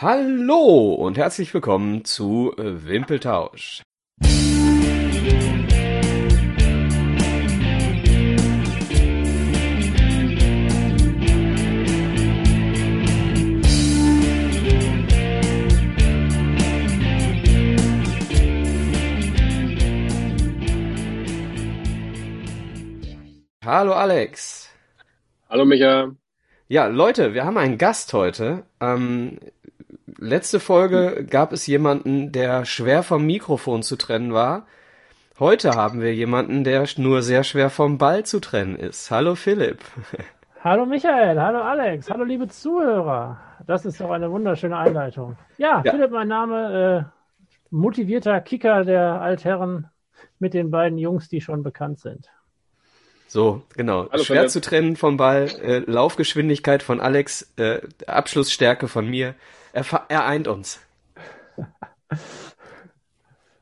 Hallo und herzlich willkommen zu äh, Wimpeltausch. Hallo Alex. Hallo Micha. Ja, Leute, wir haben einen Gast heute. Ähm, letzte Folge gab es jemanden, der schwer vom Mikrofon zu trennen war. Heute haben wir jemanden, der nur sehr schwer vom Ball zu trennen ist. Hallo Philipp. Hallo Michael, hallo Alex, hallo liebe Zuhörer. Das ist doch eine wunderschöne Einleitung. Ja, ja. Philipp, mein Name, äh, motivierter Kicker der Altherren mit den beiden Jungs, die schon bekannt sind. So, genau. Hallo, Schwer Philipp. zu trennen vom Ball, äh, Laufgeschwindigkeit von Alex, äh, Abschlussstärke von mir. Er ereint uns.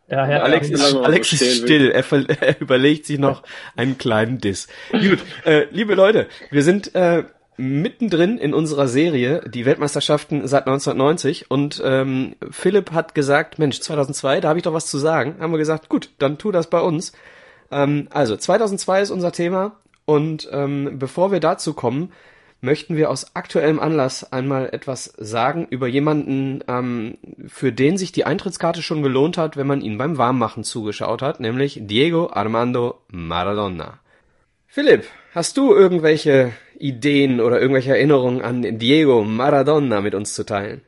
Ja, Herr Alex ist, Alex ist still. Er, er, überlegt sich noch einen kleinen Diss. Gut, äh, liebe Leute, wir sind äh, mittendrin in unserer Serie, die Weltmeisterschaften seit 1990 und ähm, Philipp hat gesagt, Mensch, 2002, da habe ich doch was zu sagen. Haben wir gesagt, gut, dann tu das bei uns. Ähm, also, 2002 ist unser Thema und ähm, bevor wir dazu kommen, möchten wir aus aktuellem Anlass einmal etwas sagen über jemanden, ähm, für den sich die Eintrittskarte schon gelohnt hat, wenn man ihn beim Warmmachen zugeschaut hat, nämlich Diego Armando Maradona. Philipp, hast du irgendwelche Ideen oder irgendwelche Erinnerungen an Diego Maradona mit uns zu teilen?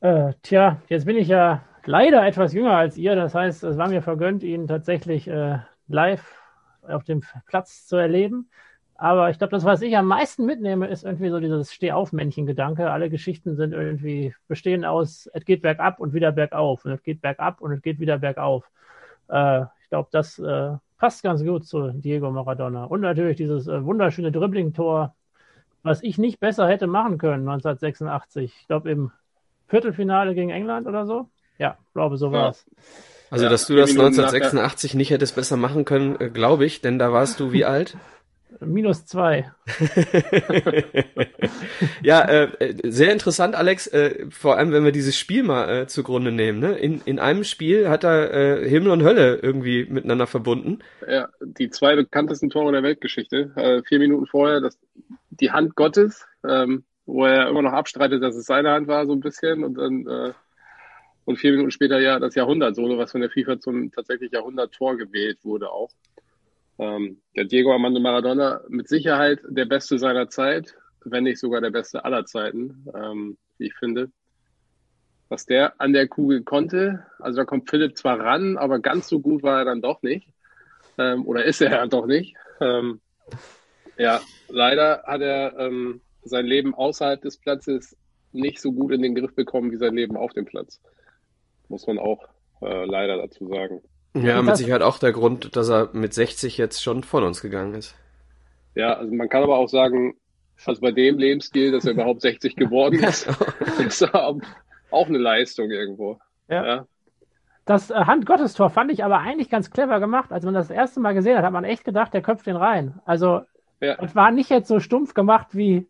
Äh, tja, jetzt bin ich ja leider etwas jünger als ihr. Das heißt, es war mir vergönnt, ihn tatsächlich äh, live auf dem Platz zu erleben. Aber ich glaube, das, was ich am meisten mitnehme, ist irgendwie so dieses Steh-auf-Männchen-Gedanke. Alle Geschichten sind irgendwie bestehen aus, es geht bergab und wieder bergauf und es geht bergab und es geht wieder bergauf. Äh, ich glaube, das äh, passt ganz gut zu Diego Maradona. Und natürlich dieses äh, wunderschöne Dribbling-Tor, was ich nicht besser hätte machen können 1986. Ich glaube, im Viertelfinale gegen England oder so. Ja, glaube, so war es. Also, ja, dass du das 1986 nicht hättest besser machen können, äh, glaube ich, denn da warst du wie alt? Minus zwei. ja, äh, sehr interessant, Alex, äh, vor allem wenn wir dieses Spiel mal äh, zugrunde nehmen. Ne? In, in einem Spiel hat er äh, Himmel und Hölle irgendwie miteinander verbunden. Ja, die zwei bekanntesten Tore der Weltgeschichte. Äh, vier Minuten vorher das, die Hand Gottes, ähm, wo er immer noch abstreitet, dass es seine Hand war, so ein bisschen. Und dann äh, und vier Minuten später ja das Jahrhundert-Solo, was von der FIFA zum tatsächlich Jahrhundert-Tor gewählt wurde auch. Ähm, der Diego Armando Maradona mit Sicherheit der Beste seiner Zeit, wenn nicht sogar der Beste aller Zeiten, ähm, wie ich finde. Was der an der Kugel konnte, also da kommt Philipp zwar ran, aber ganz so gut war er dann doch nicht. Ähm, oder ist er ja doch nicht. Ähm, ja, leider hat er ähm, sein Leben außerhalb des Platzes nicht so gut in den Griff bekommen wie sein Leben auf dem Platz. Muss man auch äh, leider dazu sagen. Ja, mit Sicherheit auch der Grund, dass er mit 60 jetzt schon von uns gegangen ist. Ja, also man kann aber auch sagen, also bei dem Lebensstil, dass er überhaupt 60 geworden ist, ist auch eine Leistung irgendwo. Ja. ja. Das äh, Handgottestor fand ich aber eigentlich ganz clever gemacht. Als man das, das erste Mal gesehen hat, hat man echt gedacht, der köpft den rein. Also, ja. es war nicht jetzt so stumpf gemacht wie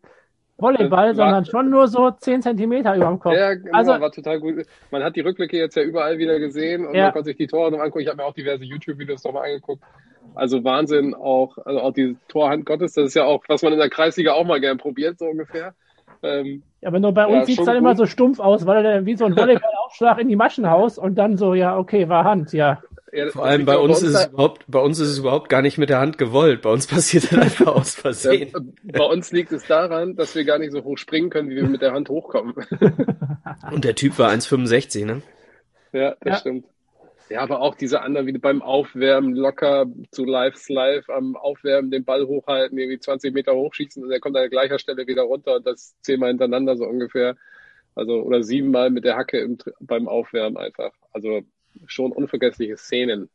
Volleyball, war, sondern schon nur so 10 Zentimeter über dem Kopf. Ja, genau, also, war total gut. Man hat die Rückblicke jetzt ja überall wieder gesehen und ja. man konnte sich die Tore noch angucken. Ich habe mir auch diverse YouTube-Videos nochmal angeguckt. Also Wahnsinn, auch, also auch die Torhand Gottes, das ist ja auch, was man in der Kreisliga auch mal gern probiert, so ungefähr. Ähm, ja, aber nur bei uns ja, sieht es dann gut. immer so stumpf aus, weil er wie so ein Volleyballaufschlag in die Maschen haust und dann so, ja, okay, war Hand, ja. Ja, Vor allem bei uns, ist es überhaupt, bei uns ist es überhaupt gar nicht mit der Hand gewollt. Bei uns passiert das einfach aus Versehen. Ja, bei uns liegt es daran, dass wir gar nicht so hoch springen können, wie wir mit der Hand hochkommen. Und der Typ war 1,65, ne? Ja, das ja. stimmt. Ja, aber auch diese anderen, wie beim Aufwärmen locker zu Live Live am Aufwärmen den Ball hochhalten, irgendwie 20 Meter hochschießen und er kommt an der gleichen Stelle wieder runter und das zehnmal hintereinander so ungefähr. Also, oder siebenmal mit der Hacke im, beim Aufwärmen einfach. Also, schon unvergessliche Szenen.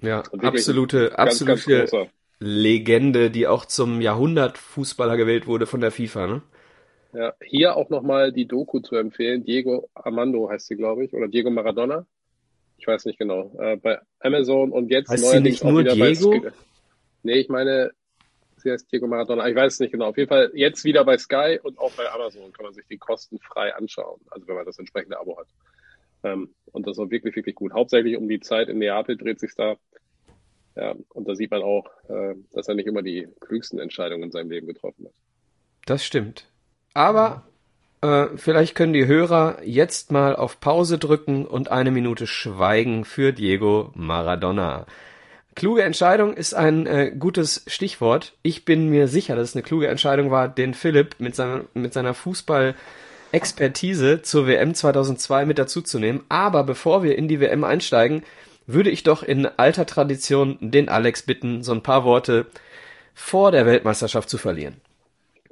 Ja, absolute, absolute ganz Legende, die auch zum Jahrhundertfußballer gewählt wurde von der FIFA, ne? Ja, hier auch nochmal die Doku zu empfehlen. Diego Armando heißt sie, glaube ich, oder Diego Maradona. Ich weiß nicht genau. Äh, bei Amazon und jetzt heißt sie nicht nur Diego? Nee, ich meine, sie heißt Diego Maradona. Ich weiß es nicht genau. Auf jeden Fall jetzt wieder bei Sky und auch bei Amazon kann man sich die kostenfrei anschauen. Also wenn man das entsprechende Abo hat. Ähm, und das auch wirklich, wirklich gut. Hauptsächlich um die Zeit in Neapel dreht sich da. Ja, und da sieht man auch, äh, dass er nicht immer die klügsten Entscheidungen in seinem Leben getroffen hat. Das stimmt. Aber äh, vielleicht können die Hörer jetzt mal auf Pause drücken und eine Minute schweigen für Diego Maradona. Kluge Entscheidung ist ein äh, gutes Stichwort. Ich bin mir sicher, dass es eine kluge Entscheidung war, den Philipp mit seiner, mit seiner Fußball-Expertise zur WM 2002 mit dazuzunehmen. Aber bevor wir in die WM einsteigen, würde ich doch in alter Tradition den Alex bitten, so ein paar Worte vor der Weltmeisterschaft zu verlieren.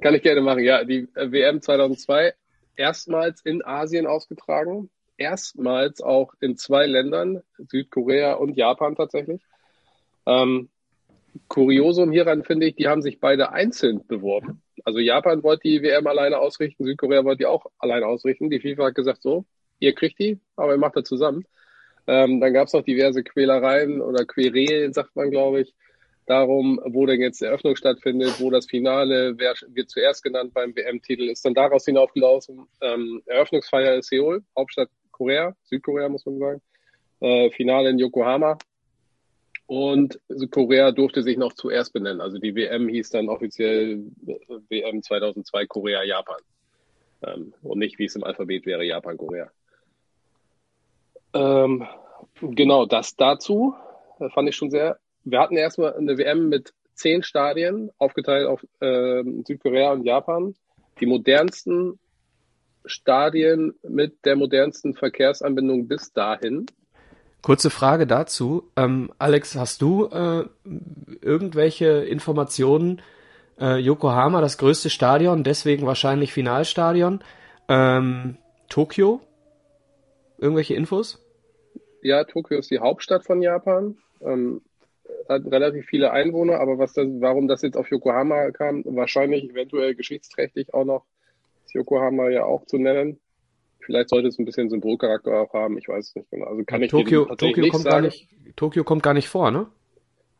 Kann ich gerne machen. Ja, die äh, WM 2002 erstmals in Asien ausgetragen. Erstmals auch in zwei Ländern, Südkorea und Japan tatsächlich. Ähm, Kuriosum hieran finde ich, die haben sich beide einzeln beworben. Also Japan wollte die WM alleine ausrichten, Südkorea wollte die auch alleine ausrichten. Die FIFA hat gesagt, so, ihr kriegt die, aber ihr macht das zusammen. Ähm, dann gab es noch diverse Quälereien oder Querelen, sagt man, glaube ich, darum, wo denn jetzt die Eröffnung stattfindet, wo das Finale, wer wird zuerst genannt beim WM-Titel, ist dann daraus hinaufgelaufen. Ähm, Eröffnungsfeier in Seoul, Hauptstadt Korea, Südkorea muss man sagen. Äh, Finale in Yokohama. Und Korea durfte sich noch zuerst benennen. Also die WM hieß dann offiziell WM 2002 Korea-Japan. Und nicht, wie es im Alphabet wäre, Japan-Korea. Ähm, genau, das dazu das fand ich schon sehr. Wir hatten erstmal eine WM mit zehn Stadien, aufgeteilt auf äh, Südkorea und Japan. Die modernsten Stadien mit der modernsten Verkehrsanbindung bis dahin. Kurze Frage dazu. Ähm, Alex, hast du äh, irgendwelche Informationen? Äh, Yokohama, das größte Stadion, deswegen wahrscheinlich Finalstadion. Ähm, Tokio? Irgendwelche Infos? Ja, Tokio ist die Hauptstadt von Japan. Ähm, hat relativ viele Einwohner, aber was das, warum das jetzt auf Yokohama kam, wahrscheinlich eventuell geschichtsträchtig auch noch, ist Yokohama ja auch zu nennen. Vielleicht sollte es ein bisschen Symbolcharakter auch haben, ich weiß es nicht genau. Also kann ja, ich Tokio, Tokio nicht kommt sagen. gar nicht, Tokio kommt gar nicht vor, ne?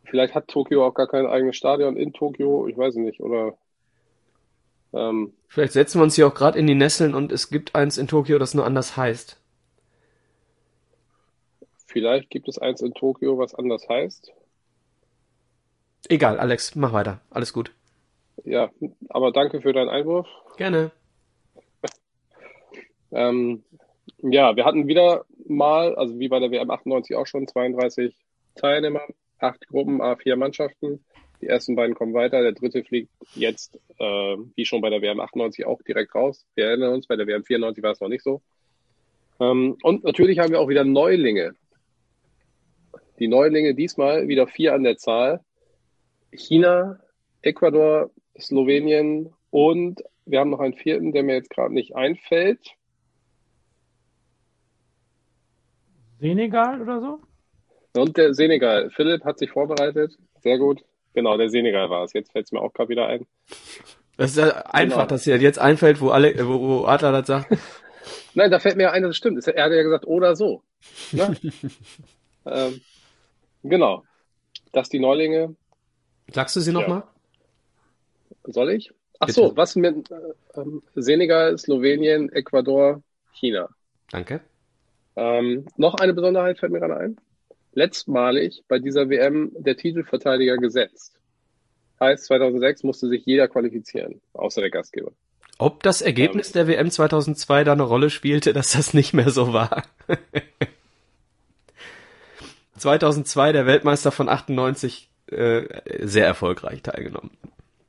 Vielleicht hat Tokio auch gar kein eigenes Stadion in Tokio, ich weiß es nicht, oder ähm, Vielleicht setzen wir uns hier auch gerade in die Nesseln und es gibt eins in Tokio, das nur anders heißt. Vielleicht gibt es eins in Tokio, was anders heißt. Egal, Alex, mach weiter. Alles gut. Ja, aber danke für deinen Einwurf. Gerne. Ähm, ja, wir hatten wieder mal, also wie bei der WM 98 auch schon, 32 Teilnehmer, acht Gruppen, A4 Mannschaften. Die ersten beiden kommen weiter, der dritte fliegt jetzt, äh, wie schon bei der WM 98, auch direkt raus. Wir erinnern uns, bei der WM 94 war es noch nicht so. Ähm, und natürlich haben wir auch wieder Neulinge. Die Neulinge diesmal wieder vier an der Zahl. China, Ecuador, Slowenien und wir haben noch einen vierten, der mir jetzt gerade nicht einfällt. Senegal oder so? Und der Senegal. Philipp hat sich vorbereitet. Sehr gut. Genau, der Senegal war es. Jetzt fällt es mir auch gerade wieder ein. Das ist ja einfach, genau. dass dir jetzt einfällt, wo alle, wo, wo Adler das sagt. Nein, da fällt mir ein, das stimmt. Er hat ja gesagt, oder so. Ne? ähm, genau. Das die Neulinge. Sagst du sie nochmal? Ja. Soll ich? Ach Bitte. so, was mit äh, Senegal, Slowenien, Ecuador, China. Danke. Ähm, noch eine Besonderheit fällt mir gerade ein. Letztmalig bei dieser WM der Titelverteidiger gesetzt. Heißt, 2006 musste sich jeder qualifizieren, außer der Gastgeber. Ob das Ergebnis ähm, der WM 2002 da eine Rolle spielte, dass das nicht mehr so war? 2002 der Weltmeister von 98 äh, sehr erfolgreich teilgenommen.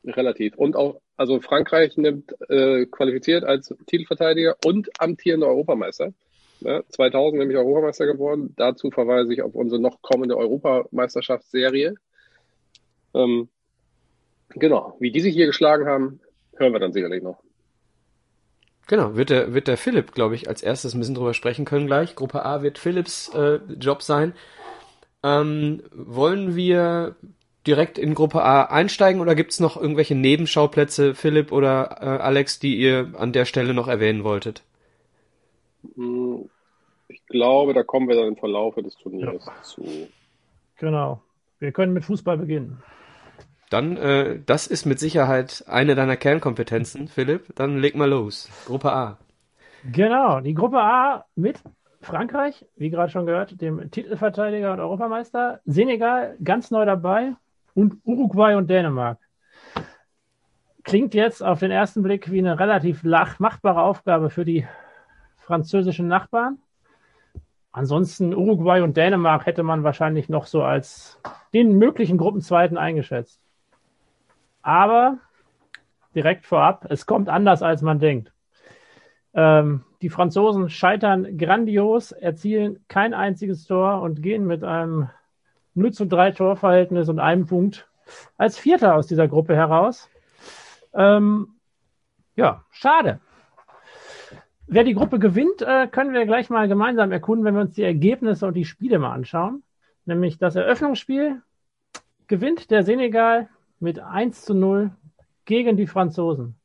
Relativ. Und auch, also Frankreich nimmt äh, qualifiziert als Titelverteidiger und amtierender Europameister. Ne? 2000 nämlich Europameister geworden. Dazu verweise ich auf unsere noch kommende Europameisterschaftsserie. Ähm, genau, wie die sich hier geschlagen haben, hören wir dann sicherlich noch. Genau, wird der, wird der Philipp, glaube ich, als erstes ein bisschen drüber sprechen können gleich. Gruppe A wird Philips äh, Job sein. Ähm, wollen wir direkt in Gruppe A einsteigen oder gibt's noch irgendwelche Nebenschauplätze, Philipp oder äh, Alex, die ihr an der Stelle noch erwähnen wolltet? Hm, ich glaube, da kommen wir dann im Verlauf des Turniers ja. zu. Genau. Wir können mit Fußball beginnen. Dann, äh, das ist mit Sicherheit eine deiner Kernkompetenzen, Philipp. Dann leg mal los. Gruppe A. Genau, die Gruppe A mit Frankreich, wie gerade schon gehört, dem Titelverteidiger und Europameister, Senegal ganz neu dabei und Uruguay und Dänemark. Klingt jetzt auf den ersten Blick wie eine relativ machbare Aufgabe für die französischen Nachbarn. Ansonsten Uruguay und Dänemark hätte man wahrscheinlich noch so als den möglichen Gruppenzweiten eingeschätzt. Aber direkt vorab, es kommt anders, als man denkt. Ähm, die Franzosen scheitern grandios, erzielen kein einziges Tor und gehen mit einem 0 zu 3 Torverhältnis und einem Punkt als Vierter aus dieser Gruppe heraus. Ähm, ja, schade. Wer die Gruppe gewinnt, äh, können wir gleich mal gemeinsam erkunden, wenn wir uns die Ergebnisse und die Spiele mal anschauen. Nämlich das Eröffnungsspiel gewinnt der Senegal mit 1 zu 0 gegen die Franzosen.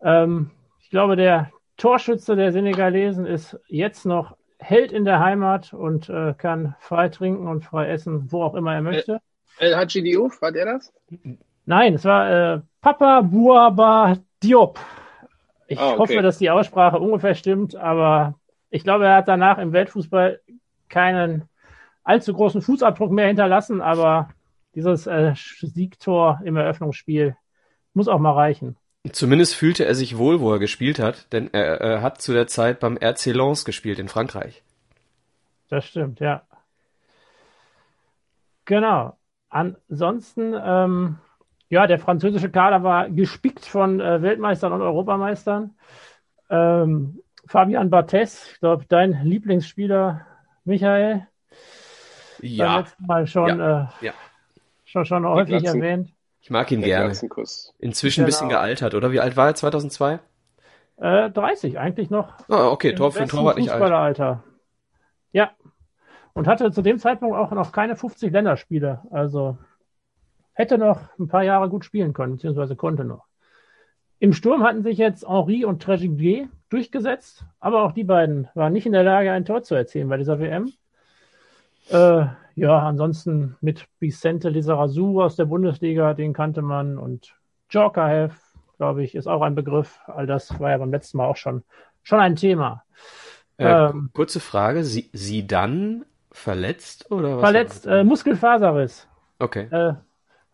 Ähm, ich glaube, der Torschütze der Senegalesen ist jetzt noch Held in der Heimat und äh, kann frei trinken und frei essen, wo auch immer er möchte. El Hadji Diouf, war der das? Nein, es war äh, Papa Bouaba Diop. Ich ah, okay. hoffe, dass die Aussprache ungefähr stimmt, aber ich glaube, er hat danach im Weltfußball keinen allzu großen Fußabdruck mehr hinterlassen, aber dieses äh, Siegtor im Eröffnungsspiel muss auch mal reichen. Zumindest fühlte er sich wohl, wo er gespielt hat, denn er, er hat zu der Zeit beim RC Lens gespielt in Frankreich. Das stimmt, ja. Genau. Ansonsten ähm, ja, der französische Kader war gespickt von äh, Weltmeistern und Europameistern. Ähm, Fabian Barthez, ich glaube, dein Lieblingsspieler, Michael. Ja. Mal schon, ja. Äh, ja. schon, schon häufig erwähnt. Ich mag ihn gerne. Inzwischen genau. ein bisschen genau. gealtert, oder? Wie alt war er 2002? Äh, 30, eigentlich noch. Ah, okay, Tor für ein Torwart nicht alt. Alter. Ja. Und hatte zu dem Zeitpunkt auch noch keine 50 Länderspiele. Also hätte noch ein paar Jahre gut spielen können, beziehungsweise konnte noch. Im Sturm hatten sich jetzt Henri und Trezeguet durchgesetzt, aber auch die beiden waren nicht in der Lage, ein Tor zu erzielen bei dieser WM. Äh, ja, ansonsten mit Vicente Lizarazu aus der Bundesliga, den kannte man und Djorkaev, glaube ich, ist auch ein Begriff. All das war ja beim letzten Mal auch schon, schon ein Thema. Äh, ähm, kurze Frage, sie, sie dann verletzt oder was? Verletzt, äh, Muskelfaserriss. Okay. Äh,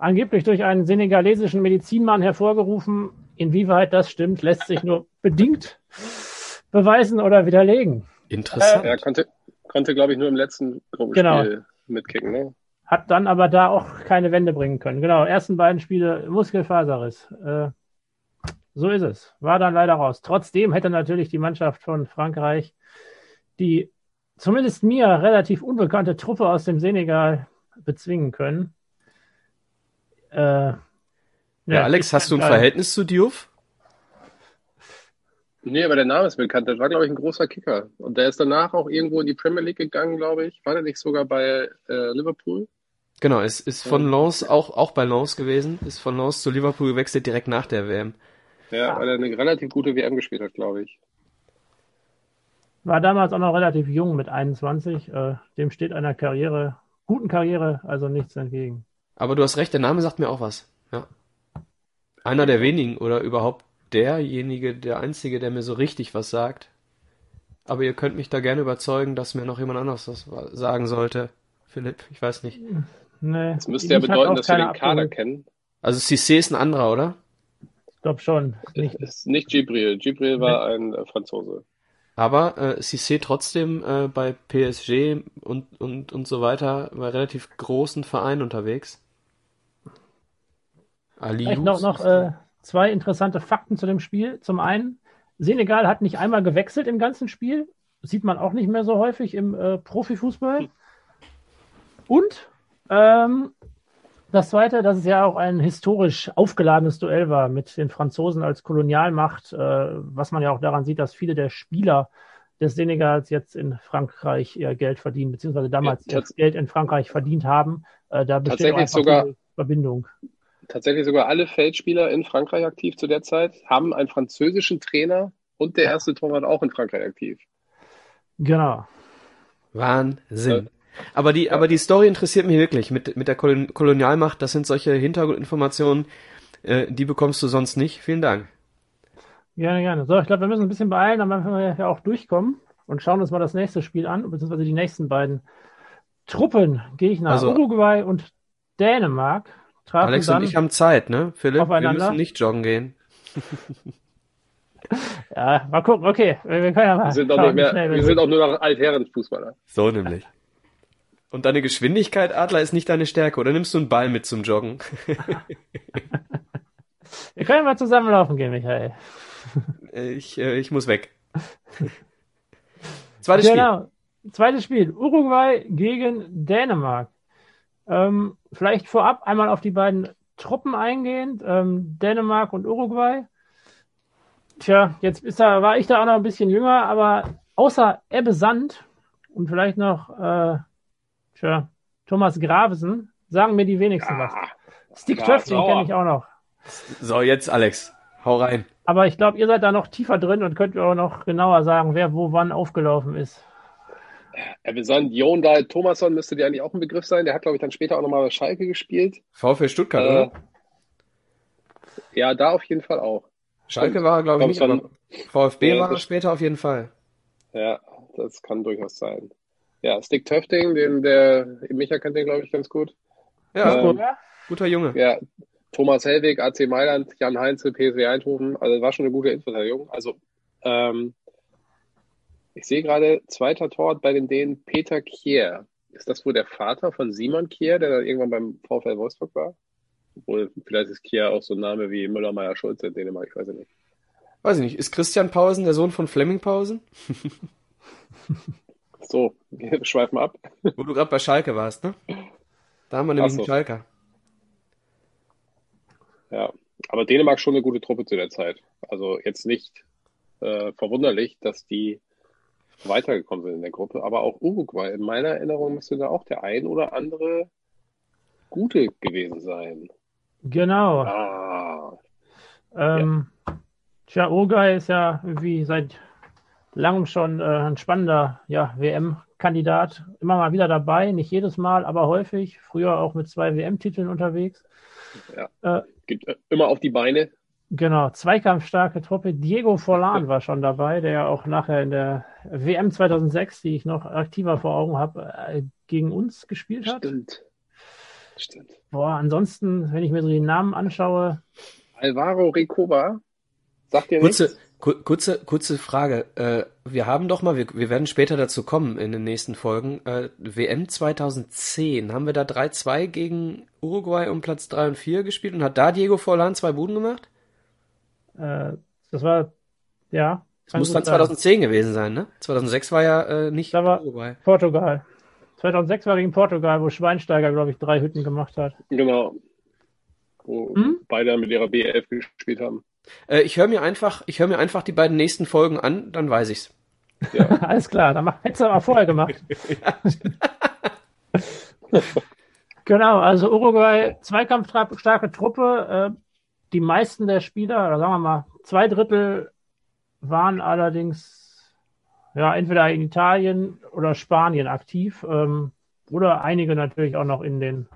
angeblich durch einen senegalesischen Medizinmann hervorgerufen. Inwieweit das stimmt, lässt sich nur bedingt beweisen oder widerlegen. Interessant. Äh, er konnte, konnte glaube ich, nur im letzten Gruppenspiel genau. mitkicken. Ne? Hat dann aber da auch keine Wende bringen können. Genau, ersten beiden Spiele Muskelfaserriss. Äh, so ist es. War dann leider raus. Trotzdem hätte natürlich die Mannschaft von Frankreich die zumindest mir relativ unbekannte Truppe aus dem Senegal bezwingen können. Äh, ja, ja, Alex, hast du ein Verhältnis zu Diouf? Nee, aber der Name ist bekannt. Das war, glaube ich, ein großer Kicker. Und der ist danach auch irgendwo in die Premier League gegangen, glaube ich. War der nicht sogar bei äh, Liverpool? Genau, es ist von Lens auch, auch bei Lens gewesen, ist von Lens zu Liverpool gewechselt direkt nach der WM. Ja, weil er eine relativ gute WM gespielt hat, glaube ich. War damals auch noch relativ jung mit 21. Äh, dem steht einer Karriere, guten Karriere, also nichts entgegen. Aber du hast recht, der Name sagt mir auch was. Ja. Einer der wenigen oder überhaupt derjenige, der einzige, der mir so richtig was sagt. Aber ihr könnt mich da gerne überzeugen, dass mir noch jemand anderes was sagen sollte. Philipp, ich weiß nicht. Nee, das müsste ja bedeuten, dass wir den Kader kennen. Also Cissé ist ein anderer, oder? Ich glaube schon. Nicht. Ist nicht Gibril. Gibril war ein äh, Franzose. Aber äh, Cissé trotzdem äh, bei PSG und, und, und so weiter bei relativ großen Vereinen unterwegs. Ali Vielleicht noch, noch äh, zwei interessante Fakten zu dem Spiel. Zum einen, Senegal hat nicht einmal gewechselt im ganzen Spiel. sieht man auch nicht mehr so häufig im äh, Profifußball. Und ähm, das zweite, dass es ja auch ein historisch aufgeladenes Duell war mit den Franzosen als Kolonialmacht, äh, was man ja auch daran sieht, dass viele der Spieler des Senegals jetzt in Frankreich ihr Geld verdienen, beziehungsweise damals ja, ihr Geld in Frankreich verdient haben. Äh, da besteht tatsächlich sogar Verbindung tatsächlich sogar alle Feldspieler in Frankreich aktiv zu der Zeit, haben einen französischen Trainer und der erste Torwart auch in Frankreich aktiv. Genau. Wahnsinn. Aber die, ja. aber die Story interessiert mich wirklich mit, mit der Kolonialmacht. Das sind solche Hintergrundinformationen, äh, die bekommst du sonst nicht. Vielen Dank. Gerne, gerne. So, ich glaube, wir müssen ein bisschen beeilen, dann werden wir ja auch durchkommen und schauen uns mal das nächste Spiel an, beziehungsweise die nächsten beiden Truppen, Gegner, also, Uruguay und Dänemark. Alex und ich haben Zeit, ne, Philipp? Wir müssen nicht joggen gehen. ja, mal gucken, okay. Wir, können ja mal wir sind, nicht mehr, wir, wir sind auch nur noch Altherren-Fußballer. So nämlich. Und deine Geschwindigkeit, Adler, ist nicht deine Stärke, oder nimmst du einen Ball mit zum Joggen? wir können ja mal zusammenlaufen gehen, Michael. ich, äh, ich muss weg. Zweites genau. Spiel. Zweites Spiel. Uruguay gegen Dänemark. Ähm, vielleicht vorab einmal auf die beiden Truppen eingehend. Ähm, Dänemark und Uruguay. Tja, jetzt ist da, war ich da auch noch ein bisschen jünger, aber außer Ebbe Sand und vielleicht noch äh, tja, Thomas Gravesen sagen mir die wenigsten ja, was. Stick Jeff, den kenne ich auch noch. So, jetzt Alex, hau rein. Aber ich glaube, ihr seid da noch tiefer drin und könnt auch noch genauer sagen, wer wo wann aufgelaufen ist. Ebbe Sand, Jondal Thomasson müsste dir eigentlich auch ein Begriff sein. Der hat, glaube ich, dann später auch nochmal bei Schalke gespielt. VfL Stuttgart, äh, oder? Ja, da auf jeden Fall auch. Schalke war, glaube ich, nicht, aber VfB ja, war später auf jeden Fall. Ja, das kann durchaus sein. Ja, Stick Töfting, den der Micha kennt den, glaube ich, ganz gut. Ja, ähm, gut, guter Junge. Ja, Thomas Hellwig, AC Mailand, Jan Heinze, PSV Eindhoven, also war schon eine gute Innenverteidigung. Also, ähm, ich sehe gerade, zweiter Tor bei den Dänen Peter Kier. Ist das wohl der Vater von Simon Kier, der dann irgendwann beim VfL Wolfsburg war? Obwohl, vielleicht ist Kia auch so ein Name wie Müller, Meyer, Schulze in Dänemark, ich weiß nicht. Weiß ich nicht. Ist Christian Pausen der Sohn von Flemming Pausen? so, wir schweifen ab. Wo du gerade bei Schalke warst, ne? Da haben wir nämlich so. einen Schalker. Ja, aber Dänemark schon eine gute Truppe zu der Zeit. Also jetzt nicht äh, verwunderlich, dass die weitergekommen sind in der Gruppe, aber auch Uruguay. In meiner Erinnerung müsste da auch der ein oder andere gute gewesen sein. Genau. Ah. Ähm, ja. Tja, Uruguay ist ja wie seit langem schon äh, ein spannender ja, WM-Kandidat. Immer mal wieder dabei, nicht jedes Mal, aber häufig. Früher auch mit zwei WM-Titeln unterwegs. Ja. Äh, Gibt äh, immer auf die Beine. Genau, zweikampfstarke Truppe. Diego Forlan war schon dabei, der ja auch nachher in der WM 2006, die ich noch aktiver vor Augen habe, äh, gegen uns gespielt hat. Stimmt. Stimmt. Boah, ansonsten, wenn ich mir so die Namen anschaue. Alvaro Recoba, sagt ihr kurze, nichts? Kurze, kurze Frage. Äh, wir haben doch mal, wir, wir werden später dazu kommen in den nächsten Folgen. Äh, WM 2010, haben wir da 3-2 gegen Uruguay um Platz 3 und 4 gespielt und hat da Diego Forlan zwei Buden gemacht? Äh, das war, ja. Das muss dann 2010 sein. gewesen sein, ne? 2006 war ja äh, nicht da war Uruguay. Portugal. 2006 war gegen Portugal, wo Schweinsteiger, glaube ich, drei Hütten gemacht hat. Genau. Wo hm? beide mit ihrer B11 gespielt haben. Äh, ich höre mir einfach, ich höre mir einfach die beiden nächsten Folgen an, dann weiß ich's. Ja. Alles klar, dann hättest du aber vorher gemacht. genau, also Uruguay, zweikampfstarke Truppe. Äh, die meisten der Spieler, oder sagen wir mal, zwei Drittel waren allerdings ja entweder in Italien oder Spanien aktiv ähm, oder einige natürlich auch noch in den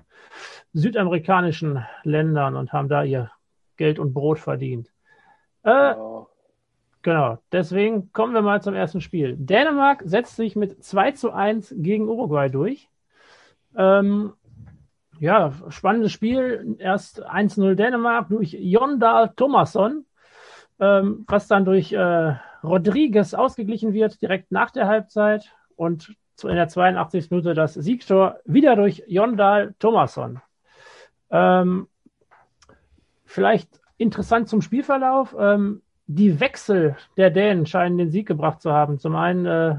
südamerikanischen Ländern und haben da ihr Geld und Brot verdient. Äh, oh. Genau, deswegen kommen wir mal zum ersten Spiel. Dänemark setzt sich mit 2 zu 1 gegen Uruguay durch. Ähm, ja, spannendes Spiel. Erst 1-0 Dänemark durch Jondal Thomasson, ähm, was dann durch äh, Rodriguez ausgeglichen wird, direkt nach der Halbzeit. Und in der 82. Minute das Siegtor wieder durch Jondal Thomasson. Ähm, vielleicht interessant zum Spielverlauf. Ähm, die Wechsel der Dänen scheinen den Sieg gebracht zu haben. Zum einen äh,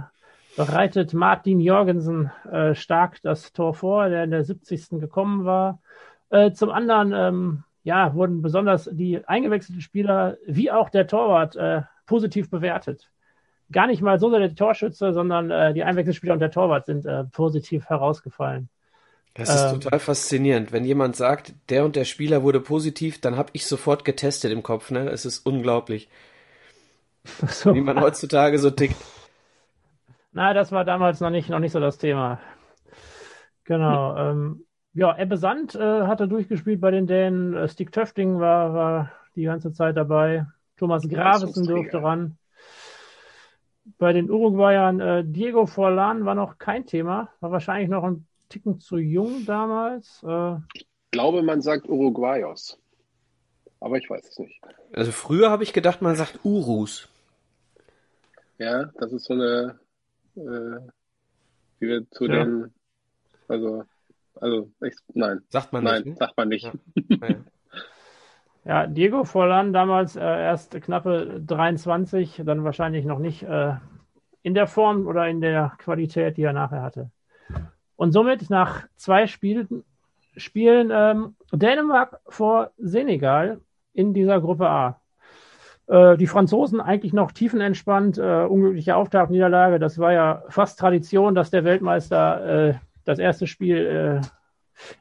bereitet Martin Jorgensen äh, stark das Tor vor, der in der 70. gekommen war. Äh, zum anderen ähm, ja, wurden besonders die eingewechselten Spieler wie auch der Torwart äh, positiv bewertet. Gar nicht mal so sehr der Torschütze, sondern äh, die Einwechselspieler und der Torwart sind äh, positiv herausgefallen. Das ist ähm, total faszinierend. Wenn jemand sagt, der und der Spieler wurde positiv, dann habe ich sofort getestet im Kopf. Ne? Es ist unglaublich, so. wie man heutzutage so tickt. Na, das war damals noch nicht, noch nicht so das Thema. Genau. Ähm, ja, Ebbe Sand äh, hatte durchgespielt bei den Dänen. Äh, Stig Töfting war, war die ganze Zeit dabei. Thomas Gravesen durfte ran. Bei den Uruguayern äh, Diego Forlan war noch kein Thema. War wahrscheinlich noch ein Ticken zu jung damals. Äh, ich glaube, man sagt Uruguayos. Aber ich weiß es nicht. Also früher habe ich gedacht, man sagt Urus. Ja, das ist so eine, äh, wie wir zu ja. den, also, also, ich, nein. Sagt man nein, nicht. Nein, sagt man nicht. Ja. ja, Diego Forlan damals äh, erst knappe 23, dann wahrscheinlich noch nicht äh, in der Form oder in der Qualität, die er nachher hatte. Und somit nach zwei Spielen, Spielen ähm, Dänemark vor Senegal in dieser Gruppe A. Äh, die Franzosen eigentlich noch tiefenentspannt, äh, unglückliche Auftaktniederlage. Das war ja fast Tradition, dass der Weltmeister äh, das erste Spiel äh,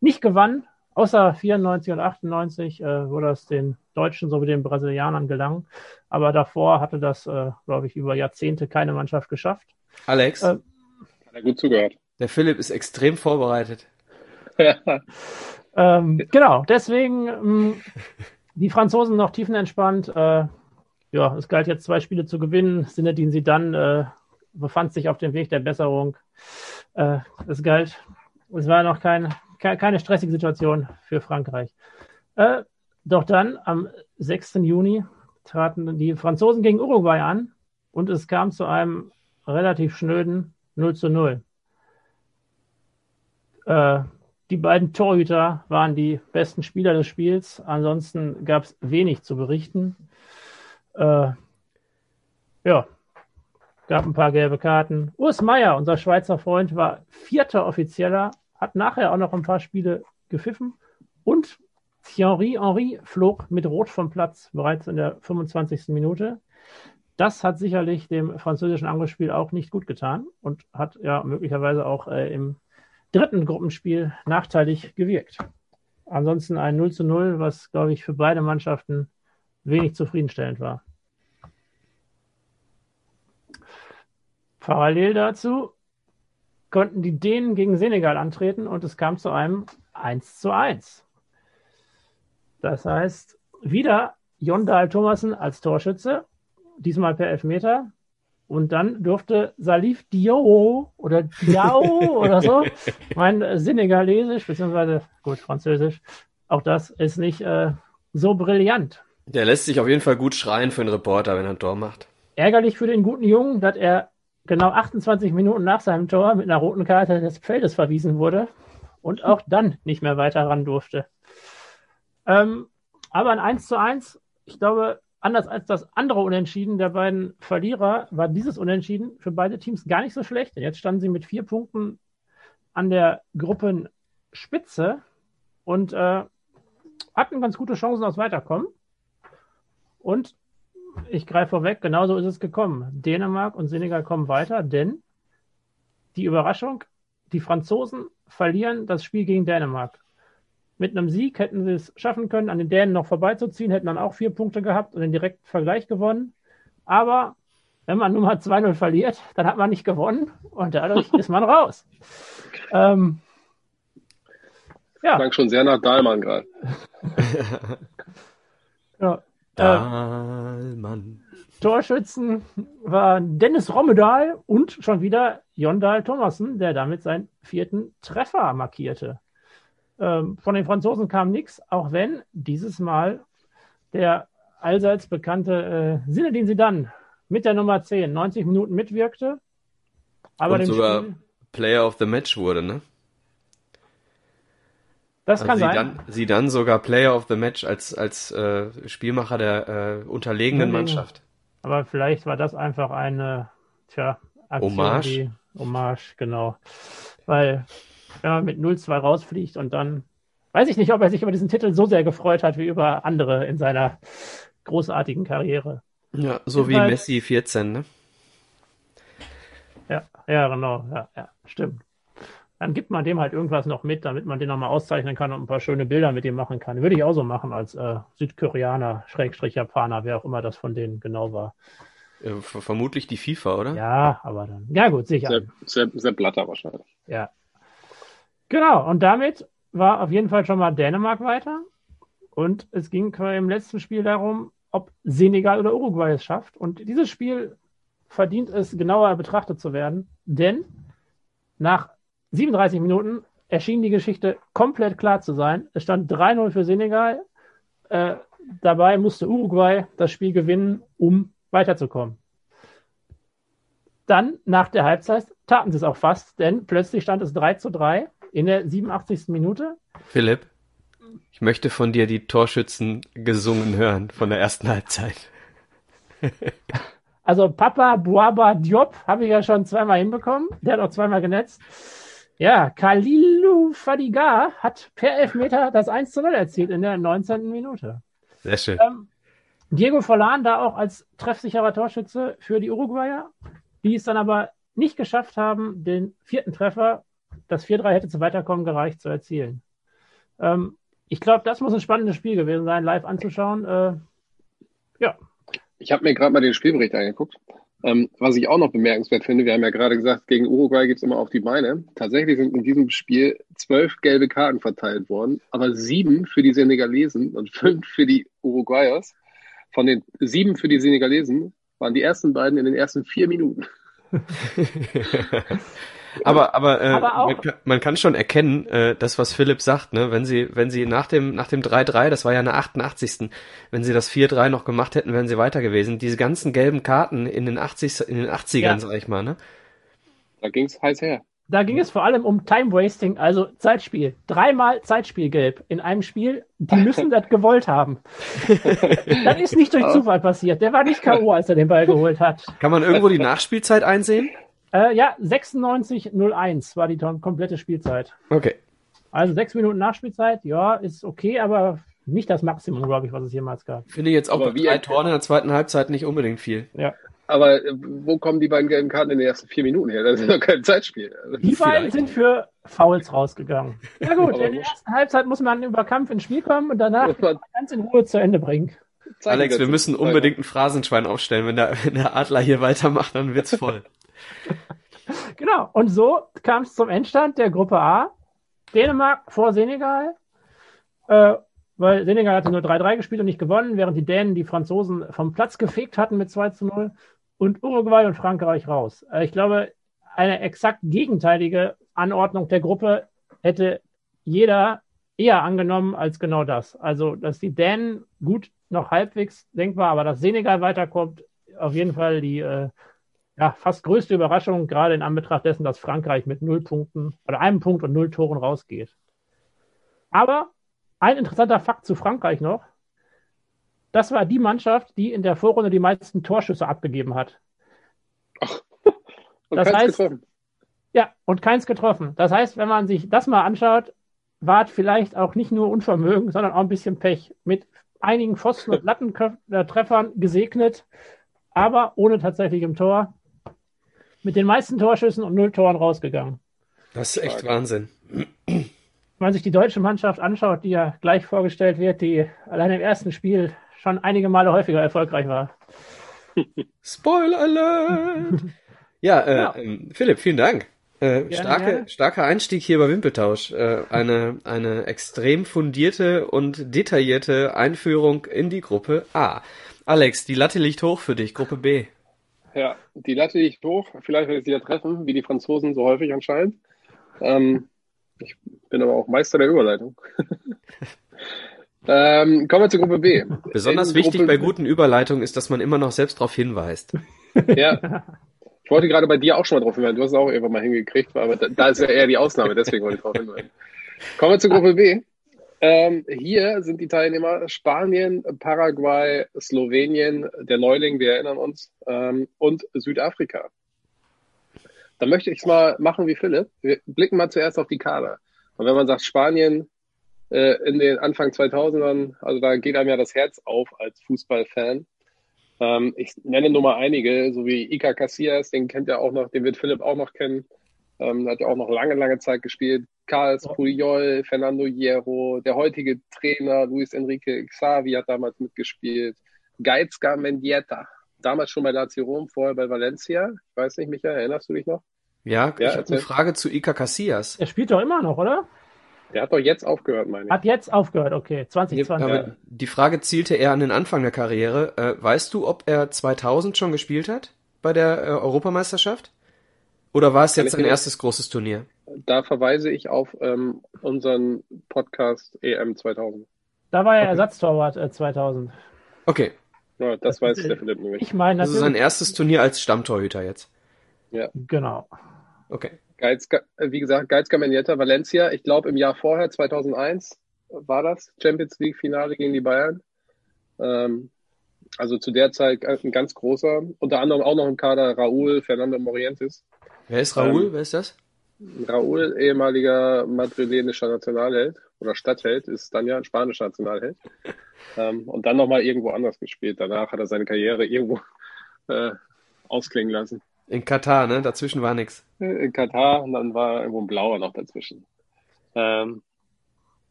nicht gewann. Außer 94 und 98, äh, wo das den Deutschen sowie den Brasilianern gelang. Aber davor hatte das, äh, glaube ich, über Jahrzehnte keine Mannschaft geschafft. Alex? Äh, Hat er gut zugehört. Der Philipp ist extrem vorbereitet. ähm, genau, deswegen ähm, die Franzosen noch tiefenentspannt. Äh, ja, es galt jetzt zwei Spiele zu gewinnen. Sinedin sie dann äh, befand sich auf dem Weg der Besserung. Äh, es galt, es war noch kein, ke keine stressige Situation für Frankreich. Äh, doch dann am 6. Juni traten die Franzosen gegen Uruguay an und es kam zu einem relativ schnöden 0 zu 0. Äh, die beiden Torhüter waren die besten Spieler des Spiels. Ansonsten gab es wenig zu berichten. Äh, ja, gab ein paar gelbe Karten. Urs Meier, unser Schweizer Freund, war vierter Offizieller, hat nachher auch noch ein paar Spiele gepfiffen. Und Thierry Henry flog mit Rot vom Platz bereits in der 25. Minute. Das hat sicherlich dem französischen Angelspiel auch nicht gut getan und hat ja möglicherweise auch äh, im dritten Gruppenspiel nachteilig gewirkt. Ansonsten ein 0 zu 0, was, glaube ich, für beide Mannschaften wenig zufriedenstellend war. Parallel dazu konnten die Dänen gegen Senegal antreten und es kam zu einem 1 zu 1. Das heißt, wieder Jon Dahl Thomassen als Torschütze, diesmal per Elfmeter, und dann durfte Salif Dio oder Diao oder so, mein Senegalesisch, beziehungsweise gut, Französisch, auch das ist nicht äh, so brillant. Der lässt sich auf jeden Fall gut schreien für einen Reporter, wenn er ein Tor macht. Ärgerlich für den guten Jungen, dass er genau 28 Minuten nach seinem Tor mit einer roten Karte des Feldes verwiesen wurde und auch dann nicht mehr weiter ran durfte. Ähm, aber ein 1 zu 1, ich glaube, anders als das andere Unentschieden der beiden Verlierer, war dieses Unentschieden für beide Teams gar nicht so schlecht. Jetzt standen sie mit vier Punkten an der Gruppenspitze und äh, hatten ganz gute Chancen aufs Weiterkommen. Und ich greife vorweg, genauso ist es gekommen. Dänemark und Senegal kommen weiter, denn die Überraschung, die Franzosen verlieren das Spiel gegen Dänemark. Mit einem Sieg hätten sie es schaffen können, an den Dänen noch vorbeizuziehen, hätten dann auch vier Punkte gehabt und den direkten Vergleich gewonnen. Aber wenn man nur mal 2-0 verliert, dann hat man nicht gewonnen und dadurch ist man raus. Ähm, ja. Klang schon sehr nach Dahlmann gerade. ja, Dahlmann. Äh, Torschützen war Dennis Rommedal und schon wieder Jondal Thomassen, der damit seinen vierten Treffer markierte. Ähm, von den Franzosen kam nichts, auch wenn dieses Mal der allseits bekannte äh, Sinedin Sidan mit der Nummer 10 90 Minuten mitwirkte. Aber Und sogar Spiel, Player of the Match wurde, ne? Das also kann sie sein. Dann, sie dann sogar Player of the Match als, als äh, Spielmacher der äh, unterlegenen Mannschaft. Aber vielleicht war das einfach eine tja, Aktion, Hommage. Die, Hommage, genau. Weil wenn man mit 0-2 rausfliegt und dann weiß ich nicht, ob er sich über diesen Titel so sehr gefreut hat wie über andere in seiner großartigen Karriere. Ja, so wie halt, Messi 14, ne? Ja, ja, genau, ja, ja, stimmt. Dann gibt man dem halt irgendwas noch mit, damit man den nochmal auszeichnen kann und ein paar schöne Bilder mit ihm machen kann. Würde ich auch so machen als äh, Südkoreaner, Schrägstrich Japaner, wer auch immer das von denen genau war. Ja, vermutlich die FIFA, oder? Ja, aber dann. Ja, gut, sicher. Sehr, sehr, sehr Blatter wahrscheinlich. Ja, Genau, und damit war auf jeden Fall schon mal Dänemark weiter. Und es ging im letzten Spiel darum, ob Senegal oder Uruguay es schafft. Und dieses Spiel verdient es, genauer betrachtet zu werden, denn nach 37 Minuten erschien die Geschichte komplett klar zu sein. Es stand 3-0 für Senegal. Äh, dabei musste Uruguay das Spiel gewinnen, um weiterzukommen. Dann, nach der Halbzeit, taten sie es auch fast, denn plötzlich stand es 3 zu 3 in der 87. Minute. Philipp, ich möchte von dir die Torschützen gesungen hören von der ersten Halbzeit. Also Papa Buaba Diop habe ich ja schon zweimal hinbekommen. Der hat auch zweimal genetzt. Ja, Kalilu Fadiga hat per Elfmeter das 1 zu 0 erzielt in der 19. Minute. Sehr schön. Ähm, Diego Forlan da auch als treffsicherer Torschütze für die Uruguayer, die es dann aber nicht geschafft haben, den vierten Treffer, das 4-3 hätte zu Weiterkommen gereicht, zu erzielen. Ähm, ich glaube, das muss ein spannendes Spiel gewesen sein, live anzuschauen. Äh, ja. Ich habe mir gerade mal den Spielbericht angeguckt. Ähm, was ich auch noch bemerkenswert finde, wir haben ja gerade gesagt, gegen Uruguay gibt es immer auf die Beine. Tatsächlich sind in diesem Spiel zwölf gelbe Karten verteilt worden, aber sieben für die Senegalesen und fünf für die Uruguayers. Von den sieben für die Senegalesen waren die ersten beiden in den ersten vier Minuten. aber aber, äh, aber man, kann, man, kann, schon erkennen, äh, das was Philipp sagt, ne, wenn sie wenn sie nach dem nach dem 3-3, das war ja in der 88. wenn sie das 4-3 noch gemacht hätten, wären sie weiter gewesen. Diese ganzen gelben Karten in den 80 in den 80ern, ja. sag ich mal, ne? Da ging's heiß her. Da ging es vor allem um Time Wasting, also Zeitspiel. Dreimal Zeitspielgelb in einem Spiel. Die müssen das gewollt haben. das ist nicht durch Zufall passiert. Der war nicht K.O., als er den Ball geholt hat. Kann man irgendwo die Nachspielzeit einsehen? Äh, ja, 96:01 war die komplette Spielzeit. Okay. Also sechs Minuten Nachspielzeit, ja, ist okay, aber nicht das Maximum, glaube ich, was es jemals gab. Finde jetzt auch aber bei drei Toren in der zweiten Halbzeit nicht unbedingt viel. Ja. Aber äh, wo kommen die beiden gelben Karten in den ersten vier Minuten her? Das ist doch kein Zeitspiel. Die beiden sind für Fouls rausgegangen. Ja gut, in der ersten Halbzeit muss man über Kampf ins Spiel kommen und danach ganz in Ruhe zu Ende bringen. Alex, wir müssen unbedingt ein Phrasenschwein aufstellen. Wenn der, wenn der Adler hier weitermacht, dann wird's voll. genau. Und so kam es zum Endstand der Gruppe A. Dänemark vor Senegal. Äh, weil Senegal hatte nur 3-3 gespielt und nicht gewonnen, während die Dänen die Franzosen vom Platz gefegt hatten mit 2 0 und Uruguay und Frankreich raus. Äh, ich glaube, eine exakt gegenteilige Anordnung der Gruppe hätte jeder eher angenommen als genau das. Also, dass die Dänen gut noch halbwegs denkbar, aber dass Senegal weiterkommt, auf jeden Fall die äh, ja, fast größte Überraschung, gerade in Anbetracht dessen, dass Frankreich mit null Punkten oder einem Punkt und null Toren rausgeht. Aber ein interessanter Fakt zu Frankreich noch. Das war die Mannschaft, die in der Vorrunde die meisten Torschüsse abgegeben hat. Ach, und das heißt, getroffen. Ja, und keins getroffen. Das heißt, wenn man sich das mal anschaut, war vielleicht auch nicht nur Unvermögen, sondern auch ein bisschen Pech. Mit einigen Pfosten- und Lattentreffern gesegnet, aber ohne tatsächlich im Tor mit den meisten Torschüssen und null Toren rausgegangen. Das ist echt Wahnsinn. Wenn man sich die deutsche Mannschaft anschaut, die ja gleich vorgestellt wird, die allein im ersten Spiel schon einige Male häufiger erfolgreich war. Spoiler Alert! ja, äh, ja. Ähm, Philipp, vielen Dank. Äh, starke, gerne. starker Einstieg hier bei Wimpeltausch. Äh, eine, eine extrem fundierte und detaillierte Einführung in die Gruppe A. Alex, die Latte liegt hoch für dich, Gruppe B. Ja, die Latte liegt hoch. Vielleicht werde ich sie ja treffen, wie die Franzosen so häufig anscheinend. Ähm, ich bin aber auch Meister der Überleitung. ähm, kommen wir zur Gruppe B. Besonders In wichtig Gruppe bei guten Überleitungen ist, dass man immer noch selbst darauf hinweist. ja. Ich wollte gerade bei dir auch schon mal drauf hinweisen. Du hast es auch irgendwann mal hingekriegt, aber da, da ist ja eher die Ausnahme, deswegen wollte ich darauf hinweisen. Kommen wir zur Gruppe B. Ähm, hier sind die Teilnehmer Spanien, Paraguay, Slowenien, der Neuling, wir erinnern uns, ähm, und Südafrika. Da möchte ich es mal machen wie Philipp. Wir blicken mal zuerst auf die Kader. Und wenn man sagt Spanien äh, in den Anfang 2000ern, also da geht einem ja das Herz auf als Fußballfan. Ähm, ich nenne nur mal einige, so wie Ica Casillas, den kennt ja auch noch, den wird Philipp auch noch kennen. Ähm, hat ja auch noch lange, lange Zeit gespielt. Carlos Puyol, Fernando Hierro, der heutige Trainer Luis Enrique Xavi hat damals mitgespielt. Geizka Mendieta, damals schon bei Lazio Rom, vorher bei Valencia. Ich weiß nicht, Michael, erinnerst du dich noch? Ja, ja ich habe eine Frage zu Ika Casillas. Er spielt doch immer noch, oder? Der hat doch jetzt aufgehört, meine ich. Hat jetzt aufgehört, okay. 2020. Ja, die Frage zielte eher an den Anfang der Karriere. Äh, weißt du, ob er 2000 schon gespielt hat bei der äh, Europameisterschaft? Oder war es jetzt sein erstes großes Turnier? Da verweise ich auf ähm, unseren Podcast EM 2000. Da war er okay. Ersatztorwart äh, 2000. Okay. Ja, das, das weiß der Philipp nämlich. Ich meine, das ist sein erstes Turnier als Stammtorhüter jetzt. Ja. Genau. Okay. Geiz, wie gesagt, Geizka Menetta, Valencia, ich glaube im Jahr vorher, 2001 war das, Champions League Finale gegen die Bayern. Ähm, also zu der Zeit ein ganz großer, unter anderem auch noch im Kader Raúl Fernando Morientes. Wer ist Raúl? Ähm, Wer ist das? Raúl, ehemaliger madrilenischer Nationalheld oder Stadtheld, ist dann ja ein spanischer Nationalheld. ähm, und dann nochmal irgendwo anders gespielt. Danach hat er seine Karriere irgendwo äh, ausklingen lassen. In Katar, ne? Dazwischen war nichts. In Katar und dann war irgendwo ein blauer noch dazwischen. Ähm,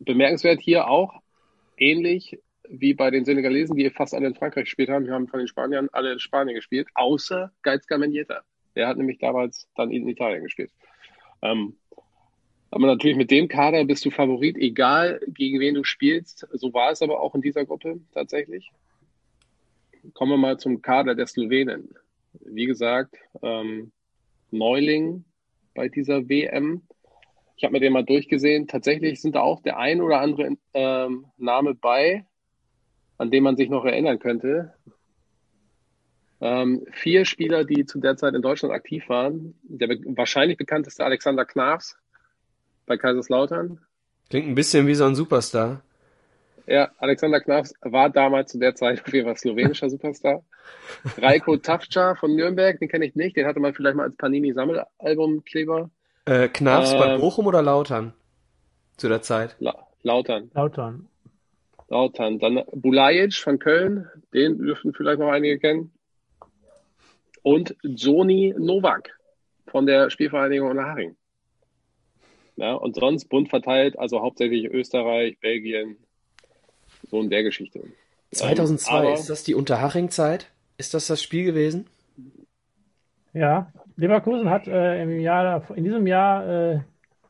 bemerkenswert hier auch, ähnlich wie bei den Senegalesen, die fast alle in Frankreich gespielt haben. Wir haben von den Spaniern alle in Spanien gespielt, außer Geizka Mendieta. Der hat nämlich damals dann in Italien gespielt. Ähm, aber natürlich mit dem Kader bist du Favorit, egal gegen wen du spielst. So war es aber auch in dieser Gruppe tatsächlich. Kommen wir mal zum Kader der Slowenen wie gesagt, ähm, Neuling bei dieser WM. Ich habe mir den mal durchgesehen. Tatsächlich sind da auch der ein oder andere ähm, Name bei, an den man sich noch erinnern könnte. Ähm, vier Spieler, die zu der Zeit in Deutschland aktiv waren. Der be wahrscheinlich bekannteste Alexander Knafs bei Kaiserslautern. Klingt ein bisschen wie so ein Superstar. Ja, Alexander Knafs war damals zu der Zeit auf jeden Fall slowenischer Superstar. Reiko Tafca von Nürnberg, den kenne ich nicht, den hatte man vielleicht mal als Panini-Sammelalbumkleber. Äh, Knafs ähm, bei Bochum oder Lautern? Zu der Zeit? La Lautern. Lautern. Lautern. Dann Bulajic von Köln, den dürften vielleicht noch einige kennen. Und Joni Novak von der Spielvereinigung Unterhaching. Ja, und sonst bunt verteilt, also hauptsächlich Österreich, Belgien, so in der Geschichte. 2002, ähm, aber, ist das die Unterhaching-Zeit? Ist das das Spiel gewesen? Ja, Leverkusen hat äh, im Jahr, in diesem Jahr äh,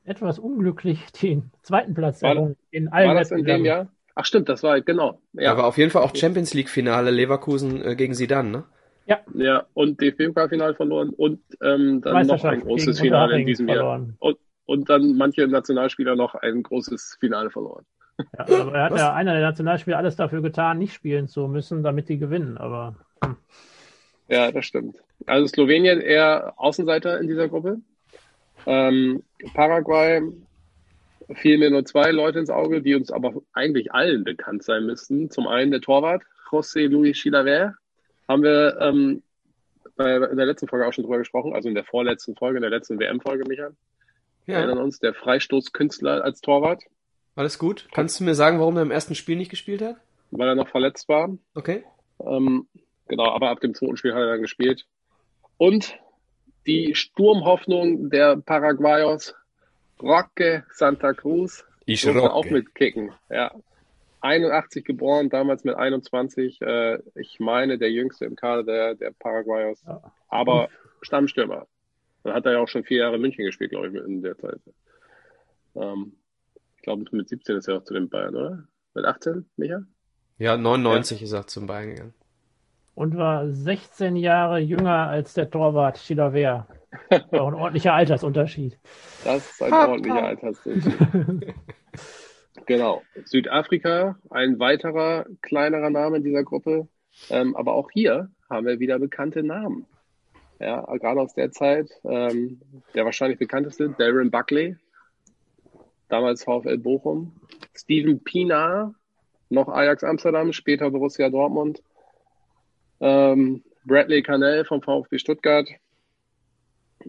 etwas unglücklich den zweiten Platz errungen. In allen war das in dem Jahr? Ach stimmt, das war genau. Ja. Da war auf jeden Fall auch Champions League Finale Leverkusen äh, gegen Sidan, ne? Ja. Ja, und DFB-Pokalfinale verloren und ähm, dann noch ein großes Finale in diesem verloren. Jahr. Und, und dann manche Nationalspieler noch ein großes Finale verloren. Ja, aber er hat Was? ja einer der Nationalspieler alles dafür getan, nicht spielen zu müssen, damit die gewinnen. Aber hm. ja, das stimmt. Also Slowenien eher Außenseiter in dieser Gruppe. Ähm, Paraguay fielen mir nur zwei Leute ins Auge, die uns aber eigentlich allen bekannt sein müssten. Zum einen der Torwart, José Luis Chilaver. Haben wir ähm, bei, in der letzten Folge auch schon drüber gesprochen, also in der vorletzten Folge, in der letzten WM-Folge, Michael. Ja. Wir erinnern uns, der Freistoßkünstler als Torwart. Alles gut. Kannst du mir sagen, warum er im ersten Spiel nicht gespielt hat? Weil er noch verletzt war. Okay. Ähm, genau, aber ab dem zweiten Spiel hat er dann gespielt. Und die Sturmhoffnung der Paraguayos, Roque Santa Cruz, ich durfte auch mitkicken. Ja. 81 geboren, damals mit 21. Äh, ich meine, der jüngste im Kader der, der Paraguayos. Ja. Aber Stammstürmer. Dann hat er ja auch schon vier Jahre in München gespielt, glaube ich, in der Zeit. Ähm, ich glaube, mit 17 ist er auch zu den Bayern, oder? Mit 18, Micha? Ja, 99 ja. ist er zum Bayern gegangen. Und war 16 Jahre jünger als der Torwart Chilaver. Auch ein ordentlicher Altersunterschied. Das ist ein ordentlicher Altersunterschied. genau. Südafrika, ein weiterer kleinerer Name in dieser Gruppe. Ähm, aber auch hier haben wir wieder bekannte Namen. Ja, gerade aus der Zeit. Ähm, der wahrscheinlich bekannteste, Darren Buckley, damals VfL Bochum. Steven Pina, noch Ajax Amsterdam, später Borussia Dortmund. Ähm, Bradley Canell vom VfB Stuttgart.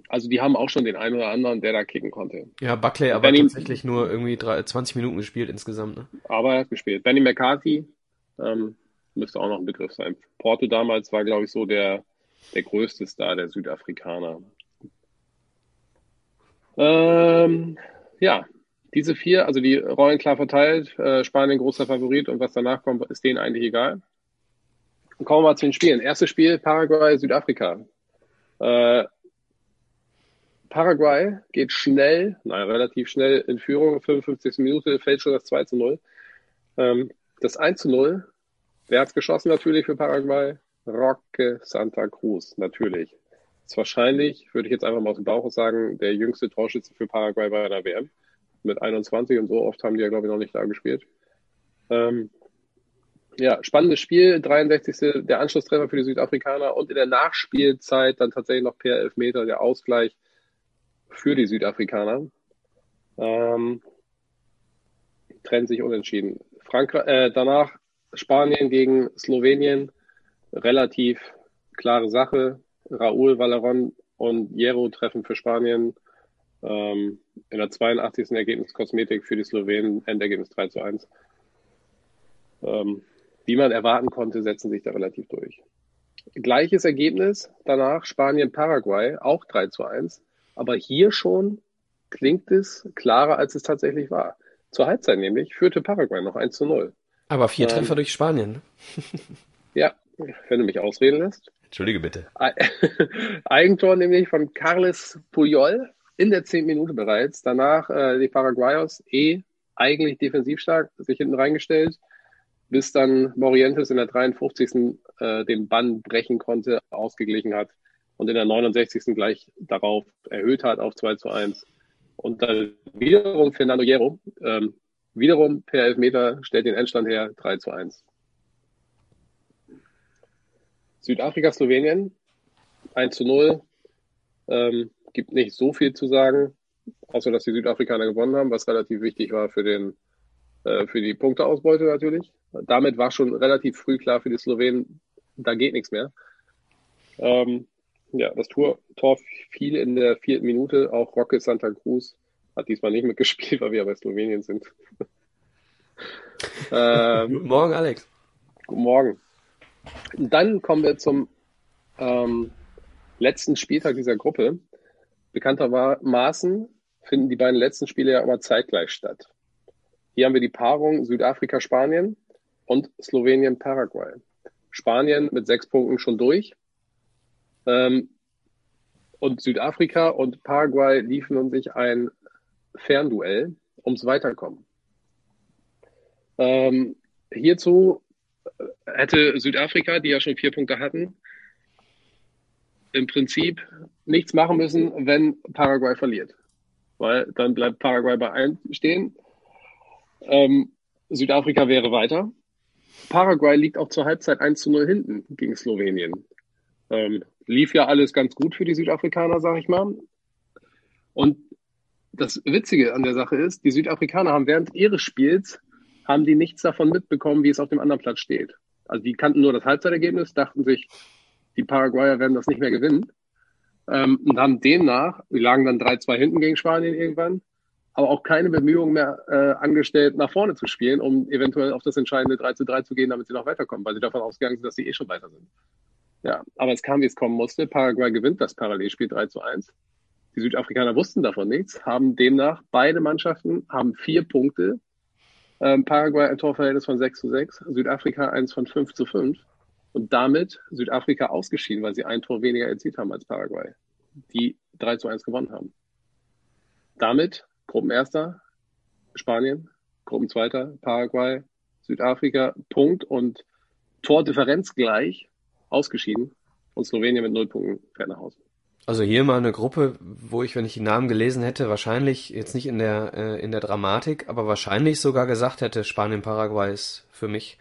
Also die haben auch schon den einen oder anderen, der da kicken konnte. Ja, Buckley aber Benny, tatsächlich nur irgendwie 20 Minuten gespielt insgesamt. Ne? Aber er hat gespielt. Benny McCarthy ähm, müsste auch noch ein Begriff sein. Porto damals war, glaube ich, so der, der größte Star der Südafrikaner. Ähm, ja, diese vier, also die Rollen klar verteilt, äh, Spanien großer Favorit und was danach kommt, ist denen eigentlich egal. Und kommen wir mal zu den Spielen. Erstes Spiel Paraguay, Südafrika. Äh, Paraguay geht schnell, naja, relativ schnell in Führung, 55. Minute fällt schon das 2 zu 0. Ähm, das 1 zu 0, wer hat's geschossen natürlich für Paraguay? Roque Santa Cruz, natürlich. Ist wahrscheinlich, würde ich jetzt einfach mal aus dem Bauch sagen, der jüngste Torschütze für Paraguay bei einer WM. Mit 21 und so oft haben die ja, glaube ich, noch nicht da gespielt. Ähm, ja, spannendes Spiel, 63. der Anschlusstreffer für die Südafrikaner und in der Nachspielzeit dann tatsächlich noch per Elfmeter der Ausgleich für die Südafrikaner. Ähm, trennt sich unentschieden. Frankreich, äh, danach Spanien gegen Slowenien, relativ klare Sache. Raúl, Valeron und Jero treffen für Spanien. Ähm, in der 82. Ergebnis Kosmetik für die Slowenen, Endergebnis 3 zu 1. Ähm, wie man erwarten konnte, setzen sich da relativ durch. Gleiches Ergebnis danach Spanien-Paraguay, auch 3 zu 1. Aber hier schon klingt es klarer, als es tatsächlich war. Zur Halbzeit nämlich führte Paraguay noch 1 zu 0. Aber vier ähm, Treffer durch Spanien. Ne? ja, wenn du mich ausreden lässt. Entschuldige bitte. Eigentor nämlich von Carles Puyol in der zehnten Minute bereits. Danach äh, die Paraguayos eh eigentlich defensiv stark, sich hinten reingestellt, bis dann Morientes in der 53. Äh, den Bann brechen konnte, ausgeglichen hat und in der 69. gleich darauf erhöht hat auf 2 zu 1. Und dann wiederum Fernando Hierro, ähm, wiederum per Elfmeter stellt den Endstand her 3 zu 1. Südafrika, Slowenien 1 zu 0. Ähm, gibt nicht so viel zu sagen, außer dass die Südafrikaner gewonnen haben, was relativ wichtig war für den äh, für die Punkteausbeute natürlich. Damit war schon relativ früh klar für die Slowenen, da geht nichts mehr. Ähm, ja, das Tor, Tor fiel in der vierten Minute. Auch Roque Santa Cruz hat diesmal nicht mitgespielt, weil wir bei Slowenien sind. ähm, Guten Morgen, Alex. Guten Morgen. Dann kommen wir zum ähm, letzten Spieltag dieser Gruppe. Bekanntermaßen finden die beiden letzten Spiele ja immer zeitgleich statt. Hier haben wir die Paarung Südafrika-Spanien und Slowenien-Paraguay. Spanien mit sechs Punkten schon durch. Ähm, und Südafrika und Paraguay liefen sich ein Fernduell ums Weiterkommen. Ähm, hierzu hätte Südafrika, die ja schon vier Punkte hatten, im Prinzip nichts machen müssen, wenn Paraguay verliert. Weil dann bleibt Paraguay bei 1 stehen. Ähm, Südafrika wäre weiter. Paraguay liegt auch zur Halbzeit 1 zu 0 hinten gegen Slowenien. Ähm, lief ja alles ganz gut für die Südafrikaner, sag ich mal. Und das Witzige an der Sache ist, die Südafrikaner haben während ihres Spiels haben die nichts davon mitbekommen, wie es auf dem anderen Platz steht. Also die kannten nur das Halbzeitergebnis, dachten sich, die Paraguayer werden das nicht mehr gewinnen. Ähm, und haben demnach, wir lagen dann 3-2 hinten gegen Spanien irgendwann, aber auch keine Bemühungen mehr äh, angestellt, nach vorne zu spielen, um eventuell auf das entscheidende 3 3 zu gehen, damit sie noch weiterkommen, weil sie davon ausgegangen sind, dass sie eh schon weiter sind. Ja, aber es kam, wie es kommen musste. Paraguay gewinnt das Parallelspiel 3 zu 1. Die Südafrikaner wussten davon nichts, haben demnach beide Mannschaften haben vier Punkte. Ähm, Paraguay ein Torverhältnis von 6 zu 6, Südafrika eins von 5 zu 5 und damit Südafrika ausgeschieden, weil sie ein Tor weniger erzielt haben als Paraguay, die 3 zu 1 gewonnen haben. Damit Gruppenerster Spanien, Gruppenzweiter Paraguay, Südafrika, Punkt und Tordifferenz gleich, ausgeschieden und Slowenien mit null Punkten fährt nach Hause. Also hier mal eine Gruppe, wo ich, wenn ich die Namen gelesen hätte, wahrscheinlich jetzt nicht in der äh, in der Dramatik, aber wahrscheinlich sogar gesagt hätte, Spanien Paraguay ist für mich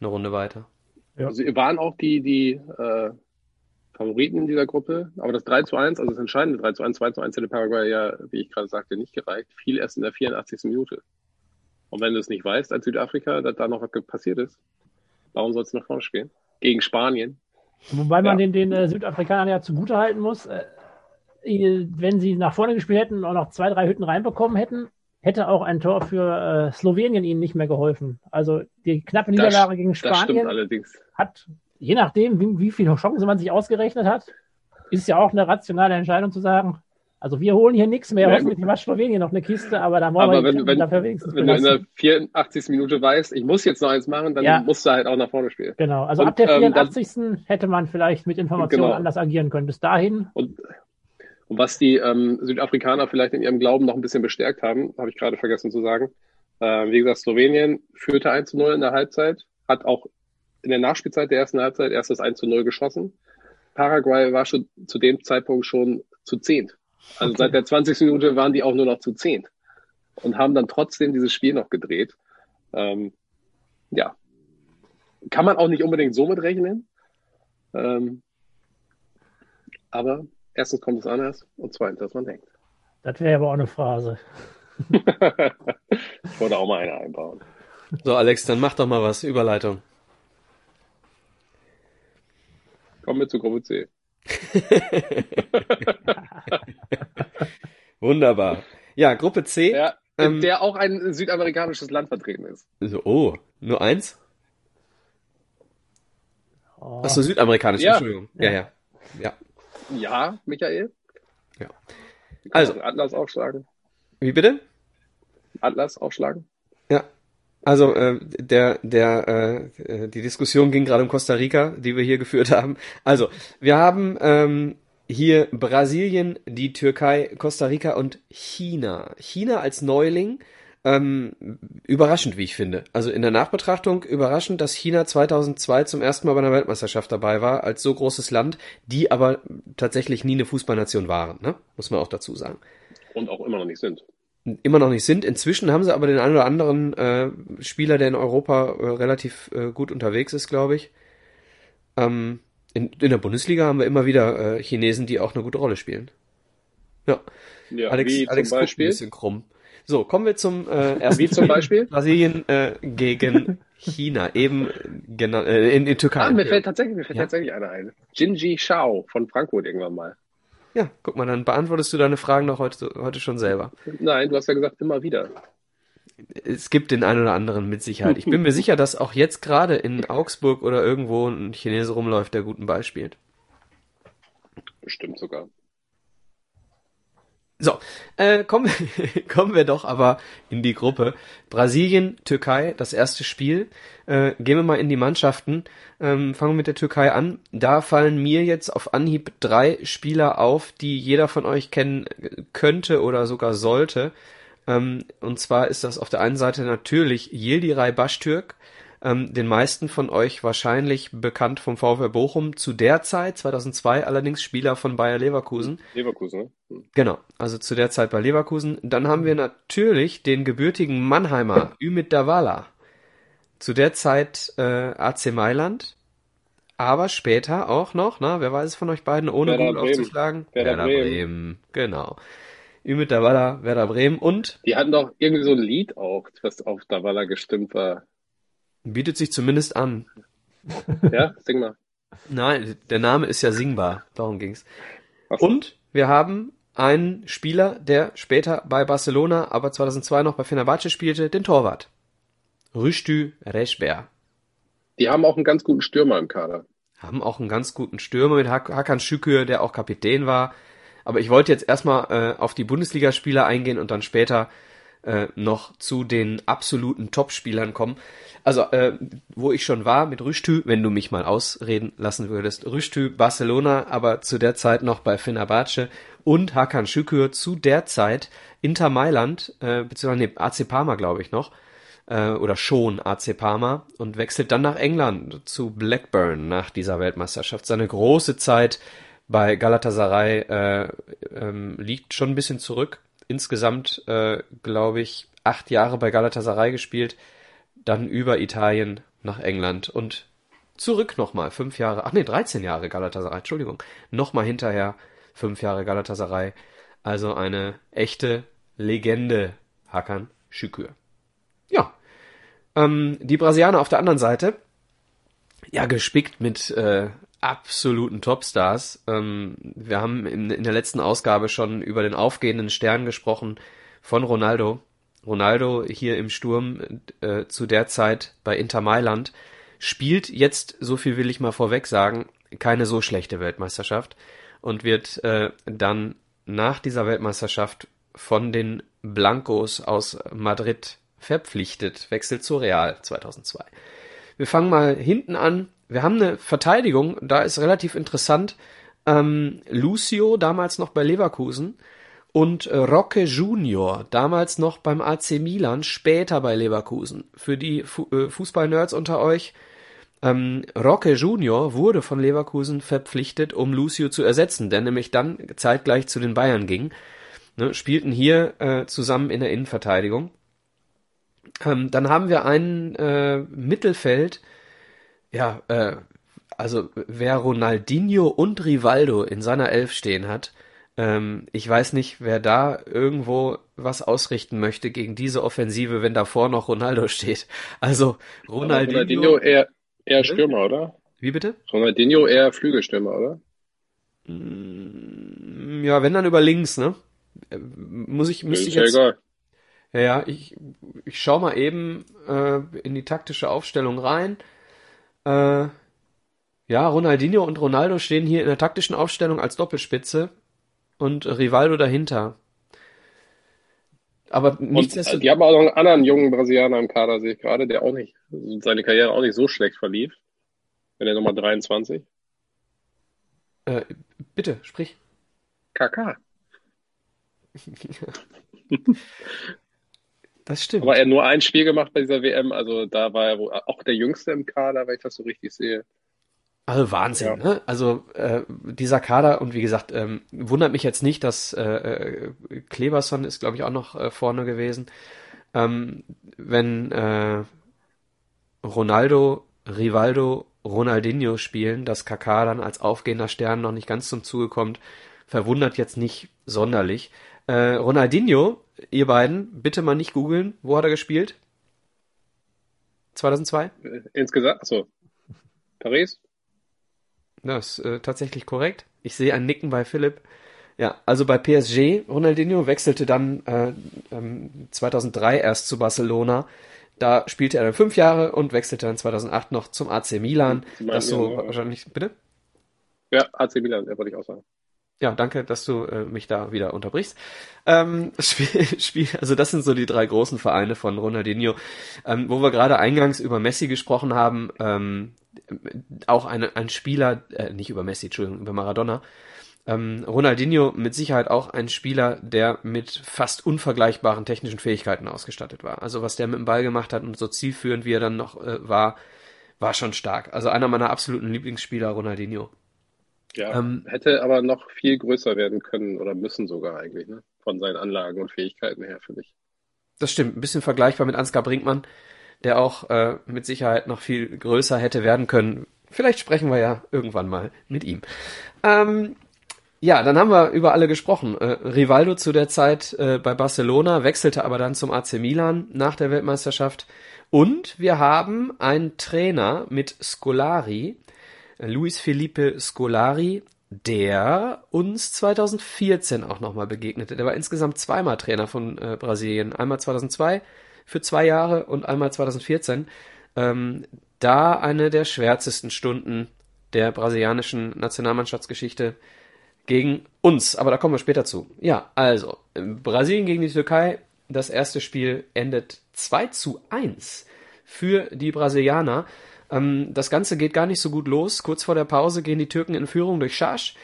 eine Runde weiter. Ja. Also waren auch die die äh, Favoriten in dieser Gruppe, aber das 3 zu 1, also das entscheidende 3 zu 1, 2 zu 1 hätte Paraguay ja, wie ich gerade sagte, nicht gereicht, fiel erst in der 84. Minute. Und wenn du es nicht weißt als Südafrika, dass da noch was passiert ist, warum sollst du nach vorne spielen? Gegen Spanien, Wobei man ja. den, den äh, Südafrikanern ja zugute halten muss, äh, wenn sie nach vorne gespielt hätten und noch zwei, drei Hütten reinbekommen hätten, hätte auch ein Tor für äh, Slowenien ihnen nicht mehr geholfen. Also die knappe Niederlage das, gegen Spanien hat, je nachdem, wie, wie viele Chancen man sich ausgerechnet hat, ist ja auch eine rationale Entscheidung zu sagen, also wir holen hier nichts mehr, ja, hoffentlich macht Slowenien noch eine Kiste, aber da wollen aber wir wenn, wenn, dafür wenigstens Wenn belassen. du in der 84. Minute weißt, ich muss jetzt noch eins machen, dann ja. musst du halt auch nach vorne spielen. Genau, also und, ab der 84. Ähm, hätte man vielleicht mit Informationen genau. anders agieren können. Bis dahin. Und, Und was die ähm, Südafrikaner vielleicht in ihrem Glauben noch ein bisschen bestärkt haben, habe ich gerade vergessen zu sagen. Äh, wie gesagt, Slowenien führte 1 zu 0 in der Halbzeit, hat auch in der Nachspielzeit der ersten Halbzeit erst das 1 zu 0 geschossen. Paraguay war schon zu dem Zeitpunkt schon zu zehnt. Also okay. seit der 20. Minute waren die auch nur noch zu zehnt und haben dann trotzdem dieses Spiel noch gedreht. Ähm, ja, kann man auch nicht unbedingt so mit rechnen. Ähm, aber erstens kommt es anders und zweitens, als man denkt. Das wäre aber auch eine Phrase. ich wollte auch mal eine einbauen. So, Alex, dann mach doch mal was. Überleitung. Kommen wir zu Gruppe C. Wunderbar. Ja, Gruppe C. Ja, ähm, der auch ein südamerikanisches Land vertreten ist. So, oh, nur eins? Oh. Achso, südamerikanisch, ja. Entschuldigung. Ja, ja. Ja, ja Michael. Ja. Also. Atlas aufschlagen. Wie bitte? Atlas aufschlagen. Ja. Also äh, der der äh, äh, die Diskussion ging gerade um Costa Rica, die wir hier geführt haben. Also wir haben ähm, hier Brasilien, die Türkei, Costa Rica und China. China als Neuling. Ähm, überraschend, wie ich finde. Also in der Nachbetrachtung überraschend, dass China 2002 zum ersten Mal bei einer Weltmeisterschaft dabei war, als so großes Land, die aber tatsächlich nie eine Fußballnation waren, ne? muss man auch dazu sagen. Und auch immer noch nicht sind immer noch nicht sind. Inzwischen haben sie aber den einen oder anderen äh, Spieler, der in Europa äh, relativ äh, gut unterwegs ist, glaube ich. Ähm, in, in der Bundesliga haben wir immer wieder äh, Chinesen, die auch eine gute Rolle spielen. Ja. ja Alex, wie Alex zum Beispiel? ein bisschen krumm. So, kommen wir zum äh, ersten Wie zum Beispiel? Brasilien äh, gegen China, eben in, in Türkei. Ah, mir fällt tatsächlich, mir fällt ja. tatsächlich einer ein. Jinji Shao von Frankfurt irgendwann mal. Ja, guck mal, dann beantwortest du deine Fragen doch heute, heute schon selber. Nein, du hast ja gesagt, immer wieder. Es gibt den einen oder anderen mit Sicherheit. Ich bin mir sicher, dass auch jetzt gerade in Augsburg oder irgendwo ein Chinese rumläuft, der guten Ball spielt. Bestimmt sogar. So, äh, kommen, kommen wir doch aber in die Gruppe. Brasilien, Türkei, das erste Spiel. Äh, gehen wir mal in die Mannschaften. Ähm, fangen wir mit der Türkei an. Da fallen mir jetzt auf Anhieb drei Spieler auf, die jeder von euch kennen könnte oder sogar sollte. Ähm, und zwar ist das auf der einen Seite natürlich Yildiray Baştürk, ähm, den meisten von euch wahrscheinlich bekannt vom VfL Bochum zu der Zeit, 2002 allerdings Spieler von Bayer Leverkusen. Leverkusen, ne? Hm. Genau, also zu der Zeit bei Leverkusen. Dann haben wir natürlich den gebürtigen Mannheimer Ümit Davala. Zu der Zeit äh, AC Mailand, aber später auch noch, na, wer weiß es von euch beiden, ohne Werder gut Bremen. aufzuschlagen? Werder, Werder Bremen. Bremen. Genau. Ümit Davala, Werder Bremen und? Die hatten doch irgendwie so ein Lied auch, was auf Davala gestimmt war. Bietet sich zumindest an. Ja, sing mal. Nein, der Name ist ja singbar. Darum ging's. So. Und wir haben einen Spieler, der später bei Barcelona, aber 2002 noch bei Fenerbahce spielte, den Torwart. Rüştü Reschber. Die haben auch einen ganz guten Stürmer im Kader. Haben auch einen ganz guten Stürmer mit Hakan Şükür, der auch Kapitän war. Aber ich wollte jetzt erstmal äh, auf die Bundesligaspieler eingehen und dann später äh, noch zu den absoluten Topspielern kommen. Also, äh, wo ich schon war mit Rüstü, wenn du mich mal ausreden lassen würdest. Rüstü, Barcelona, aber zu der Zeit noch bei Fenerbahce und Hakan Şükür zu der Zeit Inter Mailand, äh, beziehungsweise nee, AC Parma, glaube ich noch, äh, oder schon AC Parma und wechselt dann nach England zu Blackburn nach dieser Weltmeisterschaft. Seine große Zeit bei Galatasaray äh, ähm, liegt schon ein bisschen zurück. Insgesamt, äh, glaube ich, acht Jahre bei Galatasaray gespielt dann über Italien nach England und zurück nochmal, fünf Jahre, ach nee, 13 Jahre Galatasaray, Entschuldigung, nochmal hinterher, fünf Jahre Galatasaray, also eine echte Legende, Hakan Şükür. Ja, ähm, die Brasilianer auf der anderen Seite, ja, gespickt mit äh, absoluten Topstars. Ähm, wir haben in, in der letzten Ausgabe schon über den aufgehenden Stern gesprochen von Ronaldo, Ronaldo hier im Sturm äh, zu der Zeit bei Inter Mailand spielt jetzt, so viel will ich mal vorweg sagen, keine so schlechte Weltmeisterschaft und wird äh, dann nach dieser Weltmeisterschaft von den Blancos aus Madrid verpflichtet, wechselt zu Real 2002. Wir fangen mal hinten an. Wir haben eine Verteidigung, da ist relativ interessant, ähm, Lucio, damals noch bei Leverkusen, und äh, Roque Junior, damals noch beim AC Milan, später bei Leverkusen. Für die Fu äh, Fußballnerds unter euch, ähm, Roque Junior wurde von Leverkusen verpflichtet, um Lucio zu ersetzen, der nämlich dann zeitgleich zu den Bayern ging. Ne, spielten hier äh, zusammen in der Innenverteidigung. Ähm, dann haben wir ein äh, Mittelfeld, ja, äh, also wer Ronaldinho und Rivaldo in seiner Elf stehen hat, ähm, ich weiß nicht, wer da irgendwo was ausrichten möchte gegen diese Offensive, wenn davor noch Ronaldo steht. Also Ronaldinho, Ronaldinho eher, eher Stürmer, oder? Wie bitte? Ronaldinho eher Flügelstürmer, oder? Mm, ja, wenn dann über links, ne? Äh, muss ich, müsste ich jetzt. Ja, egal. Ja, ja, ich, ich schau mal eben äh, in die taktische Aufstellung rein. Äh, ja, Ronaldinho und Ronaldo stehen hier in der taktischen Aufstellung als Doppelspitze und Rivaldo dahinter. Aber nichtsdestotrotz. Äh, Die haben auch noch einen anderen jungen Brasilianer im Kader, sehe ich gerade, der auch nicht, seine Karriere auch nicht so schlecht verlief. Wenn er Nummer 23. Äh, bitte, sprich. KK. Das stimmt. Aber er nur ein Spiel gemacht bei dieser WM, also da war er auch der Jüngste im Kader, wenn ich das so richtig sehe. Also Wahnsinn, Ja. ne? Also äh, dieser Kader und wie gesagt, ähm, wundert mich jetzt nicht, dass äh, äh, Kleberson ist, glaube ich, auch noch äh, vorne gewesen. Ähm, wenn äh, Ronaldo, Rivaldo, Ronaldinho spielen, dass Kaká dann als aufgehender Stern noch nicht ganz zum Zuge kommt, verwundert jetzt nicht sonderlich. Äh, Ronaldinho, ihr beiden, bitte mal nicht googeln, wo hat er gespielt? 2002? Äh, Insgesamt, achso. Paris? Das ist äh, tatsächlich korrekt. Ich sehe ein Nicken bei Philipp. Ja, also bei PSG, Ronaldinho wechselte dann äh, ähm, 2003 erst zu Barcelona. Da spielte er dann fünf Jahre und wechselte dann 2008 noch zum AC Milan. Das so wahrscheinlich, bitte? Ja, AC Milan, ja, wollte ich auch sagen. Ja, danke, dass du äh, mich da wieder unterbrichst. Ähm, Spiel, Spiel, also das sind so die drei großen Vereine von Ronaldinho. Ähm, wo wir gerade eingangs über Messi gesprochen haben, ähm, auch eine, ein Spieler, äh, nicht über Messi, Entschuldigung, über Maradona. Ähm, Ronaldinho mit Sicherheit auch ein Spieler, der mit fast unvergleichbaren technischen Fähigkeiten ausgestattet war. Also was der mit dem Ball gemacht hat und so zielführend wie er dann noch äh, war, war schon stark. Also einer meiner absoluten Lieblingsspieler, Ronaldinho. Ja, Ähm, hätte aber noch viel größer werden können oder müssen sogar eigentlich, ne? Von seinen Anlagen und Fähigkeiten her, finde ich. Das stimmt, ein bisschen vergleichbar mit Ansgar Brinkmann, der auch äh, mit Sicherheit noch viel größer hätte werden können. Vielleicht sprechen wir ja irgendwann mal mit ihm. Ähm, ja, dann haben wir über alle gesprochen. Äh, Rivaldo zu der Zeit äh, bei Barcelona, wechselte aber dann zum AC Milan nach der Weltmeisterschaft. Und wir haben einen Trainer mit Scolari, Luis Felipe Scolari, der uns 2014 auch nochmal begegnete. Der war insgesamt zweimal Trainer von äh, Brasilien. Einmal 2002 für zwei Jahre und einmal 2014. Ähm, da eine der schwärzesten Stunden der brasilianischen Nationalmannschaftsgeschichte gegen uns. Aber da kommen wir später zu. Ja, also, Brasilien gegen die Türkei. Das erste Spiel endet 2 zu 1 für die Brasilianer. Ähm, das Ganze geht gar nicht so gut los. Kurz vor der Pause gehen die Türken in Führung durch Schasch.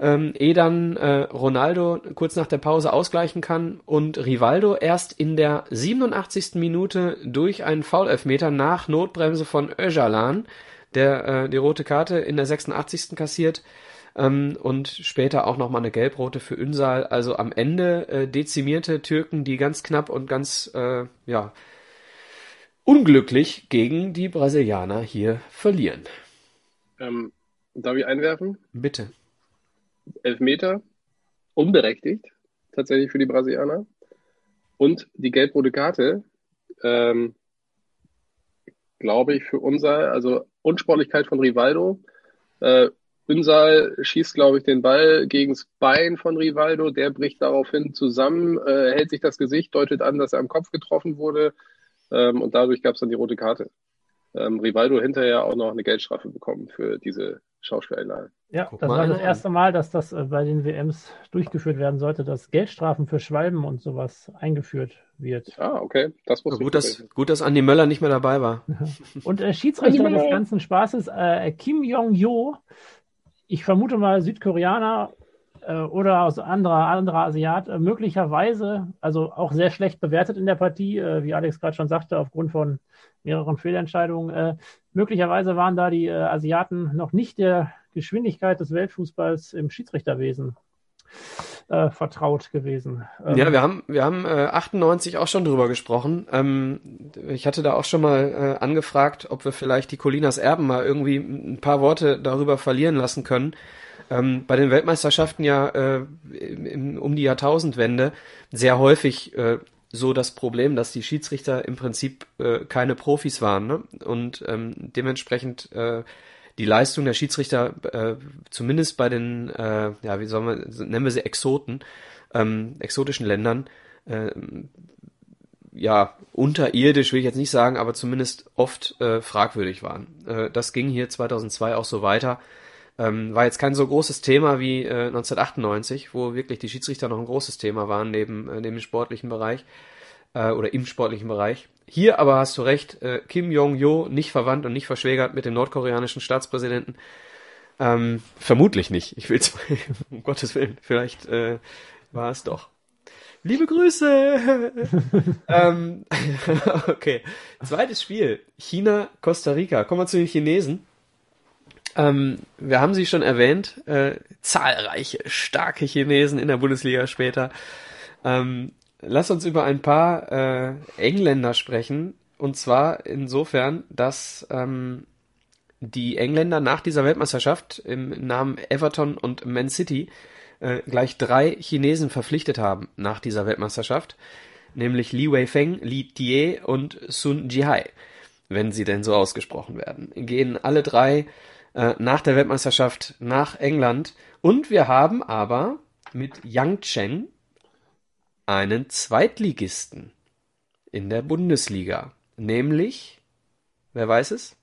Ähm, ehe dann äh, Ronaldo kurz nach der Pause ausgleichen kann und Rivaldo erst in der 87. Minute durch einen Foul-Elfmeter nach Notbremse von Öcalan, der äh, die rote Karte in der 86. kassiert ähm, und später auch nochmal eine gelb-rote für Ünsal. Also am Ende äh, dezimierte Türken, die ganz knapp und ganz äh, ja unglücklich gegen die Brasilianer hier verlieren. Ähm, darf ich einwerfen? Bitte. Elfmeter, unberechtigt, tatsächlich für die Brasilianer. Und die gelb-rote Karte, ähm, glaube ich, für unser, also Unsportlichkeit von Rivaldo. Äh, Ünsal schießt, glaube ich, den Ball gegens Bein von Rivaldo, der bricht daraufhin zusammen, äh, hält sich das Gesicht, deutet an, dass er am Kopf getroffen wurde ähm, und dadurch gab es dann die rote Karte. Ähm, Rivaldo hinterher auch noch eine Geldstrafe bekommen für diese Schauspielerei. Ja, Guck das war das erste Mal, dass das äh, bei den WMs durchgeführt werden sollte, dass Geldstrafen für Schwalben und sowas eingeführt wird. Ah, okay, das wusste Gut, ich dass, gut, dass Andi Möller nicht mehr dabei war. Und äh, Schiedsrichter des ganzen Spaßes, äh, Kim Jong-jo, ich vermute mal Südkoreaner äh, oder aus anderer, anderer Asiat äh, möglicherweise, also auch sehr schlecht bewertet in der Partie, äh, wie Alex gerade schon sagte, aufgrund von mehreren Fehlentscheidungen. Äh, möglicherweise waren da die äh, Asiaten noch nicht der Geschwindigkeit des Weltfußballs im Schiedsrichterwesen äh, vertraut gewesen. Ähm, ja, wir haben, wir haben äh, 98 auch schon drüber gesprochen. Ähm, ich hatte da auch schon mal äh, angefragt, ob wir vielleicht die Colinas Erben mal irgendwie ein paar Worte darüber verlieren lassen können. Ähm, bei den Weltmeisterschaften ja äh, im, um die Jahrtausendwende sehr häufig äh, so das Problem, dass die Schiedsrichter im Prinzip äh, keine Profis waren ne? und ähm, dementsprechend äh, die Leistung der Schiedsrichter, äh, zumindest bei den, äh, ja, wie soll man, nennen wir sie Exoten, ähm, exotischen Ländern, äh, ja, unterirdisch will ich jetzt nicht sagen, aber zumindest oft äh, fragwürdig waren. Äh, das ging hier 2002 auch so weiter. Ähm, war jetzt kein so großes Thema wie äh, 1998, wo wirklich die Schiedsrichter noch ein großes Thema waren neben, äh, neben dem sportlichen Bereich äh, oder im sportlichen Bereich. Hier aber hast du recht, äh, Kim Jong-jo nicht verwandt und nicht verschwägert mit dem nordkoreanischen Staatspräsidenten. Ähm, vermutlich nicht. Ich will um Gottes Willen, vielleicht äh, war es doch. Liebe Grüße! ähm, okay. Zweites Spiel. China, Costa Rica. Kommen wir zu den Chinesen. Ähm, wir haben sie schon erwähnt. Äh, zahlreiche, starke Chinesen in der Bundesliga später. Ähm, lass uns über ein paar äh, Engländer sprechen. Und zwar insofern, dass ähm, die Engländer nach dieser Weltmeisterschaft im Namen Everton und Man City äh, gleich drei Chinesen verpflichtet haben nach dieser Weltmeisterschaft, nämlich Li Weifeng, Li Tie und Sun Jihai, wenn sie denn so ausgesprochen werden. Gehen alle drei äh, nach der Weltmeisterschaft nach England und wir haben aber mit Yang Chen einen Zweitligisten in der Bundesliga. Nämlich, wer weiß es?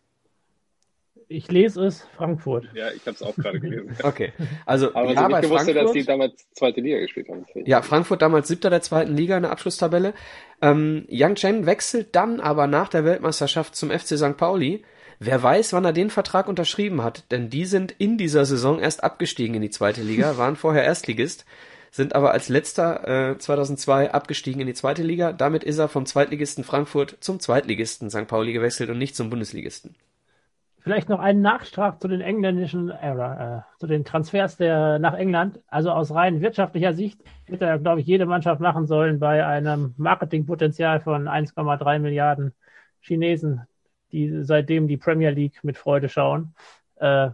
Ich lese es, Frankfurt. Ja, ich habe es auch gerade gelesen. okay, also aber ja, ich wusste, dass die damals zweite Liga gespielt haben. Ja, Frankfurt damals siebter der zweiten Liga in der Abschlusstabelle. Ähm, Yang Chen wechselt dann aber nach der Weltmeisterschaft zum FC St. Pauli. Wer weiß, wann er den Vertrag unterschrieben hat, denn die sind in dieser Saison erst abgestiegen in die zweite Liga, waren vorher Erstligist sind aber als letzter äh, 2002 abgestiegen in die zweite Liga. Damit ist er vom Zweitligisten Frankfurt zum Zweitligisten St. Pauli gewechselt und nicht zum Bundesligisten. Vielleicht noch einen Nachtrag zu den engländischen, äh, äh, zu den Transfers der nach England. Also aus rein wirtschaftlicher Sicht hätte er, glaube ich, jede Mannschaft machen sollen bei einem Marketingpotenzial von 1,3 Milliarden Chinesen, die seitdem die Premier League mit Freude schauen. Äh,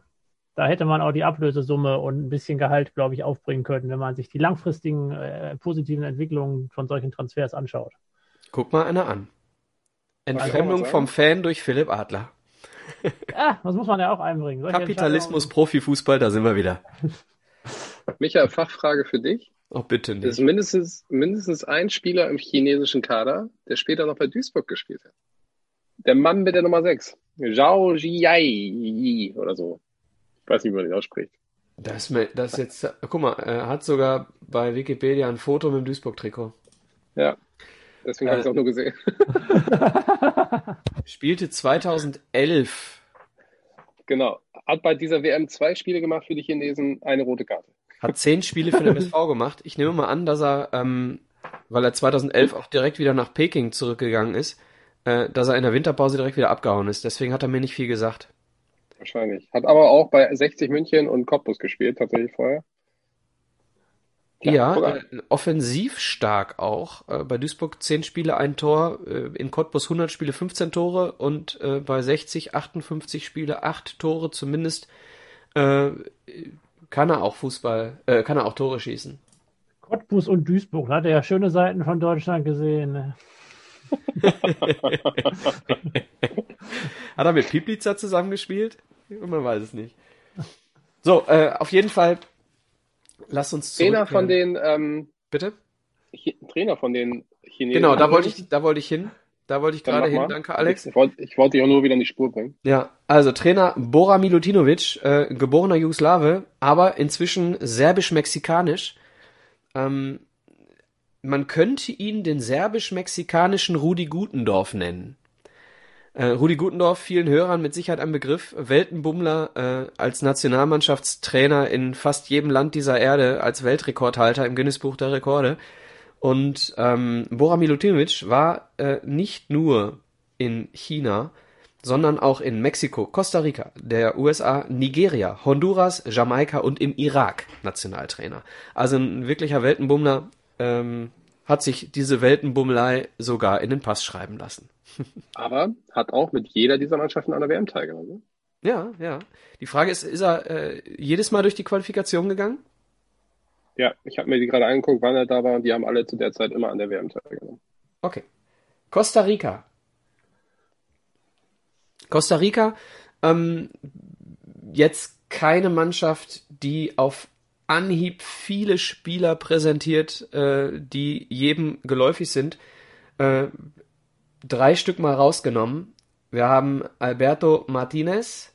da hätte man auch die Ablösesumme und ein bisschen Gehalt, glaube ich, aufbringen können, wenn man sich die langfristigen äh, positiven Entwicklungen von solchen Transfers anschaut. Guck mal einer an. Entfremdung vom Fan durch Philipp Adler. Ja, das muss man ja auch einbringen. Solche Kapitalismus, Profifußball, da sind wir wieder. Micha, Fachfrage für dich. Oh, bitte nicht. Das ist mindestens, mindestens ein Spieler im chinesischen Kader, der später noch bei Duisburg gespielt hat. Der Mann mit der Nummer 6. Zhao Jiai oder so. Ich weiß nicht, wie man den ausspricht. Das, das jetzt, guck mal, er hat sogar bei Wikipedia ein Foto mit dem Duisburg-Trikot. Ja, deswegen äh, habe ich es auch nur gesehen. spielte 2011. Genau, hat bei dieser WM zwei Spiele gemacht für die Chinesen, eine rote Karte. Hat zehn Spiele für den MSV gemacht. Ich nehme mal an, dass er, ähm, weil er 2011 auch direkt wieder nach Peking zurückgegangen ist, äh, dass er in der Winterpause direkt wieder abgehauen ist. Deswegen hat er mir nicht viel gesagt. Wahrscheinlich. Hat aber auch bei 60 München und Cottbus gespielt, tatsächlich vorher. Ja, ja äh, offensiv stark auch. Äh, bei Duisburg 10 Spiele, ein Tor, äh, in Cottbus 100 Spiele, 15 Tore und äh, bei 60, 58 Spiele, 8 Tore zumindest. Äh, kann er auch Fußball, äh, kann er auch Tore schießen. Cottbus und Duisburg, hat er ja schöne Seiten von Deutschland gesehen. Ne? Hat er mit Piplitzer zusammengespielt? Man weiß es nicht. So, äh, auf jeden Fall, lass uns. Trainer von den, ähm, bitte? Trainer von den Chinesen. Genau, da wollte ich, da wollte ich hin. Da wollte ich gerade hin. Danke, Alex. Ich, wollte, ich wollte dich auch nur wieder in die Spur bringen. Ja, also Trainer Bora Milutinovic, äh, geborener Jugoslawe, aber inzwischen serbisch-mexikanisch. Ähm, man könnte ihn den serbisch-mexikanischen Rudi Gutendorf nennen. Äh, Rudi Gutendorf, vielen Hörern mit Sicherheit ein Begriff. Weltenbummler äh, als Nationalmannschaftstrainer in fast jedem Land dieser Erde, als Weltrekordhalter im Guinness-Buch der Rekorde. Und ähm, Bora Milutinovic war äh, nicht nur in China, sondern auch in Mexiko, Costa Rica, der USA, Nigeria, Honduras, Jamaika und im Irak Nationaltrainer. Also ein wirklicher Weltenbummler ähm, hat sich diese Weltenbummelei sogar in den Pass schreiben lassen. Aber hat auch mit jeder dieser Mannschaften an der WM teilgenommen. Ne? Ja, ja. Die Frage ist, ist er äh, jedes Mal durch die Qualifikation gegangen? Ja, ich habe mir die gerade angeguckt, wann er da war und die haben alle zu der Zeit immer an der WM teilgenommen. Okay. Costa Rica. Costa Rica, ähm, jetzt keine Mannschaft, die auf Anhieb viele Spieler präsentiert, äh, die jedem geläufig sind. Äh, drei Stück mal rausgenommen. Wir haben Alberto Martinez,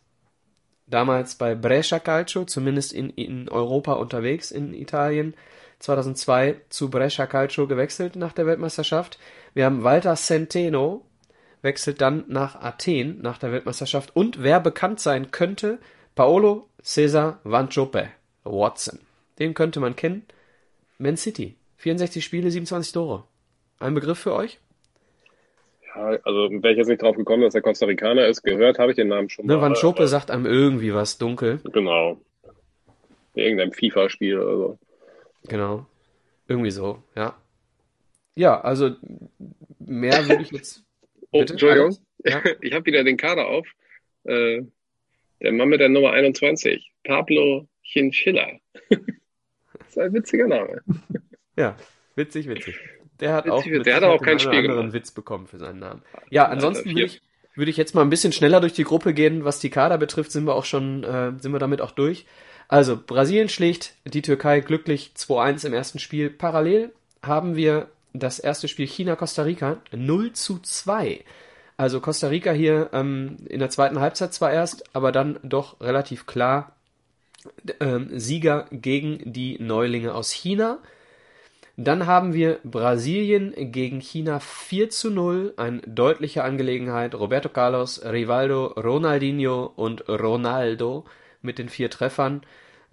damals bei Brescia Calcio, zumindest in, in Europa unterwegs in Italien, 2002 zu Brescia Calcio gewechselt nach der Weltmeisterschaft. Wir haben Walter Centeno, wechselt dann nach Athen nach der Weltmeisterschaft. Und wer bekannt sein könnte, Paolo Cesar Vanchope Watson. Den könnte man kennen. Man City. 64 Spiele, 27 Tore. Ein Begriff für euch? Ja, also wäre ich jetzt nicht drauf gekommen, dass er Costa Ricaner ist. Gehört habe ich den Namen schon ne, mal. Vanchope äh, sagt einem irgendwie was dunkel. Genau. Irgendein FIFA-Spiel oder so. Genau. Irgendwie so, ja. Ja, also mehr würde ich jetzt. oh, bitte? Entschuldigung. Ja? Ich habe wieder den Kader auf. Äh, der Mann mit der Nummer 21. Pablo Chinchilla. das ist ein witziger Name. Ja, witzig, witzig. Der hat witzig, auch, der hat auch keinen anderen gemacht. Witz bekommen für seinen Namen. Ja, ansonsten würde ich, würde ich jetzt mal ein bisschen schneller durch die Gruppe gehen. Was die Kader betrifft, sind wir auch schon, äh, sind wir damit auch durch. Also, Brasilien schlägt die Türkei glücklich 2-1 im ersten Spiel. Parallel haben wir das erste Spiel China-Costa Rica 0 zu 2. Also Costa Rica hier ähm, in der zweiten Halbzeit zwar erst, aber dann doch relativ klar Sieger gegen die Neulinge aus China. Dann haben wir Brasilien gegen China 4 zu 0, eine deutliche Angelegenheit. Roberto Carlos, Rivaldo, Ronaldinho und Ronaldo mit den vier Treffern.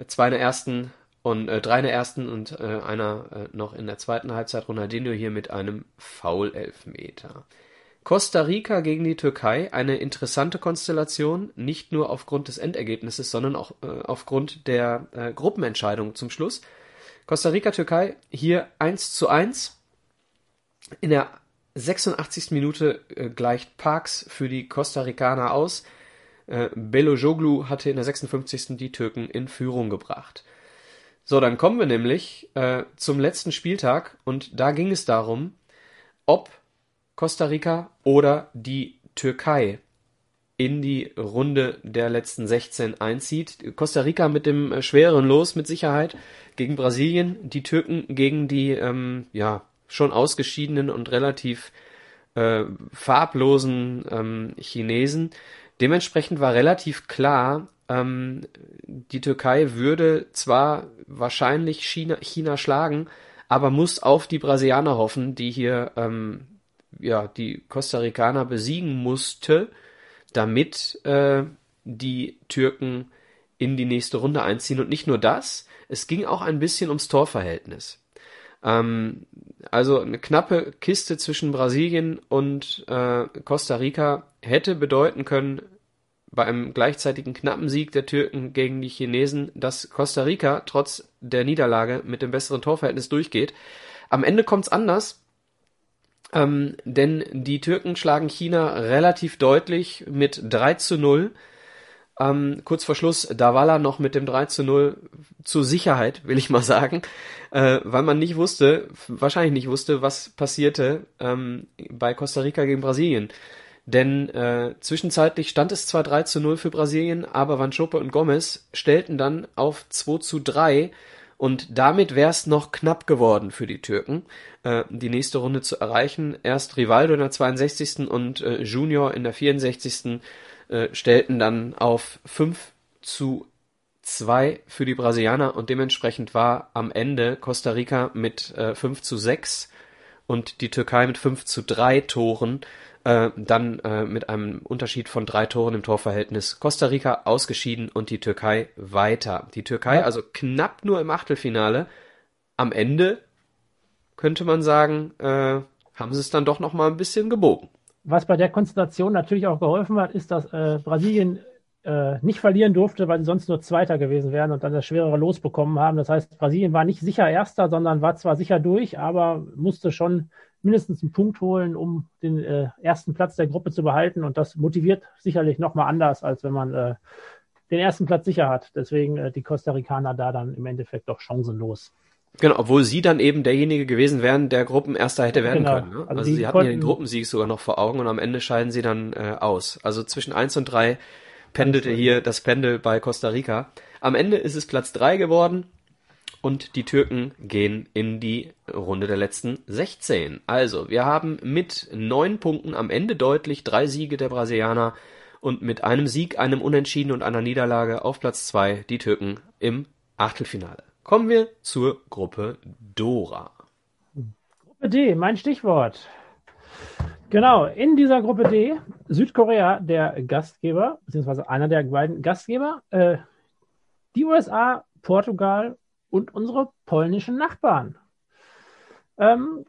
Zwei in der ersten und äh, drei in der ersten und äh, einer äh, noch in der zweiten Halbzeit. Ronaldinho hier mit einem Foul-Elfmeter. Costa Rica gegen die Türkei, eine interessante Konstellation, nicht nur aufgrund des Endergebnisses, sondern auch äh, aufgrund der äh, Gruppenentscheidung zum Schluss. Costa Rica, Türkei, hier 1 zu 1. In der 86. Minute äh, gleicht Parks für die Costa Ricaner aus. Äh, Belojoglu hatte in der 56. die Türken in Führung gebracht. So, dann kommen wir nämlich äh, zum letzten Spieltag und da ging es darum, ob Costa Rica oder die Türkei in die Runde der letzten 16 einzieht. Costa Rica mit dem äh, schweren Los mit Sicherheit gegen Brasilien, die Türken gegen die ähm, ja schon ausgeschiedenen und relativ äh, farblosen ähm, Chinesen. Dementsprechend war relativ klar, ähm, die Türkei würde zwar wahrscheinlich China, China schlagen, aber muss auf die Brasilianer hoffen, die hier ähm, ja die Costa Ricaner besiegen musste damit äh, die Türken in die nächste Runde einziehen. Und nicht nur das, es ging auch ein bisschen ums Torverhältnis. Ähm, also eine knappe Kiste zwischen Brasilien und äh, Costa Rica hätte bedeuten können, bei einem gleichzeitigen knappen Sieg der Türken gegen die Chinesen, dass Costa Rica trotz der Niederlage mit dem besseren Torverhältnis durchgeht. Am Ende kommt's anders. Ähm, denn die Türken schlagen China relativ deutlich mit 3 zu 0. Ähm, kurz vor Schluss Davala noch mit dem 3 zu 0 zur Sicherheit, will ich mal sagen, äh, weil man nicht wusste, wahrscheinlich nicht wusste, was passierte ähm, bei Costa Rica gegen Brasilien. Denn äh, zwischenzeitlich stand es zwar 3 zu 0 für Brasilien, aber Van Schoppe und Gomez stellten dann auf 2 zu 3 und damit wäre es noch knapp geworden für die Türken, äh, die nächste Runde zu erreichen. Erst Rivaldo in der 62. und äh, Junior in der 64. Äh, stellten dann auf 5 zu 2 für die Brasilianer und dementsprechend war am Ende Costa Rica mit äh, 5 zu 6 und die Türkei mit 5 zu 3 Toren äh, dann äh, mit einem Unterschied von drei Toren im Torverhältnis Costa Rica ausgeschieden und die Türkei weiter. Die Türkei ja. also knapp nur im Achtelfinale. Am Ende könnte man sagen, äh, haben sie es dann doch noch mal ein bisschen gebogen. Was bei der Konstellation natürlich auch geholfen hat, ist, dass äh, Brasilien äh, nicht verlieren durfte, weil sie sonst nur Zweiter gewesen wären und dann das schwerere Los bekommen haben. Das heißt, Brasilien war nicht sicher Erster, sondern war zwar sicher durch, aber musste schon mindestens einen Punkt holen, um den äh, ersten Platz der Gruppe zu behalten. Und das motiviert sicherlich nochmal anders, als wenn man äh, den ersten Platz sicher hat. Deswegen äh, die Costa Ricaner da dann im Endeffekt doch chancenlos. Genau, obwohl sie dann eben derjenige gewesen wären, der Gruppenerster hätte werden genau. können. Ne? Also, also sie hatten ja den Gruppensieg sogar noch vor Augen und am Ende scheiden sie dann äh, aus. Also zwischen eins und drei pendelte hier das Pendel bei Costa Rica. Am Ende ist es Platz drei geworden und die Türken gehen in die Runde der letzten 16. Also, wir haben mit neun Punkten am Ende deutlich drei Siege der Brasilianer und mit einem Sieg, einem Unentschieden und einer Niederlage auf Platz zwei die Türken im Achtelfinale. Kommen wir zur Gruppe Dora. Gruppe D, mein Stichwort. Genau, in dieser Gruppe D, Südkorea der Gastgeber, beziehungsweise einer der beiden Gastgeber, äh, die USA, Portugal und unsere polnischen Nachbarn. Ähm,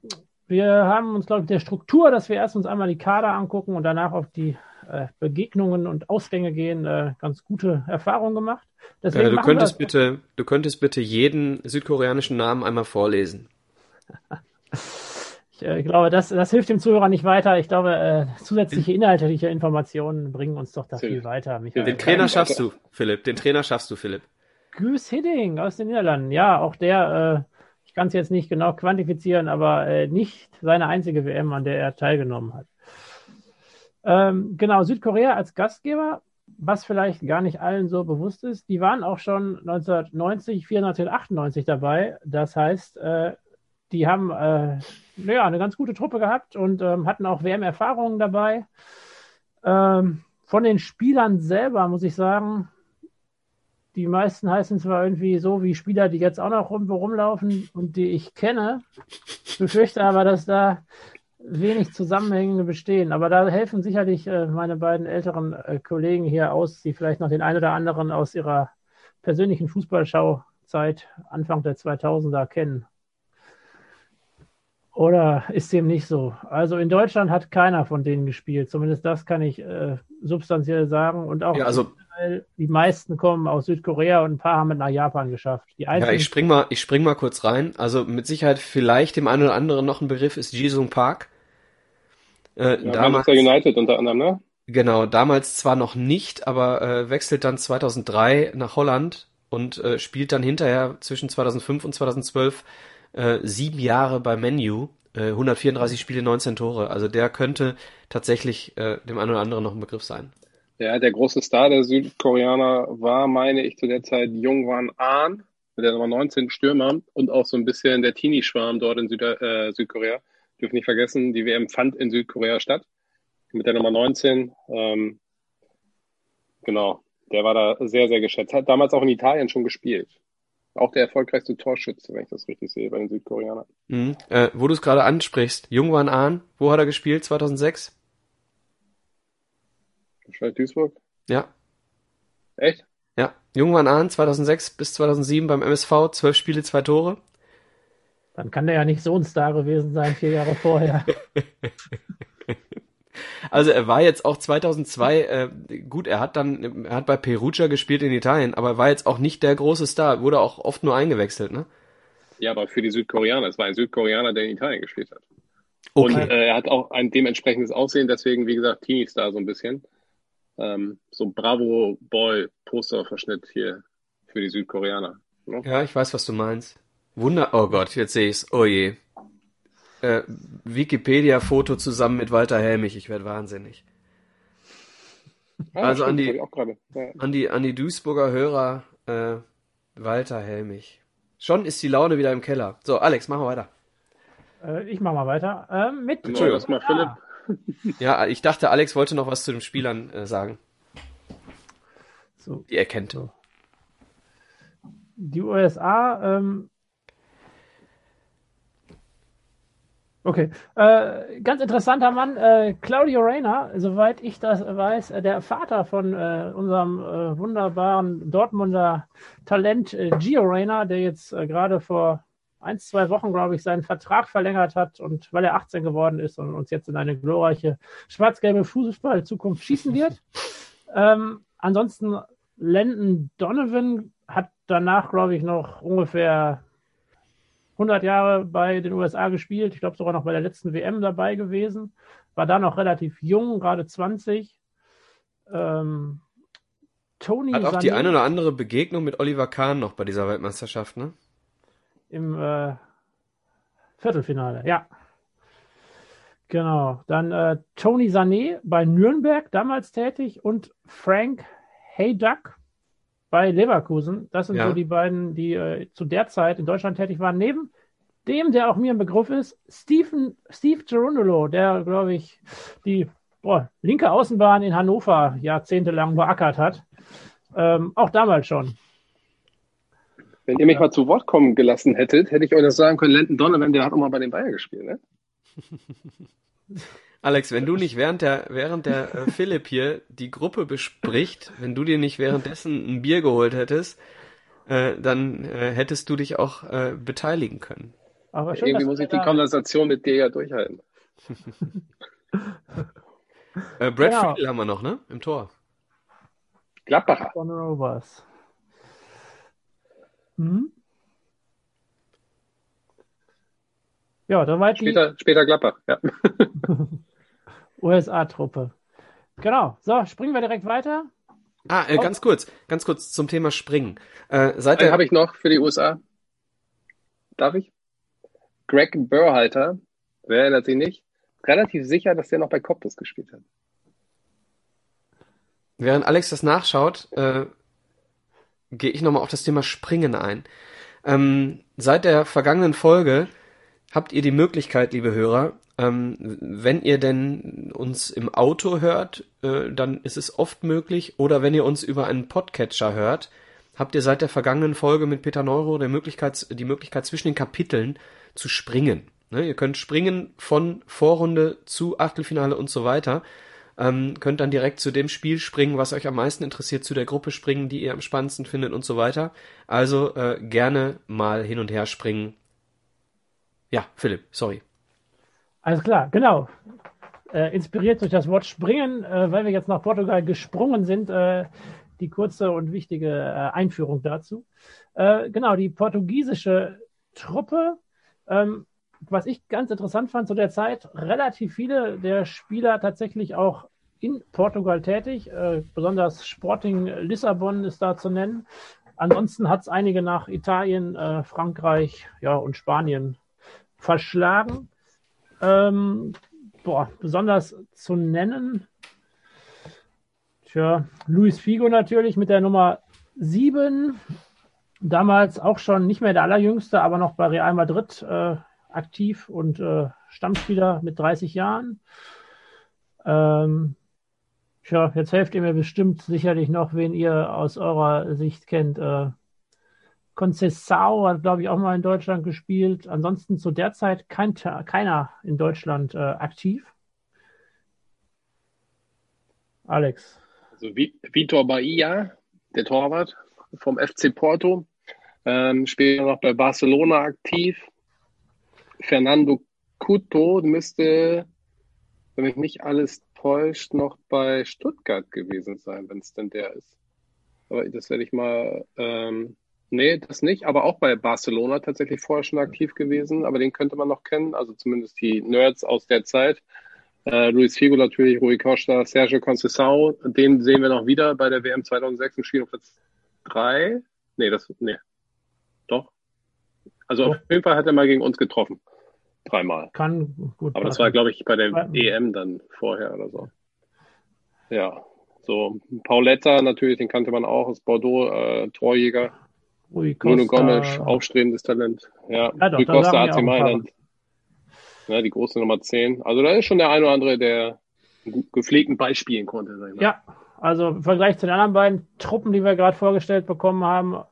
wir haben uns, glaube ich, der Struktur, dass wir erst uns einmal die Kader angucken und danach auf die äh, Begegnungen und Ausgänge gehen, äh, ganz gute Erfahrungen gemacht. Deswegen äh, du könntest bitte, du könntest bitte jeden südkoreanischen Namen einmal vorlesen. ich äh, glaube, das, das hilft dem Zuhörer nicht weiter. Ich glaube, äh, zusätzliche inhaltliche Informationen bringen uns doch da viel weiter. Michael. Den Trainer schaffst du, Philipp. Den Trainer schaffst du, Philipp. Goose Hidding aus den Niederlanden. Ja, auch der, äh, ich kann es jetzt nicht genau quantifizieren, aber äh, nicht seine einzige WM, an der er teilgenommen hat. Ähm, genau, Südkorea als Gastgeber, was vielleicht gar nicht allen so bewusst ist, die waren auch schon 1990, 94, 98 dabei. Das heißt, äh, die haben äh, ja, eine ganz gute Truppe gehabt und ähm, hatten auch WM-Erfahrungen dabei. Ähm, von den Spielern selber muss ich sagen, die meisten heißen zwar irgendwie so wie Spieler, die jetzt auch noch irgendwo rumlaufen und die ich kenne. Ich befürchte aber, dass da wenig Zusammenhänge bestehen. Aber da helfen sicherlich äh, meine beiden älteren äh, Kollegen hier aus, die vielleicht noch den einen oder anderen aus ihrer persönlichen Fußballschauzeit Anfang der 2000er kennen. Oder ist dem nicht so? Also in Deutschland hat keiner von denen gespielt. Zumindest das kann ich äh, substanziell sagen. Und auch ja, also, die meisten kommen aus Südkorea und ein paar haben es nach Japan geschafft. Die ja, ich spring mal, ich spring mal kurz rein. Also mit Sicherheit vielleicht dem einen oder anderen noch ein Begriff ist Jisung Park. Äh, ja, damals United unter anderem, ne? Genau, damals zwar noch nicht, aber äh, wechselt dann 2003 nach Holland und äh, spielt dann hinterher zwischen 2005 und 2012 äh, sieben Jahre bei Menu, äh, 134 Spiele, 19 Tore. Also der könnte tatsächlich äh, dem einen oder anderen noch ein Begriff sein. Ja, der große Star der Südkoreaner war, meine ich, zu der Zeit Jungwan Ahn, mit der Nummer 19 Stürmer und auch so ein bisschen der Teenie-Schwarm dort in Süd äh, Südkorea. Dürfen nicht vergessen, die WM fand in Südkorea statt. Mit der Nummer 19. Ähm, genau, der war da sehr, sehr geschätzt. Hat damals auch in Italien schon gespielt. Auch der erfolgreichste Torschütze, wenn ich das richtig sehe, bei den Südkoreanern. Mhm. Äh, wo du es gerade ansprichst, Jungwan Ahn, wo hat er gespielt 2006? Wahrscheinlich Duisburg? Ja. Echt? Ja. Jungwan Ahn 2006 bis 2007 beim MSV, zwölf Spiele, zwei Tore. Dann kann der ja nicht so ein Star gewesen sein, vier Jahre vorher. Also er war jetzt auch 2002, äh, gut, er hat dann, er hat bei Perugia gespielt in Italien, aber er war jetzt auch nicht der große Star, wurde auch oft nur eingewechselt, ne? Ja, aber für die Südkoreaner, es war ein Südkoreaner, der in Italien gespielt hat. Okay. Und äh, er hat auch ein dementsprechendes Aussehen, deswegen, wie gesagt, Teenie-Star so ein bisschen. Ähm, so Bravo-Boy-Poster-Verschnitt hier für die Südkoreaner. Ne? Ja, ich weiß, was du meinst. Wunder, oh Gott, jetzt sehe ich's. Oh je äh, Wikipedia-Foto zusammen mit Walter Helmich. Ich werde wahnsinnig. Ah, also stimmt, an, die, ja. an, die, an die Duisburger Hörer äh, Walter Helmich. Schon ist die Laune wieder im Keller. So, Alex, machen wir weiter. Äh, ich mach mal weiter. Äh, mit Entschuldigung. Mal Philipp. Ja, ich dachte, Alex wollte noch was zu den Spielern äh, sagen. So. Die er kennt. So. Die USA ähm, Okay. Äh, ganz interessanter Mann, äh, Claudio Reyna, soweit ich das weiß, äh, der Vater von äh, unserem äh, wunderbaren Dortmunder Talent äh, Gio Reyna, der jetzt gerade vor ein, zwei Wochen, glaube ich, seinen Vertrag verlängert hat und weil er 18 geworden ist und uns jetzt in eine glorreiche schwarz-gelbe Fußball-Zukunft schießen wird. Ähm, ansonsten Landon Donovan hat danach, glaube ich, noch ungefähr 100 Jahre bei den USA gespielt. Ich glaube sogar noch bei der letzten WM dabei gewesen. War da noch relativ jung, gerade 20. Ähm, Tony Hat auch Sané, die eine oder andere Begegnung mit Oliver Kahn noch bei dieser Weltmeisterschaft, ne? Im äh, Viertelfinale, ja. Genau. Dann äh, Tony Sané bei Nürnberg damals tätig und Frank Hayduck bei Leverkusen. Das sind ja. so die beiden, die äh, zu der Zeit in Deutschland tätig waren. Neben dem, der auch mir ein Begriff ist, Stephen, Steve Gerundolo, der, glaube ich, die boah, linke Außenbahn in Hannover jahrzehntelang beackert hat. Ähm, auch damals schon. Wenn ihr mich mal zu Wort kommen gelassen hättet, hätte ich euch das sagen können, Lenton Donovan, der hat auch mal bei den Bayern gespielt, ne? Alex, wenn du nicht während der, während der äh, Philipp hier die Gruppe bespricht, wenn du dir nicht währenddessen ein Bier geholt hättest, äh, dann äh, hättest du dich auch äh, beteiligen können. Aber schön, Irgendwie muss ich die Konversation mit dir ja durchhalten. äh, Brad genau. Friedel haben wir noch, ne? Im Tor. Gladbacher. Hm? Ja, dann war später, später Gladbach, ja. USA-Truppe. Genau. So, springen wir direkt weiter. Ah, äh, ganz kurz, ganz kurz zum Thema Springen. Äh, seit der habe ich noch für die USA. Darf ich? Greg Burhalter, wer erinnert sich nicht? Relativ sicher, dass der noch bei Coptus gespielt hat. Während Alex das nachschaut, äh, gehe ich nochmal auf das Thema Springen ein. Ähm, seit der vergangenen Folge habt ihr die Möglichkeit, liebe Hörer, ähm, wenn ihr denn uns im Auto hört, äh, dann ist es oft möglich. Oder wenn ihr uns über einen Podcatcher hört, habt ihr seit der vergangenen Folge mit Peter Neuro die Möglichkeit, die Möglichkeit zwischen den Kapiteln zu springen. Ne, ihr könnt springen von Vorrunde zu Achtelfinale und so weiter. Ähm, könnt dann direkt zu dem Spiel springen, was euch am meisten interessiert, zu der Gruppe springen, die ihr am spannendsten findet und so weiter. Also äh, gerne mal hin und her springen. Ja, Philipp, sorry. Alles klar, genau. Äh, inspiriert durch das Wort springen, äh, weil wir jetzt nach Portugal gesprungen sind, äh, die kurze und wichtige äh, Einführung dazu. Äh, genau, die portugiesische Truppe, ähm, was ich ganz interessant fand zu der Zeit, relativ viele der Spieler tatsächlich auch in Portugal tätig, äh, besonders Sporting Lissabon ist da zu nennen. Ansonsten hat es einige nach Italien, Frankreich ja, und Spanien verschlagen. Ähm, boah, besonders zu nennen. Tja, Luis Figo natürlich mit der Nummer 7. Damals auch schon nicht mehr der allerjüngste, aber noch bei Real Madrid äh, aktiv und äh, Stammspieler mit 30 Jahren. Ähm, tja, jetzt helft ihr mir bestimmt sicherlich noch, wen ihr aus eurer Sicht kennt. Äh, Concessao hat, glaube ich, auch mal in Deutschland gespielt. Ansonsten zu der Zeit kein, keiner in Deutschland äh, aktiv. Alex. Also Vitor Bahia, der Torwart vom FC Porto, ähm, spielt noch bei Barcelona aktiv. Fernando Couto müsste, wenn mich nicht alles täuscht, noch bei Stuttgart gewesen sein, wenn es denn der ist. Aber das werde ich mal ähm, Nee, das nicht, aber auch bei Barcelona tatsächlich vorher schon aktiv gewesen, aber den könnte man noch kennen, also zumindest die Nerds aus der Zeit. Äh, Luis Figo natürlich, Rui Costa, Sergio Conceição, den sehen wir noch wieder bei der WM 2006 im Spiel auf Platz 3. Nee, das, nee. Doch. Also auf jeden Fall hat er mal gegen uns getroffen. Dreimal. Kann gut. Aber das war, glaube ich, bei der EM dann vorher oder so. Ja. So, Pauletta natürlich, den kannte man auch, aus Bordeaux, äh, Torjäger. Rui Costa. Nuno Gomes, aufstrebendes Talent. Ja, ja doch, Rui Costa, AC Mailand. Ja, die große Nummer 10. Also da ist schon der eine oder andere, der gepflegten Ball spielen konnte. Ja, also im Vergleich zu den anderen beiden Truppen, die wir gerade vorgestellt bekommen haben,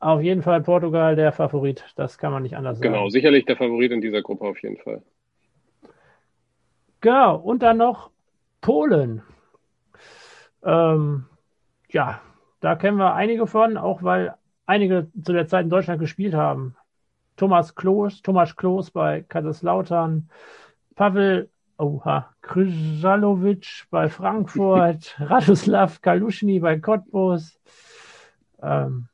auf jeden Fall Portugal der Favorit. Das kann man nicht anders genau, sagen. Genau, sicherlich der Favorit in dieser Gruppe auf jeden Fall. Genau, und dann noch Polen. Ähm, ja, da kennen wir einige von, auch weil einige zu der Zeit in Deutschland gespielt haben. Thomas Klos, Thomas Klos bei Kaiserslautern, Pavel Oha, Kryzalovic bei Frankfurt, Radoslav Kaluschny bei Cottbus, ähm,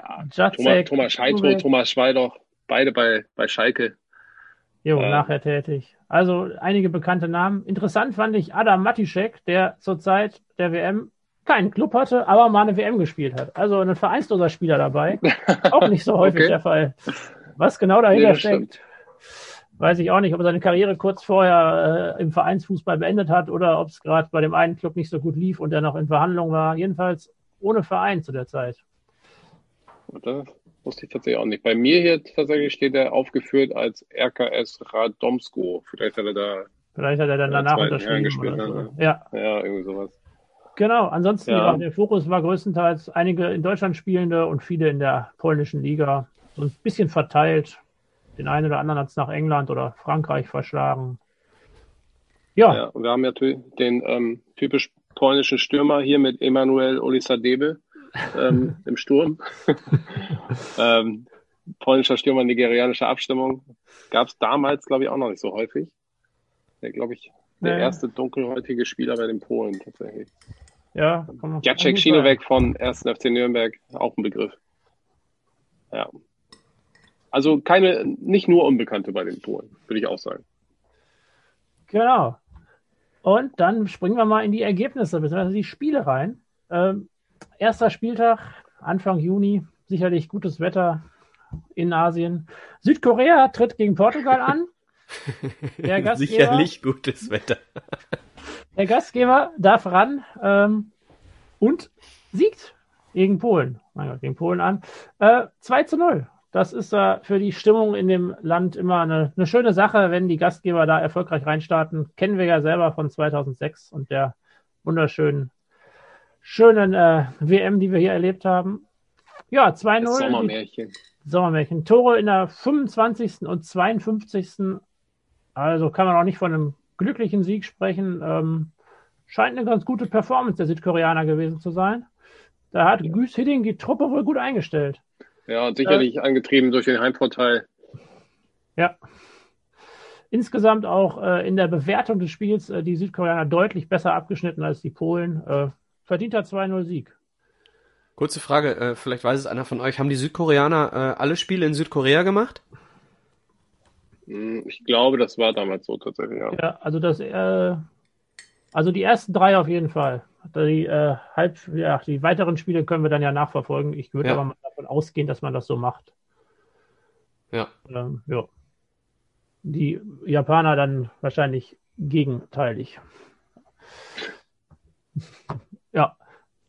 ja, Jacek, Thomas, Thomas Scheidro, Thomas Schweidoch, beide bei, bei Schalke. Jo, ähm. nachher tätig. Also einige bekannte Namen. Interessant fand ich Adam Matischek, der zur Zeit der WM keinen Club hatte, aber mal eine WM gespielt hat. Also ein vereinsloser Spieler dabei. Auch nicht so häufig okay. der Fall. Was genau dahinter nee, steckt, stimmt. weiß ich auch nicht, ob er seine Karriere kurz vorher äh, im Vereinsfußball beendet hat oder ob es gerade bei dem einen Club nicht so gut lief und er noch in Verhandlungen war. Jedenfalls ohne Verein zu der Zeit. Das wusste ich tatsächlich auch nicht. Bei mir hier tatsächlich steht er aufgeführt als RKS Radomsko. Vielleicht hat er da. Vielleicht hat er dann danach unterschrieben. Gespielt, so. ne? Ja. Ja, irgendwie sowas. Genau, ansonsten ja. der Fokus war größtenteils einige in Deutschland spielende und viele in der polnischen Liga. So ein bisschen verteilt. Den einen oder anderen hat es nach England oder Frankreich verschlagen. Ja. ja wir haben ja den ähm, typisch polnischen Stürmer hier mit Emanuel Olisadebe ähm, im Sturm. ähm, polnischer Stürmer, nigerianischer Abstimmung. Gab es damals, glaube ich, auch noch nicht so häufig. Der, glaube ich, der nee. erste dunkelhäutige Spieler bei den Polen tatsächlich. Ja, Jacek Schienoweg von 1. FC Nürnberg, auch ein Begriff. Ja. Also keine, nicht nur Unbekannte bei den Polen, würde ich auch sagen. Genau. Und dann springen wir mal in die Ergebnisse, beziehungsweise die Spiele rein. Ähm, erster Spieltag, Anfang Juni, sicherlich gutes Wetter in Asien. Südkorea tritt gegen Portugal an. Der Gastgeber, sicherlich gutes Wetter. Der Gastgeber darf ran ähm, und siegt gegen Polen. Mein Gott, gegen Polen an. Äh, 2 zu 0. Das ist äh, für die Stimmung in dem Land immer eine, eine schöne Sache, wenn die Gastgeber da erfolgreich reinstarten. Kennen wir ja selber von 2006 und der wunderschönen schönen äh, WM, die wir hier erlebt haben. Ja, 2-0. Sommermärchen. Sommermärchen. Tore in der 25. und 52. Also kann man auch nicht von einem glücklichen Sieg sprechen. Ähm, scheint eine ganz gute Performance der Südkoreaner gewesen zu sein. Da hat ja. Güs Hidding die Truppe wohl gut eingestellt. Ja, und sicherlich äh, angetrieben durch den Heimvorteil. Ja. Insgesamt auch äh, in der Bewertung des Spiels äh, die Südkoreaner deutlich besser abgeschnitten als die Polen. Verdienter 2-0 Sieg. Kurze Frage, äh, vielleicht weiß es einer von euch. Haben die Südkoreaner äh, alle Spiele in Südkorea gemacht? Hm, ich glaube, das war damals so tatsächlich, ja. Ja, also das, äh, also die ersten drei auf jeden Fall. Die, äh, halb, ja, die weiteren Spiele können wir dann ja nachverfolgen. Ich würde ja. aber mal davon ausgehen, dass man das so macht. Ja. Ähm, ja. Die Japaner dann wahrscheinlich gegenteilig.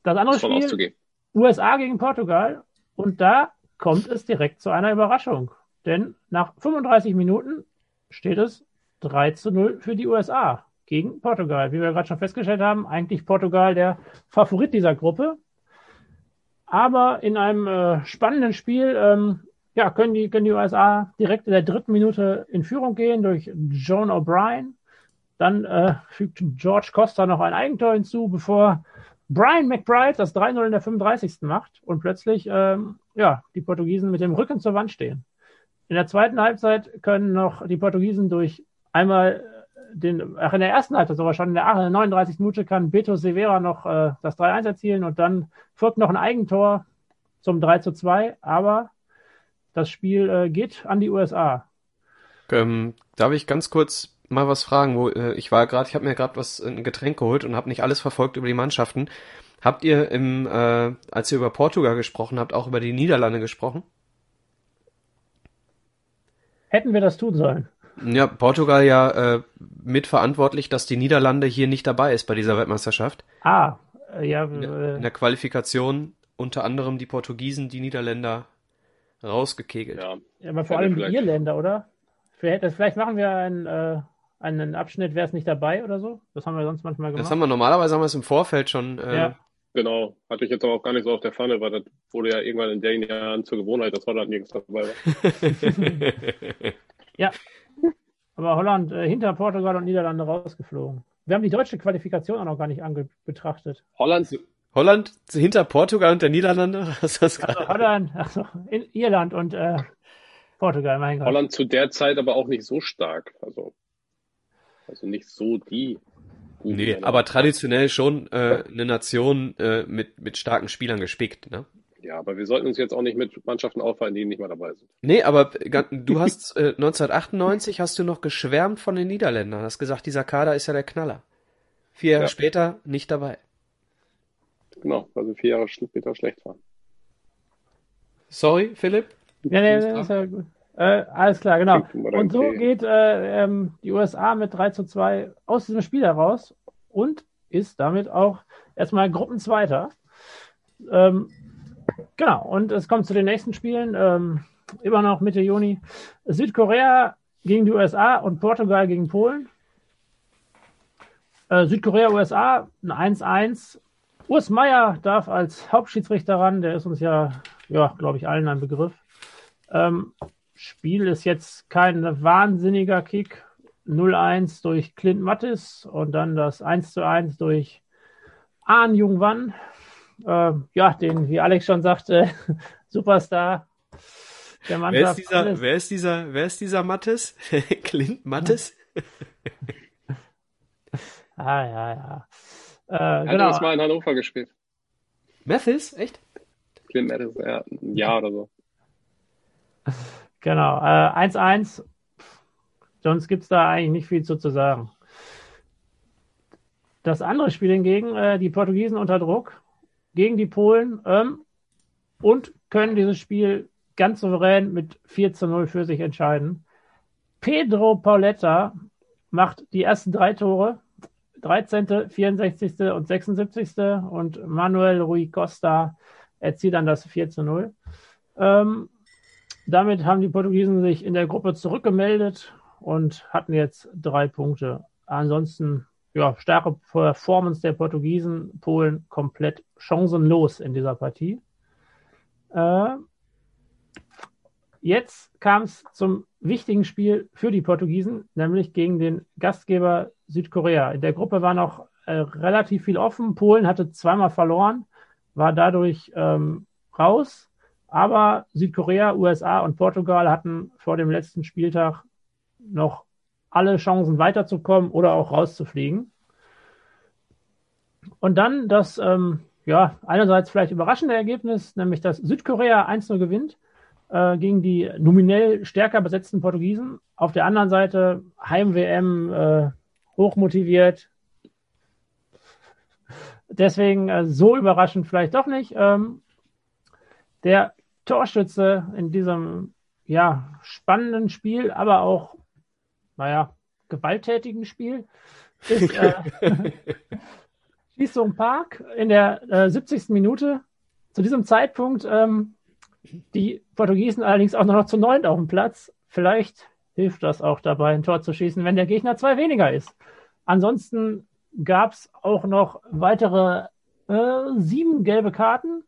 Das andere Spiel, USA gegen Portugal. Und da kommt es direkt zu einer Überraschung. Denn nach 35 Minuten steht es 3 zu 0 für die USA gegen Portugal. Wie wir gerade schon festgestellt haben, eigentlich Portugal der Favorit dieser Gruppe. Aber in einem äh, spannenden Spiel ähm, ja, können, die, können die USA direkt in der dritten Minute in Führung gehen durch John O'Brien. Dann äh, fügt George Costa noch ein Eigentor hinzu, bevor Brian McBride das 3-0 in der 35. macht und plötzlich ähm, ja, die Portugiesen mit dem Rücken zur Wand stehen. In der zweiten Halbzeit können noch die Portugiesen durch einmal den, ach, in der ersten Halbzeit sogar schon, in der 39. Minute kann Beto Severa noch äh, das 3-1 erzielen und dann folgt noch ein Eigentor zum 3 2, aber das Spiel äh, geht an die USA. Ähm, darf ich ganz kurz mal was fragen, wo äh, ich war gerade, ich habe mir gerade was ein Getränk geholt und habe nicht alles verfolgt über die Mannschaften. Habt ihr im, äh, als ihr über Portugal gesprochen habt, auch über die Niederlande gesprochen? Hätten wir das tun sollen. Ja, Portugal ja äh, mitverantwortlich, dass die Niederlande hier nicht dabei ist bei dieser Weltmeisterschaft. Ah, äh, ja. In, äh, in der Qualifikation unter anderem die Portugiesen, die Niederländer rausgekegelt. Ja, ja aber vor allem die Irländer, oder? Vielleicht, vielleicht machen wir einen, äh, einen Abschnitt, wer ist nicht dabei oder so. Das haben wir sonst manchmal gemacht. Das haben wir normalerweise haben wir es im Vorfeld schon äh, ja. Genau, hatte ich jetzt aber auch gar nicht so auf der Pfanne, weil das wurde ja irgendwann in den Jahren zur Gewohnheit, dass Holland nirgends dabei war. ja, aber Holland äh, hinter Portugal und Niederlande rausgeflogen. Wir haben die deutsche Qualifikation auch noch gar nicht betrachtet. Holland, Holland hinter Portugal und der Niederlande? Was ist das also Holland, also in Irland und äh, Portugal, mein Gott. Holland zu der Zeit aber auch nicht so stark. Also, also nicht so die. Nee, aber traditionell schon äh, eine Nation äh, mit, mit starken Spielern gespickt, ne? Ja, aber wir sollten uns jetzt auch nicht mit Mannschaften auffallen, die nicht mehr dabei sind. Nee, aber du hast äh, 1998 hast du noch geschwärmt von den Niederländern, hast gesagt, dieser Kader ist ja der Knaller. Vier Jahre ja. später nicht dabei. Genau, weil sie vier Jahre später schlecht waren. Sorry, Philipp? Ja, nee, nee, ist ja gut. Äh, alles klar, genau. Und so geht äh, ähm, die USA mit 3 zu 2 aus diesem Spiel heraus und ist damit auch erstmal Gruppenzweiter. Ähm, Genau, und es kommt zu den nächsten Spielen, ähm, immer noch Mitte Juni. Südkorea gegen die USA und Portugal gegen Polen. Äh, Südkorea, USA, ein 1-1. Urs Meier darf als Hauptschiedsrichter ran, der ist uns ja, ja, glaube ich, allen ein Begriff. Ähm, Spiel ist jetzt kein wahnsinniger Kick. 0-1 durch Clint Mattis und dann das 1-1 durch Ahn Jung Wan äh, ja, den, wie Alex schon sagte, Superstar der Mannschaft. Wer ist dieser, wer ist dieser, wer ist dieser Mattes? Clint Mattes? ah, ja, ja. Äh, Hat genau. das mal in Hannover gespielt. Mathis? Echt? Clint Mathis, ja, ein Jahr oder so. Genau, 1-1. Äh, Sonst gibt's da eigentlich nicht viel zu, zu sagen. Das andere Spiel hingegen, äh, die Portugiesen unter Druck, gegen die Polen ähm, und können dieses Spiel ganz souverän mit 4 zu 0 für sich entscheiden. Pedro Pauletta macht die ersten drei Tore, 13., 64. und 76. und Manuel Rui Costa erzielt dann das 4 zu 0. Ähm, damit haben die Portugiesen sich in der Gruppe zurückgemeldet und hatten jetzt drei Punkte. Ansonsten ja, starke Performance der Portugiesen, Polen komplett chancenlos in dieser Partie. Äh, jetzt kam es zum wichtigen Spiel für die Portugiesen, nämlich gegen den Gastgeber Südkorea. In der Gruppe war noch äh, relativ viel offen. Polen hatte zweimal verloren, war dadurch ähm, raus. Aber Südkorea, USA und Portugal hatten vor dem letzten Spieltag noch alle Chancen weiterzukommen oder auch rauszufliegen. Und dann das, ähm, ja, einerseits vielleicht überraschende Ergebnis, nämlich dass Südkorea 1-0 gewinnt äh, gegen die nominell stärker besetzten Portugiesen. Auf der anderen Seite Heim-WM äh, hochmotiviert. Deswegen äh, so überraschend vielleicht doch nicht. Ähm, der Torschütze in diesem ja, spannenden Spiel, aber auch naja, gewalttätigen Spiel, ist äh, Schließung Park in der äh, 70. Minute. Zu diesem Zeitpunkt ähm, die Portugiesen allerdings auch noch zu neun auf dem Platz. Vielleicht hilft das auch dabei, ein Tor zu schießen, wenn der Gegner zwei weniger ist. Ansonsten gab es auch noch weitere äh, sieben gelbe Karten.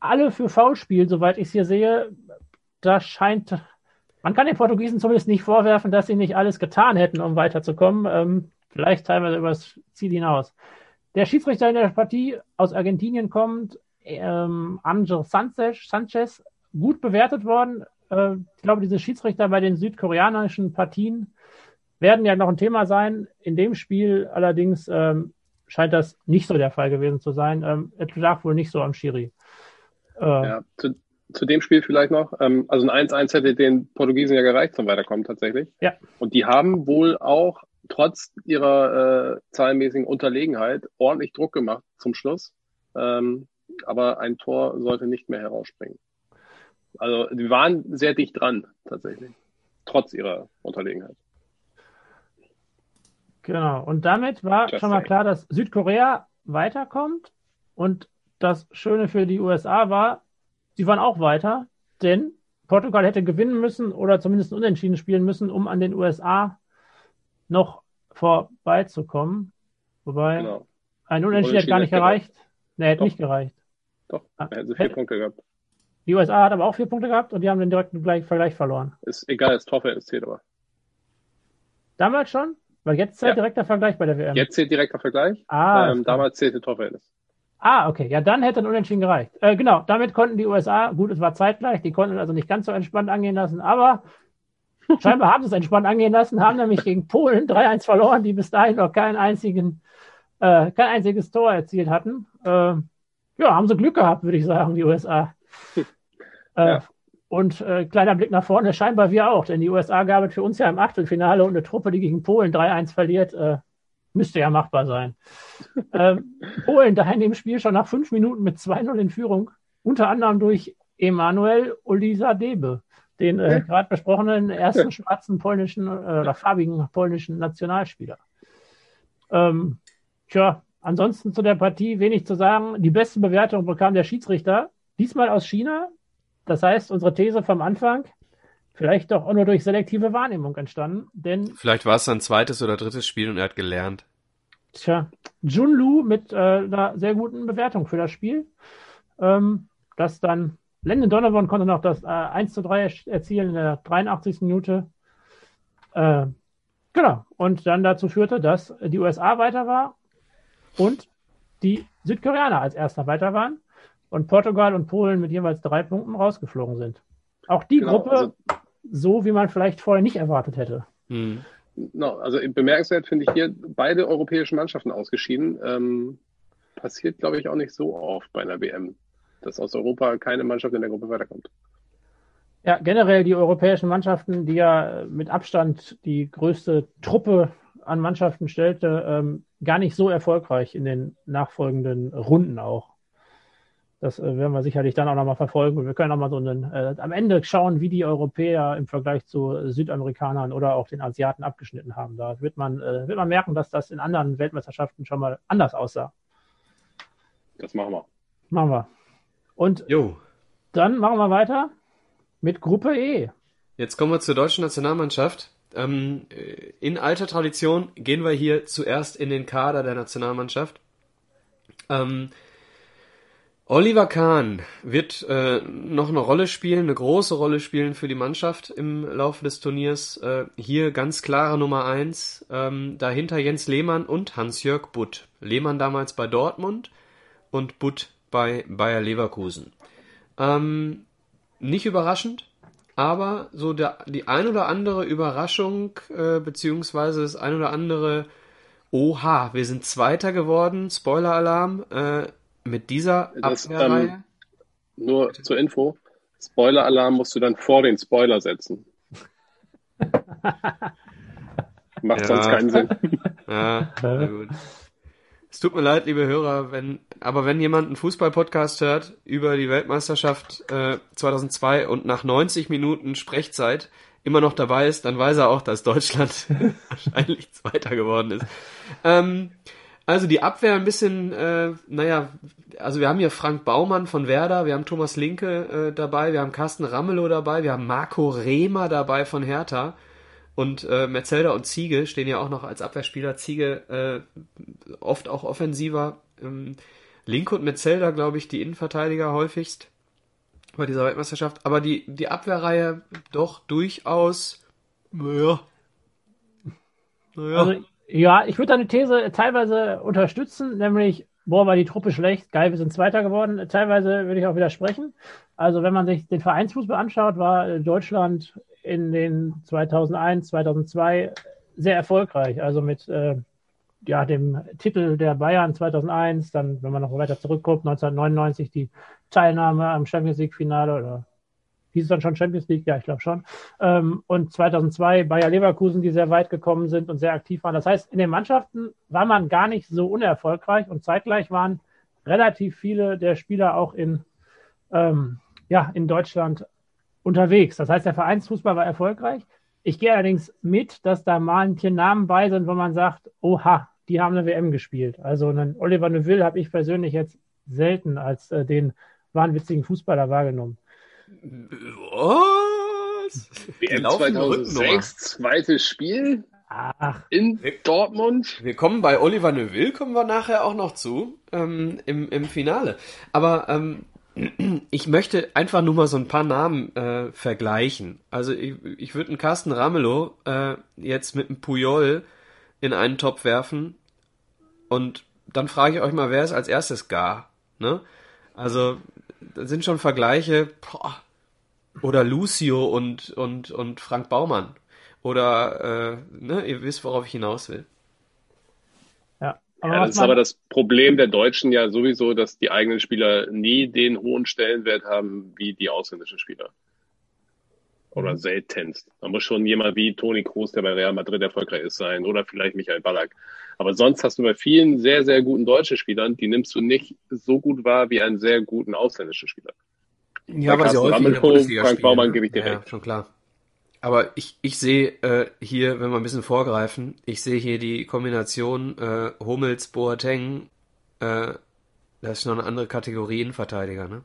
Alle für Foulspiel, soweit ich es hier sehe. Da scheint man kann den Portugiesen zumindest nicht vorwerfen, dass sie nicht alles getan hätten, um weiterzukommen. Ähm, vielleicht teilweise übers Ziel hinaus. Der Schiedsrichter in der Partie aus Argentinien kommt, ähm, Angel Sanchez, Sanchez, gut bewertet worden. Äh, ich glaube, diese Schiedsrichter bei den südkoreanischen Partien werden ja noch ein Thema sein. In dem Spiel allerdings ähm, scheint das nicht so der Fall gewesen zu sein. Ähm, es lag wohl nicht so am Schiri. Äh, ja, zu, zu dem Spiel vielleicht noch. Ähm, also ein 1-1 hätte den Portugiesen ja gereicht zum Weiterkommen tatsächlich. Ja. Und die haben wohl auch trotz ihrer äh, zahlenmäßigen Unterlegenheit ordentlich Druck gemacht zum Schluss. Ähm, aber ein Tor sollte nicht mehr herausspringen. Also die waren sehr dicht dran tatsächlich, trotz ihrer Unterlegenheit. Genau. Und damit war Just schon mal klar, dass Südkorea weiterkommt. Und das Schöne für die USA war, Sie waren auch weiter, denn Portugal hätte gewinnen müssen oder zumindest unentschieden spielen müssen, um an den USA noch vorbeizukommen. Wobei genau. ein Unentschieden hat gar nicht gereicht. Ne, hätte Doch. nicht gereicht. Doch, er hätte vier. Punkte gehabt. Die USA hat aber auch vier Punkte gehabt und die haben den direkten Vergleich verloren. Ist egal, das Torverhältnis zählt aber. Damals schon? Weil jetzt zählt ja. direkter Vergleich bei der WM. Jetzt zählt direkter Vergleich. Ah, ähm, damals zählte Torverhältnis. Ah, okay. Ja, dann hätte ein Unentschieden gereicht. Äh, genau, damit konnten die USA, gut, es war zeitgleich, die konnten also nicht ganz so entspannt angehen lassen, aber scheinbar haben sie es entspannt angehen lassen, haben nämlich gegen Polen 3-1 verloren, die bis dahin noch keinen einzigen, äh, kein einziges Tor erzielt hatten. Äh, ja, haben sie Glück gehabt, würde ich sagen, die USA. Äh, ja. Und äh, kleiner Blick nach vorne, scheinbar wir auch, denn die USA gab es für uns ja im Achtelfinale und eine Truppe, die gegen Polen 3-1 verliert, äh, müsste ja machbar sein. ähm, Polen daher in dem Spiel schon nach fünf Minuten mit 2-0 in Führung, unter anderem durch Emanuel Olisadebe, den äh, gerade besprochenen ersten schwarzen polnischen äh, oder farbigen polnischen Nationalspieler. Ähm, tja, ansonsten zu der Partie wenig zu sagen. Die beste Bewertung bekam der Schiedsrichter, diesmal aus China, das heißt, unsere These vom Anfang, vielleicht doch auch nur durch selektive Wahrnehmung entstanden, denn. Vielleicht war es sein zweites oder drittes Spiel und er hat gelernt. Tja, Junlu mit äh, einer sehr guten Bewertung für das Spiel. Ähm, das dann, Landon Donovan konnte noch das äh, 1 zu 3 erzielen in der 83. Minute. Äh, genau. Und dann dazu führte, dass die USA weiter war und die Südkoreaner als erster weiter waren und Portugal und Polen mit jeweils drei Punkten rausgeflogen sind. Auch die genau, Gruppe also, so, wie man vielleicht vorher nicht erwartet hätte. Hm. No, also bemerkenswert finde ich hier beide europäischen Mannschaften ausgeschieden. Ähm, passiert, glaube ich, auch nicht so oft bei einer WM, dass aus Europa keine Mannschaft in der Gruppe weiterkommt. Ja, generell die europäischen Mannschaften, die ja mit Abstand die größte Truppe an Mannschaften stellte, ähm, gar nicht so erfolgreich in den nachfolgenden Runden auch. Das äh, werden wir sicherlich dann auch nochmal verfolgen. Und wir können auch mal so einen, äh, am Ende schauen, wie die Europäer im Vergleich zu Südamerikanern oder auch den Asiaten abgeschnitten haben. Da wird man, äh, wird man merken, dass das in anderen Weltmeisterschaften schon mal anders aussah. Das machen wir. Machen wir. Und jo. dann machen wir weiter mit Gruppe E. Jetzt kommen wir zur deutschen Nationalmannschaft. Ähm, in alter Tradition gehen wir hier zuerst in den Kader der Nationalmannschaft. Ähm, Oliver Kahn wird äh, noch eine Rolle spielen, eine große Rolle spielen für die Mannschaft im Laufe des Turniers. Äh, hier ganz klare Nummer eins. Ähm, dahinter Jens Lehmann und Hans-Jörg Butt. Lehmann damals bei Dortmund und Butt bei Bayer Leverkusen. Ähm, nicht überraschend, aber so der, die ein oder andere Überraschung, äh, beziehungsweise das ein oder andere Oha, wir sind Zweiter geworden, Spoiler-Alarm, äh, mit dieser Abwehrreihe? Ähm, nur Bitte? zur Info, Spoiler-Alarm musst du dann vor den Spoiler setzen. Macht ja. sonst keinen Sinn. Ja, na gut. Es tut mir leid, liebe Hörer, wenn, aber wenn jemand einen Fußball-Podcast hört über die Weltmeisterschaft äh, 2002 und nach 90 Minuten Sprechzeit immer noch dabei ist, dann weiß er auch, dass Deutschland wahrscheinlich Zweiter geworden ist. Ähm, also die Abwehr ein bisschen, äh, naja, also wir haben hier Frank Baumann von Werder, wir haben Thomas Linke äh, dabei, wir haben Carsten Ramelow dabei, wir haben Marco Rehmer dabei von Hertha und äh, Metzelder und Ziege stehen ja auch noch als Abwehrspieler. Ziege äh, oft auch offensiver. Ähm, Linke und Metzelder, glaube ich, die Innenverteidiger häufigst bei dieser Weltmeisterschaft. Aber die, die Abwehrreihe doch durchaus, naja, naja. Also ja, ich würde deine These teilweise unterstützen, nämlich, boah, war die Truppe schlecht, geil, wir sind Zweiter geworden. Teilweise würde ich auch widersprechen. Also, wenn man sich den Vereinsfußball anschaut, war Deutschland in den 2001, 2002 sehr erfolgreich. Also mit äh, ja, dem Titel der Bayern 2001, dann, wenn man noch weiter zurückguckt, 1999 die Teilnahme am Champions League Finale oder hieß es dann schon Champions League? Ja, ich glaube schon. Ähm, und 2002 Bayer Leverkusen, die sehr weit gekommen sind und sehr aktiv waren. Das heißt, in den Mannschaften war man gar nicht so unerfolgreich und zeitgleich waren relativ viele der Spieler auch in, ähm, ja, in Deutschland unterwegs. Das heißt, der Vereinsfußball war erfolgreich. Ich gehe allerdings mit, dass da mal ein paar Namen bei sind, wo man sagt, oha, die haben eine WM gespielt. Also einen Oliver Neuville habe ich persönlich jetzt selten als äh, den wahnwitzigen Fußballer wahrgenommen. Was? WM 2006, zweites Spiel. Ach. In wir, Dortmund. Wir kommen bei Oliver Neuville, kommen wir nachher auch noch zu, ähm, im, im Finale. Aber ähm, ich möchte einfach nur mal so ein paar Namen äh, vergleichen. Also ich, ich würde einen Carsten Ramelow äh, jetzt mit einem Puyol in einen Topf werfen und dann frage ich euch mal, wer ist als erstes gar? Ne? Also da sind schon Vergleiche. Boah. Oder Lucio und und und Frank Baumann. Oder äh, ne, ihr wisst, worauf ich hinaus will. Aber ja, das ist aber das Problem der Deutschen ja sowieso, dass die eigenen Spieler nie den hohen Stellenwert haben wie die ausländischen Spieler. Oder mhm. seltenst. Da muss schon jemand wie Toni Kroos, der bei Real Madrid erfolgreich ist, sein. Oder vielleicht Michael Ballack. Aber sonst hast du bei vielen sehr, sehr guten deutschen Spielern, die nimmst du nicht so gut wahr wie einen sehr guten ausländischen Spieler. Ja, aber sie häufig in der Bundesliga Frank Baumann ne? gebe ich dir ja, recht. schon klar. Aber ich, ich sehe äh, hier, wenn wir ein bisschen vorgreifen, ich sehe hier die Kombination äh, Hummels, Boateng, äh, das ist noch eine andere Kategorie Innenverteidiger, ne?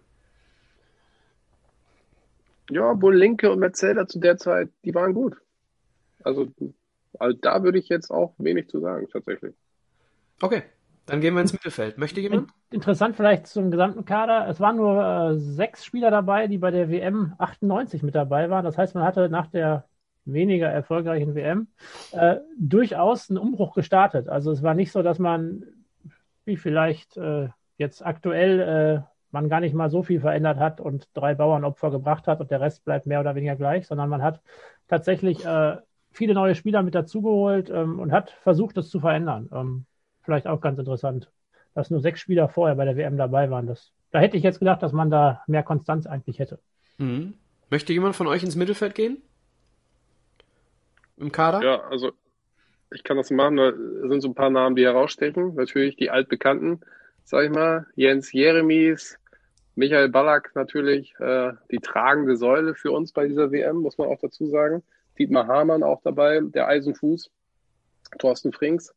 Ja, wohl Linke und Metzelder zu der Zeit, die waren gut. Also, also da würde ich jetzt auch wenig zu sagen, tatsächlich. Okay. Dann gehen wir ins Mittelfeld. Möchte jemand? Interessant vielleicht zum gesamten Kader. Es waren nur äh, sechs Spieler dabei, die bei der WM 98 mit dabei waren. Das heißt, man hatte nach der weniger erfolgreichen WM äh, durchaus einen Umbruch gestartet. Also es war nicht so, dass man, wie vielleicht äh, jetzt aktuell, äh, man gar nicht mal so viel verändert hat und drei Bauernopfer gebracht hat und der Rest bleibt mehr oder weniger gleich, sondern man hat tatsächlich äh, viele neue Spieler mit dazugeholt ähm, und hat versucht, das zu verändern. Ähm, vielleicht auch ganz interessant, dass nur sechs Spieler vorher bei der WM dabei waren. Das, da hätte ich jetzt gedacht, dass man da mehr Konstanz eigentlich hätte. Mhm. Möchte jemand von euch ins Mittelfeld gehen? Im Kader? Ja, also ich kann das machen. Da sind so ein paar Namen, die herausstechen. Natürlich die altbekannten, sag ich mal. Jens Jeremies, Michael Ballack natürlich, äh, die tragende Säule für uns bei dieser WM, muss man auch dazu sagen. Dietmar Hamann auch dabei, der Eisenfuß, Thorsten Frings.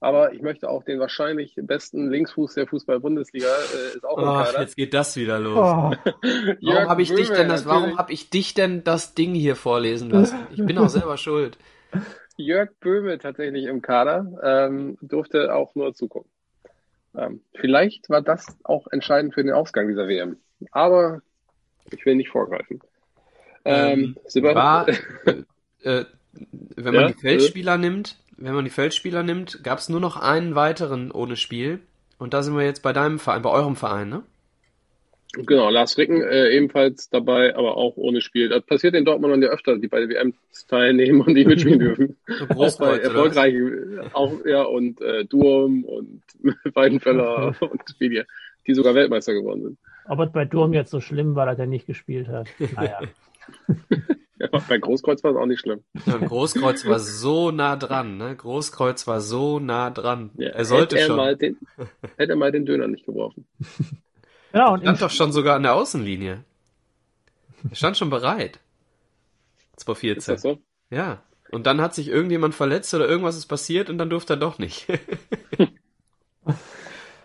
Aber ich möchte auch den wahrscheinlich besten Linksfuß der Fußball-Bundesliga äh, ist auch im Ach, Kader. jetzt geht das wieder los. Oh. warum habe ich dich denn das, warum habe ich dich denn das Ding hier vorlesen lassen? Ich bin auch selber schuld. Jörg Böhme tatsächlich im Kader, ähm, durfte auch nur zugucken. Ähm, vielleicht war das auch entscheidend für den Ausgang dieser WM. Aber ich will nicht vorgreifen. Ähm, ähm war, äh, äh, wenn man ja, die Feldspieler äh, nimmt, wenn man die Feldspieler nimmt, gab es nur noch einen weiteren ohne Spiel. Und da sind wir jetzt bei deinem Verein, bei eurem Verein, ne? Genau, Lars Ricken äh, ebenfalls dabei, aber auch ohne Spiel. Das passiert in Dortmund ja öfter, die bei der WM teilnehmen und nicht mitspielen dürfen. auch bei erfolgreichen, auch ja und äh, Durm und Weidenfeller und wie die, die sogar Weltmeister geworden sind. Ob es bei Durm jetzt so schlimm war, dass er nicht gespielt hat. Naja. Ja, bei Großkreuz war es auch nicht schlimm. Ja, Großkreuz war so nah dran, ne? Großkreuz war so nah dran. Ja, er sollte hätte er schon. Mal den, hätte er mal den Döner nicht geworfen. Ja, und stand doch schon sogar an der Außenlinie. Er stand schon bereit. 2014. Ist das so? Ja. Und dann hat sich irgendjemand verletzt oder irgendwas ist passiert und dann durfte er doch nicht.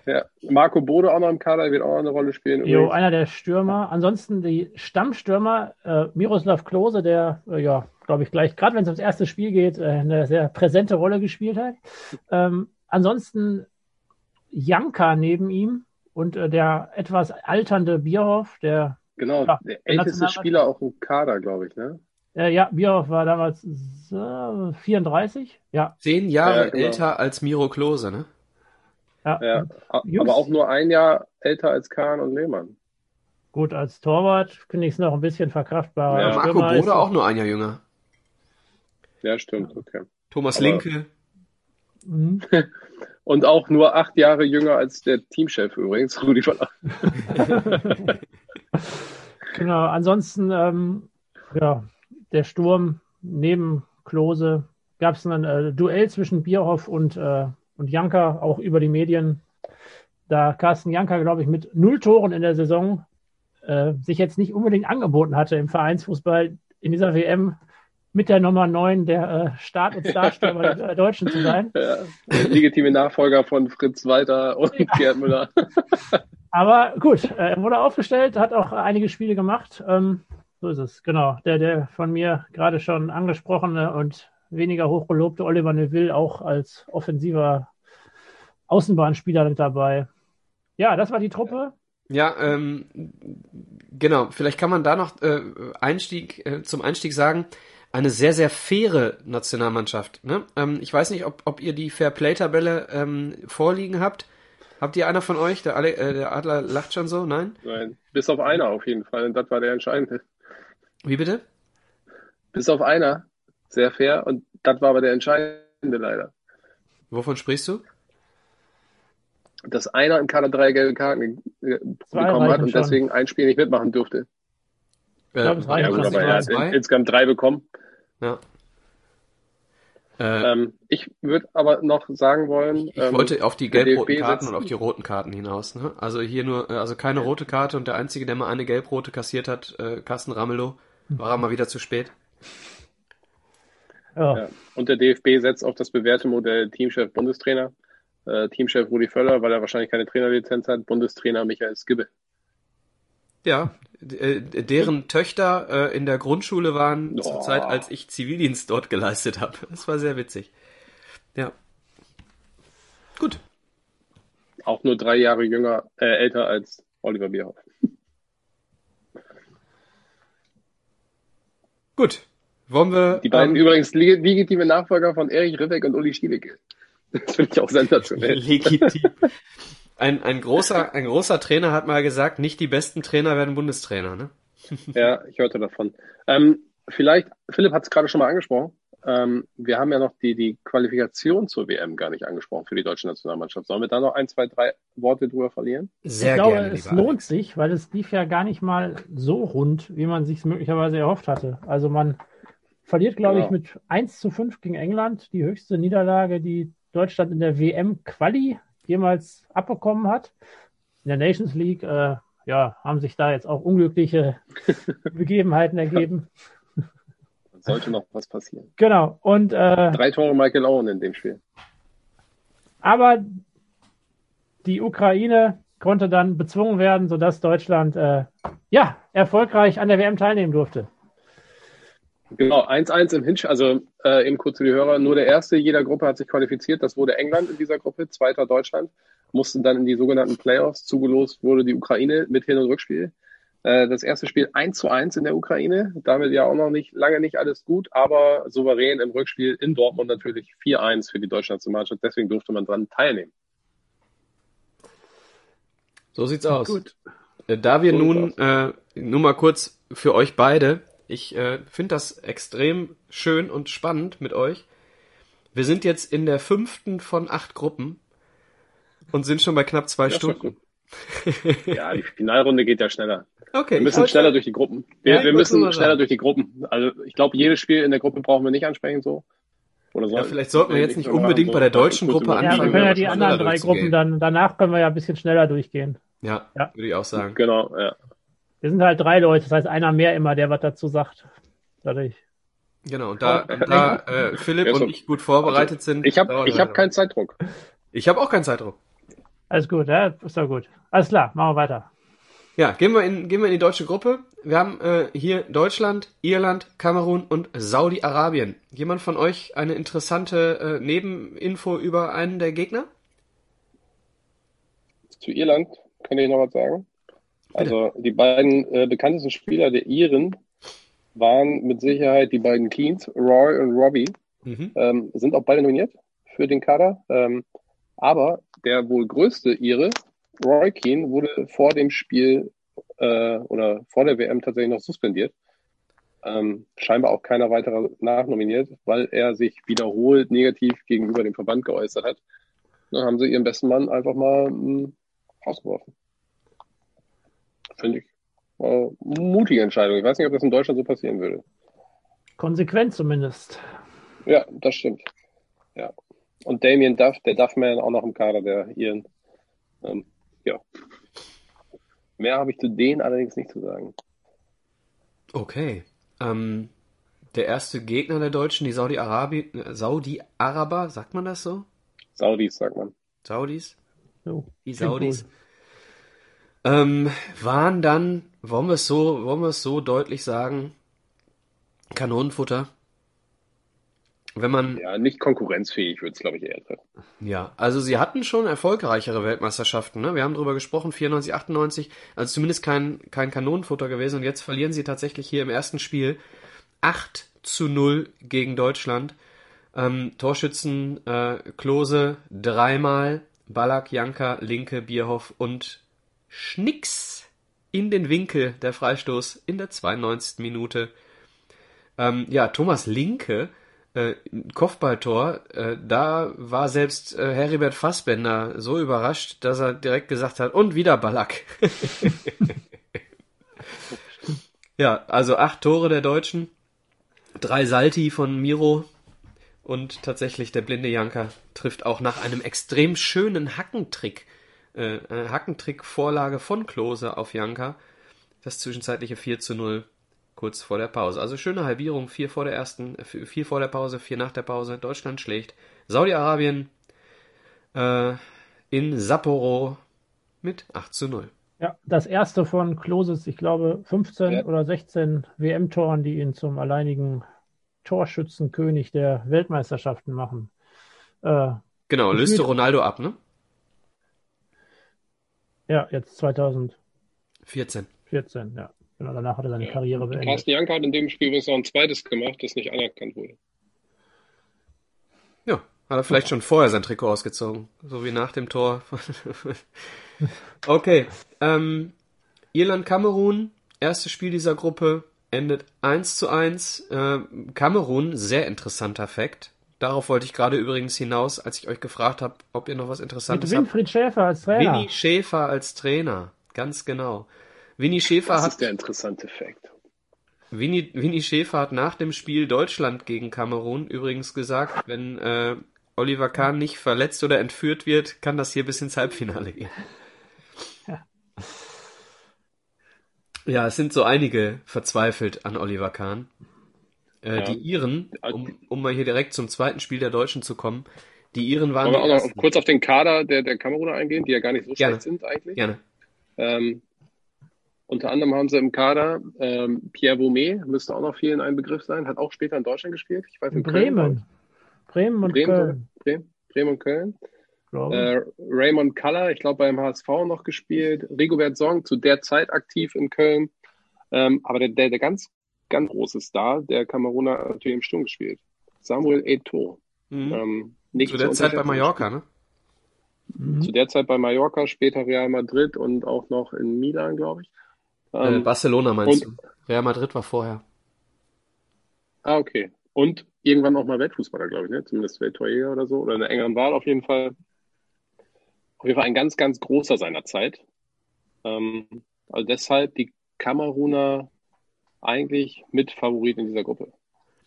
Ja, Marco Bode auch noch im Kader, wird auch noch eine Rolle spielen. Jo, einer der Stürmer. Ansonsten die Stammstürmer, äh, Miroslav Klose, der, äh, ja, glaube ich, gleich, gerade wenn es ums erste Spiel geht, äh, eine sehr präsente Rolle gespielt hat. Ähm, ansonsten Janka neben ihm und äh, der etwas alternde Bierhoff, der. Genau, ja, der älteste Spieler auch im Kader, glaube ich, ne? Äh, ja, Bierhoff war damals 34, ja. Zehn Jahre ja, genau. älter als Miro Klose, ne? Ja, ja. aber auch nur ein Jahr älter als Kahn und Lehmann. Gut, als Torwart finde ich es noch ein bisschen verkraftbar. Ja. Marco Bode auch nur ein Jahr jünger. Ja, stimmt, okay. Thomas aber, Linke. Mhm. und auch nur acht Jahre jünger als der Teamchef übrigens, Rudi Völler. genau, ansonsten, ähm, ja, der Sturm neben Klose gab es ein äh, Duell zwischen Bierhoff und äh, und Janka auch über die Medien. Da Carsten Janka, glaube ich, mit null Toren in der Saison äh, sich jetzt nicht unbedingt angeboten hatte im Vereinsfußball in dieser WM mit der Nummer 9 der äh, Start- und Startstürmer der Deutschen zu sein. Ja, legitime Nachfolger von Fritz Walter und ja. Gerd Müller. Aber gut, äh, er wurde aufgestellt, hat auch einige Spiele gemacht. Ähm, so ist es, genau. Der, der von mir gerade schon angesprochene und weniger hochgelobte Oliver Neville auch als offensiver Außenbahnspieler mit dabei. Ja, das war die Truppe. Ja, ähm, genau. Vielleicht kann man da noch äh, Einstieg äh, zum Einstieg sagen, eine sehr, sehr faire Nationalmannschaft. Ne? Ähm, ich weiß nicht, ob, ob ihr die Fair-Play-Tabelle ähm, vorliegen habt. Habt ihr einer von euch? Der, Ale äh, der Adler lacht schon so? Nein? Nein, bis auf einer auf jeden Fall. Und das war der entscheidende. Wie bitte? Bis auf einer. Sehr fair. Und das war aber der entscheidende leider. Wovon sprichst du? Dass einer im Kader drei gelbe Karten bekommen hat und schon. deswegen ein Spiel nicht mitmachen durfte. Ich glaube, es reicht. Ja, gut, aber er hat insgesamt drei bekommen. Ja. Äh, ähm, ich würde aber noch sagen wollen. Ich ähm, wollte auf die gelb-roten Karten und auf die roten Karten hinaus. Ne? Also hier nur, äh, also keine rote Karte und der einzige, der mal eine gelb-rote kassiert hat, äh, Carsten Ramelow, war er mal wieder zu spät. Ja. ja. Und der DFB setzt auf das bewährte Modell Teamchef Bundestrainer. Äh, Teamchef Rudi Völler, weil er wahrscheinlich keine Trainerlizenz hat, Bundestrainer Michael Skibbe. Ja, äh, deren Töchter äh, in der Grundschule waren oh. zur Zeit, als ich Zivildienst dort geleistet habe. Das war sehr witzig. Ja. Gut. Auch nur drei Jahre jünger, äh, älter als Oliver Bierhoff. Gut. Wollen wir. Die beiden ähm, übrigens legitime Nachfolger von Erich Ribbeck und Uli Stieleke. Das finde ich auch sensationell. Legitim. Ein, ein, großer, ein großer Trainer hat mal gesagt, nicht die besten Trainer werden Bundestrainer, ne? Ja, ich hörte davon. Ähm, vielleicht, Philipp hat es gerade schon mal angesprochen. Ähm, wir haben ja noch die, die Qualifikation zur WM gar nicht angesprochen für die deutsche Nationalmannschaft. Sollen wir da noch ein, zwei, drei Worte drüber verlieren? Sehr ich glaube, gerne, es lohnt Alex. sich, weil es lief ja gar nicht mal so rund, wie man sich möglicherweise erhofft hatte. Also man verliert, glaube genau. ich, mit 1 zu 5 gegen England, die höchste Niederlage, die Deutschland in der WM-Quali jemals abbekommen hat. In der Nations League äh, ja, haben sich da jetzt auch unglückliche Begebenheiten ergeben. Sollte noch was passieren. Genau. Und, äh, Drei Tore Michael Owen in dem Spiel. Aber die Ukraine konnte dann bezwungen werden, sodass Deutschland äh, ja, erfolgreich an der WM teilnehmen durfte. Genau, 1-1 im Hinspiel, also äh, eben kurz für die Hörer, nur der erste jeder Gruppe hat sich qualifiziert, das wurde England in dieser Gruppe, zweiter Deutschland, mussten dann in die sogenannten Playoffs, zugelost wurde die Ukraine mit Hin- und Rückspiel. Äh, das erste Spiel 1 zu 1 in der Ukraine, damit ja auch noch nicht, lange nicht alles gut, aber souverän im Rückspiel in Dortmund natürlich 4-1 für die deutsche Nationalmannschaft, deswegen durfte man dran teilnehmen. So sieht's aus. Gut. Äh, da wir nun, äh, nur mal kurz für euch beide, ich äh, finde das extrem schön und spannend mit euch. Wir sind jetzt in der fünften von acht Gruppen und sind schon bei knapp zwei ja, Stunden. ja, die Finalrunde geht ja schneller. Okay. Wir müssen schneller durch die Gruppen. Wir, ja, wir müssen schneller durch die Gruppen. Also ich glaube, jedes Spiel in der Gruppe brauchen wir nicht ansprechen so. Oder soll, ja, vielleicht sollten wir jetzt nicht unbedingt bei der deutschen Gruppe anfangen. Ja, wir können ja die anderen drei Gruppen dann, danach können wir ja ein bisschen schneller durchgehen. Ja, ja. würde ich auch sagen. Genau, ja. Wir sind halt drei Leute, das heißt einer mehr immer, der was dazu sagt. Dadurch. Genau, und da, da äh, Philipp ja, und ich gut vorbereitet also, sind. Ich habe ich hab keinen Zeitdruck. Ich habe auch keinen Zeitdruck. Alles gut, ja, ist doch gut. Alles klar, machen wir weiter. Ja, gehen wir in, gehen wir in die deutsche Gruppe. Wir haben äh, hier Deutschland, Irland, Kamerun und Saudi-Arabien. Jemand von euch eine interessante äh, Nebeninfo über einen der Gegner? Zu Irland kann ich noch was sagen. Also die beiden äh, bekanntesten Spieler der Iren waren mit Sicherheit die beiden Keens, Roy und Robbie. Mhm. Ähm, sind auch beide nominiert für den Kader. Ähm, aber der wohl größte Ire, Roy Keane, wurde vor dem Spiel äh, oder vor der WM tatsächlich noch suspendiert. Ähm, scheinbar auch keiner weiterer nachnominiert, weil er sich wiederholt negativ gegenüber dem Verband geäußert hat. Dann haben sie ihren besten Mann einfach mal mh, hm, rausgeworfen. Finde ich äh, mutige Entscheidung. Ich weiß nicht, ob das in Deutschland so passieren würde. Konsequent zumindest. Ja, das stimmt. Ja. Und Damien Duff, der Duffman auch noch im Kader der Iren. Ähm, ja. Mehr habe ich zu denen allerdings nicht zu sagen. Okay. Ähm, der erste Gegner der Deutschen, die Saudi-Arabi Saudi-Araber, sagt man das so? Saudis, sagt man. Saudis? Oh, die Saudis. Ähm, waren dann, wollen wir es so, wollen wir es so deutlich sagen, Kanonenfutter. wenn man. Ja, nicht konkurrenzfähig würde es, glaube ich, eher treffen. Ja, also sie hatten schon erfolgreichere Weltmeisterschaften, ne? Wir haben drüber gesprochen, 94, 98, also zumindest kein, kein Kanonenfutter gewesen und jetzt verlieren sie tatsächlich hier im ersten Spiel 8 zu 0 gegen Deutschland. Ähm, Torschützen äh, Klose dreimal, Ballack, Janka, Linke, Bierhoff und Schnicks in den Winkel der Freistoß in der 92. Minute. Ähm, ja, Thomas Linke äh, Kopfballtor, äh, da war selbst äh, Heribert Fassbender so überrascht, dass er direkt gesagt hat, und wieder Ballack. ja, also acht Tore der Deutschen, drei Salti von Miro und tatsächlich der blinde Janker trifft auch nach einem extrem schönen Hackentrick, äh, Hackentrick-Vorlage von Klose auf Janker, das zwischenzeitliche 4 zu 0 kurz vor der Pause. Also schöne Halbierung, vier vor der ersten, äh, vier vor der Pause, vier nach der Pause. Deutschland schlägt Saudi-Arabien äh, in Sapporo mit 8 zu 0. Ja, das erste von Kloses, ich glaube, 15 ja. oder 16 WM-Toren, die ihn zum alleinigen Torschützenkönig der Weltmeisterschaften machen. Äh, genau, löste Ronaldo ab, ne? Ja, jetzt 2014. 14, ja. Genau, danach hat er seine ja. Karriere beendet. Carsten Jank hat in dem Spiel übrigens noch ein zweites gemacht, das nicht anerkannt wurde. Ja, hat er vielleicht schon vorher sein Trikot ausgezogen, so wie nach dem Tor. okay, ähm, Irland-Kamerun, erstes Spiel dieser Gruppe, endet 1 zu 1. Äh, Kamerun, sehr interessanter Fakt. Darauf wollte ich gerade übrigens hinaus, als ich euch gefragt habe, ob ihr noch was Interessantes Mit Winfried habt. Schäfer als Trainer. Winnie Schäfer als Trainer, ganz genau. Winnie Schäfer das hat. Das ist der interessante Fakt. Winnie, Winnie Schäfer hat nach dem Spiel Deutschland gegen Kamerun übrigens gesagt, wenn äh, Oliver Kahn nicht verletzt oder entführt wird, kann das hier bis ins Halbfinale gehen. Ja. ja, es sind so einige verzweifelt an Oliver Kahn. Äh, ja. Die Iren, um, um mal hier direkt zum zweiten Spiel der Deutschen zu kommen, die Iren waren. Wollen wir auch noch kurz auf den Kader der, der Kameruner eingehen, die ja gar nicht so Gerne. schlecht sind eigentlich? Gerne. Ähm, unter anderem haben sie im Kader ähm, Pierre Vaumet, müsste auch noch vielen ein Begriff sein, hat auch später in Deutschland gespielt. Ich weiß, in Bremen. Bremen und Bremen, Köln. Bremen, Bremen und Köln. Äh, Raymond Kaller, ich glaube beim HSV noch gespielt. Rigobert Song, zu der Zeit aktiv in Köln. Ähm, aber der, der, der ganz, ganz große Star, der Kameruner natürlich im Sturm gespielt. Samuel Eto'o. Mhm. Ähm, zu der Zeit bei Mallorca, ne? Mhm. Zu der Zeit bei Mallorca, später Real Madrid und auch noch in Milan, glaube ich. Äh, ähm, Barcelona meinst und, du? Real Madrid war vorher. Ah, okay. Und irgendwann auch mal Weltfußballer, glaube ich, ne? Zumindest Welttorjäger oder so. Oder in der engeren Wahl auf jeden Fall. Auf jeden Fall ein ganz, ganz großer seiner Zeit. Ähm, also deshalb die Kameruner eigentlich mit Favorit in dieser Gruppe.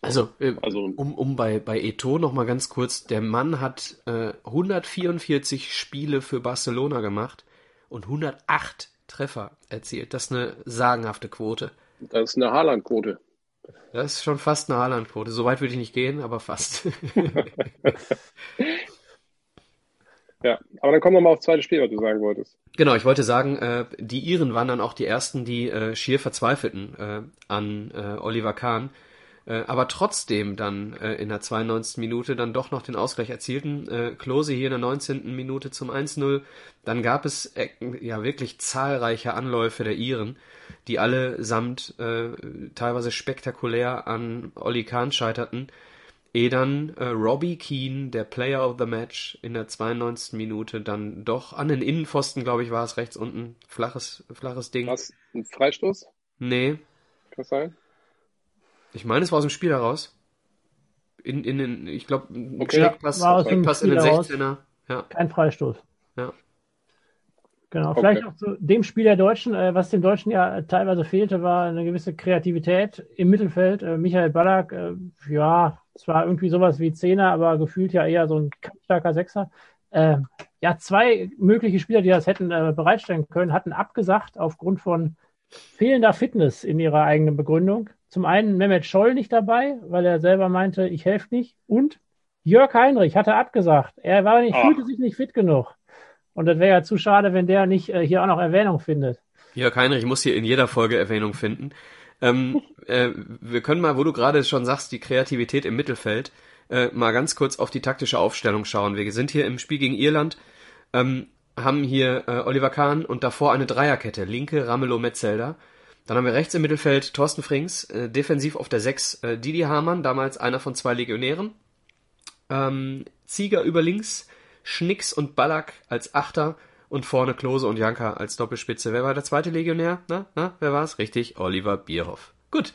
Also, äh, also um, um bei, bei Eto noch mal ganz kurz, der Mann hat äh, 144 Spiele für Barcelona gemacht und 108 Treffer erzielt. Das ist eine sagenhafte Quote. Das ist eine Haaland-Quote. Das ist schon fast eine Haaland-Quote. So weit würde ich nicht gehen, aber fast. ja, aber dann kommen wir mal aufs zweite Spiel, was du sagen wolltest. Genau, ich wollte sagen, äh, die Iren waren dann auch die ersten, die äh, schier verzweifelten äh, an äh, Oliver Kahn äh, aber trotzdem dann äh, in der 92. Minute dann doch noch den Ausgleich erzielten. Äh, Klose hier in der 19. Minute zum 1-0. Dann gab es äh, ja wirklich zahlreiche Anläufe der Iren, die alle samt äh, teilweise spektakulär an Olli Kahn scheiterten. Ehe dann äh, Robbie Keane, der Player of the Match, in der 92. Minute dann doch an den Innenpfosten, glaube ich, war es rechts unten, flaches, flaches Ding. Was? Ein Freistoß? Nee. Kann sein? Ich meine, es war aus dem Spiel heraus. In, in den, ich glaube, ein okay. Schlägpass, war aus dem Pass in den 16er. Ja. Kein Freistoß. Ja. Genau, okay. vielleicht auch zu dem Spiel der Deutschen, äh, was dem Deutschen ja teilweise fehlte, war eine gewisse Kreativität im Mittelfeld. Äh, Michael Ballack, äh, ja, es war irgendwie sowas wie Zehner, aber gefühlt ja eher so ein starker Sechser. Äh, ja, zwei mögliche Spieler, die das hätten äh, bereitstellen können, hatten abgesagt aufgrund von fehlender Fitness in ihrer eigenen Begründung zum einen Mehmet Scholl nicht dabei, weil er selber meinte, ich helfe nicht. Und Jörg Heinrich hatte abgesagt. Er war nicht, fühlte sich nicht fit genug. Und das wäre ja zu schade, wenn der nicht äh, hier auch noch Erwähnung findet. Jörg Heinrich muss hier in jeder Folge Erwähnung finden. Ähm, äh, wir können mal, wo du gerade schon sagst, die Kreativität im Mittelfeld. äh, mal ganz kurz auf die taktische Aufstellung schauen. Wir sind hier im Spiel gegen Irland, ähm, haben hier äh, Oliver Kahn und davor eine Dreierkette. Linke Ramelow Metzelder. Dann haben wir rechts im Mittelfeld Thorsten Frings, äh, defensiv auf der 6 äh, Didi Hamann, damals einer von zwei Legionären. Ähm, Zieger über links, Schnicks und Ballack als Achter und vorne Klose und Janka als Doppelspitze. Wer war der zweite Legionär? Na, na, wer war's? Richtig, Oliver Bierhoff. Gut.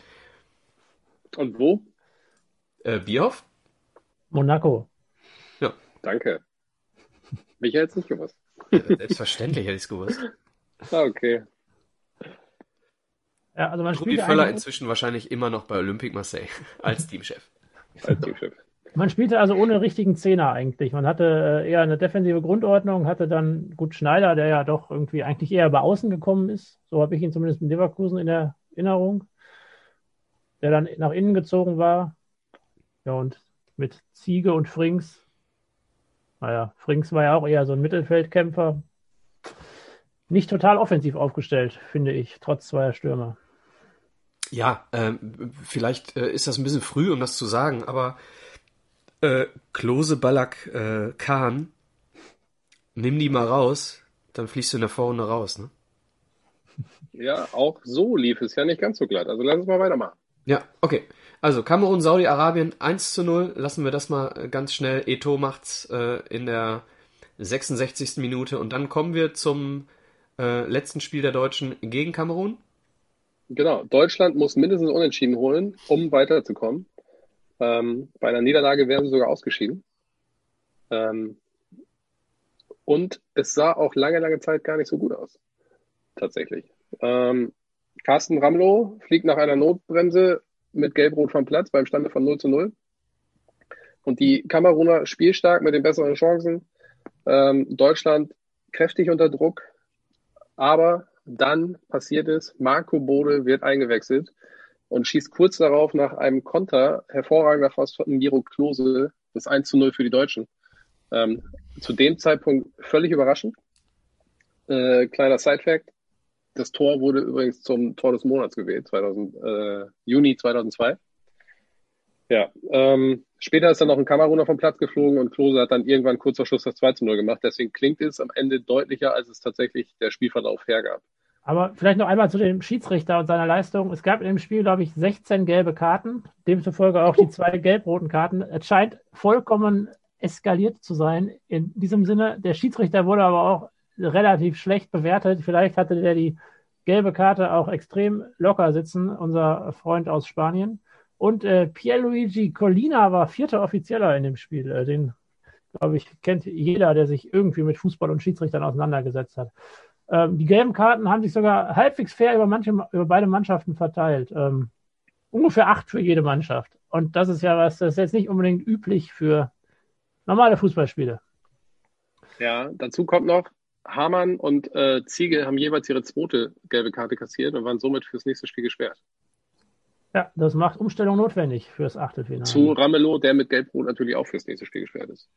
Und wo? Äh, Bierhoff? Monaco. Ja. Danke. Mich hätte es nicht gewusst. Ja, selbstverständlich hätte ich es gewusst. Ah, okay. Ja, also man Rudi spielt Völler inzwischen wahrscheinlich immer noch bei Olympique Marseille als Teamchef. Als Teamchef. Man spielte also ohne richtigen Zehner eigentlich. Man hatte äh, eher eine defensive Grundordnung, hatte dann gut Schneider, der ja doch irgendwie eigentlich eher über Außen gekommen ist. So habe ich ihn zumindest mit Leverkusen in Erinnerung. Der dann nach innen gezogen war. Ja, und mit Ziege und Frings. Naja, Frings war ja auch eher so ein Mittelfeldkämpfer. Nicht total offensiv aufgestellt, finde ich, trotz zweier Stürmer. Ja, ähm, vielleicht äh, ist das ein bisschen früh, um das zu sagen, aber äh, Klose, Ballack, äh, Kahn, nimm die mal raus, dann fliegst du in der Vorrunde raus, ne? Ja, auch so lief es ja nicht ganz so glatt. Also lass uns mal weitermachen. Ja, okay. Also Kamerun, Saudi-Arabien 1 zu 0. Lassen wir das mal äh, ganz schnell. Eto macht's äh, in der 66. Minute. Und dann kommen wir zum äh, letzten Spiel der Deutschen gegen Kamerun. Genau. Deutschland muss mindestens unentschieden holen, um weiterzukommen. Ähm, bei einer Niederlage wären sie sogar ausgeschieden. Ähm, und es sah auch lange, lange Zeit gar nicht so gut aus. Tatsächlich. Ähm, Carsten Ramlow fliegt nach einer Notbremse mit Gelb-Rot vom Platz beim Stande von 0 zu 0. Und die Kameruner spielstark mit den besseren Chancen. Ähm, Deutschland kräftig unter Druck. Aber dann passiert es, Marco Bode wird eingewechselt und schießt kurz darauf nach einem Konter, hervorragender Fass von Miro Klose, das 1 zu 0 für die Deutschen. Ähm, zu dem Zeitpunkt völlig überraschend. Äh, kleiner Side-Fact. Das Tor wurde übrigens zum Tor des Monats gewählt, 2000, äh, Juni 2002. Ja, ähm, später ist dann noch ein Kameruner vom Platz geflogen und Klose hat dann irgendwann kurz vor Schluss das 2 zu 0 gemacht. Deswegen klingt es am Ende deutlicher, als es tatsächlich der Spielverlauf hergab. Aber vielleicht noch einmal zu dem Schiedsrichter und seiner Leistung. Es gab in dem Spiel, glaube ich, 16 gelbe Karten, demzufolge auch die zwei gelb-roten Karten. Es scheint vollkommen eskaliert zu sein. In diesem Sinne, der Schiedsrichter wurde aber auch relativ schlecht bewertet. Vielleicht hatte der die gelbe Karte auch extrem locker sitzen, unser Freund aus Spanien. Und äh, Pierluigi Collina war vierter Offizieller in dem Spiel. Äh, den, glaube ich, kennt jeder, der sich irgendwie mit Fußball und Schiedsrichtern auseinandergesetzt hat. Ähm, die gelben Karten haben sich sogar halbwegs fair über, manche, über beide Mannschaften verteilt. Ähm, ungefähr acht für jede Mannschaft. Und das ist ja was, das ist jetzt nicht unbedingt üblich für normale Fußballspiele. Ja, dazu kommt noch, Hamann und äh, Ziege haben jeweils ihre zweite gelbe Karte kassiert und waren somit fürs nächste Spiel gesperrt. Ja, das macht Umstellung notwendig fürs Achtelfinale. Zu Ramelow, der mit Gelb-Rot natürlich auch fürs nächste Spiel gesperrt ist.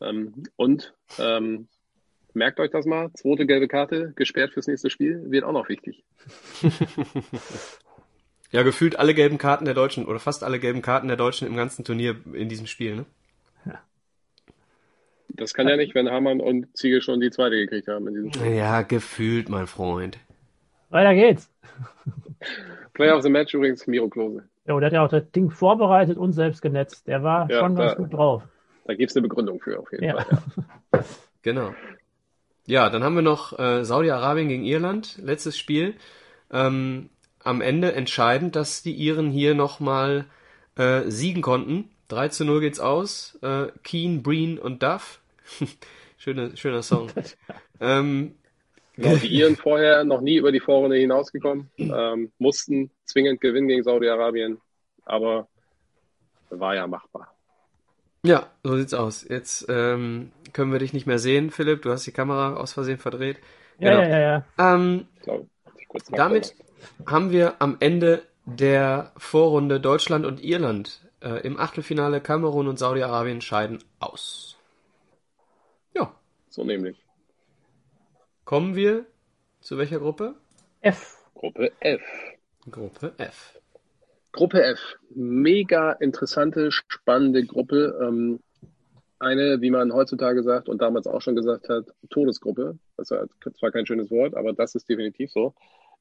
Ähm, und ähm, merkt euch das mal, zweite gelbe Karte, gesperrt fürs nächste Spiel, wird auch noch wichtig. Ja, gefühlt alle gelben Karten der Deutschen oder fast alle gelben Karten der Deutschen im ganzen Turnier in diesem Spiel, ne? Das kann ja nicht, wenn Hamann und Ziege schon die zweite gekriegt haben in diesem Spiel. Ja, gefühlt, mein Freund. Weiter geht's. Player of the Match übrigens Miro Klose. Ja, der hat ja auch das Ding vorbereitet und selbst genetzt. Der war Ja, schon ganz da- gut drauf. Da gibt's eine Begründung für auf jeden Ja. Fall. Ja. Genau. Ja, dann haben wir noch äh, Saudi-Arabien gegen Irland, letztes Spiel. Ähm, am Ende entscheidend, dass die Iren hier nochmal äh, siegen konnten. 3 zu 0 geht's aus. Äh, Keen, Breen und Duff. Schöne, schöner Song. ähm, Genau, die Iren vorher noch nie über die Vorrunde hinausgekommen, ähm, mussten zwingend gewinnen gegen Saudi-Arabien, aber war ja machbar. ja, so sieht's aus. Jetzt ähm, können wir dich nicht mehr sehen, Philipp. Du hast die Kamera aus Versehen verdreht. Ja, Genau. ja, ja, ja. Ähm, kurz Damit haben wir am Ende der Vorrunde Deutschland und Irland äh, im Achtelfinale Kamerun und Saudi-Arabien scheiden aus. Ja, So nämlich. kommen wir zu welcher Gruppe? F. Gruppe F. Gruppe F. Gruppe F. Mega interessante, spannende Gruppe. Ähm, eine, wie man heutzutage sagt und damals auch schon gesagt hat, Todesgruppe. Das ist zwar kein schönes Wort, aber das ist definitiv so.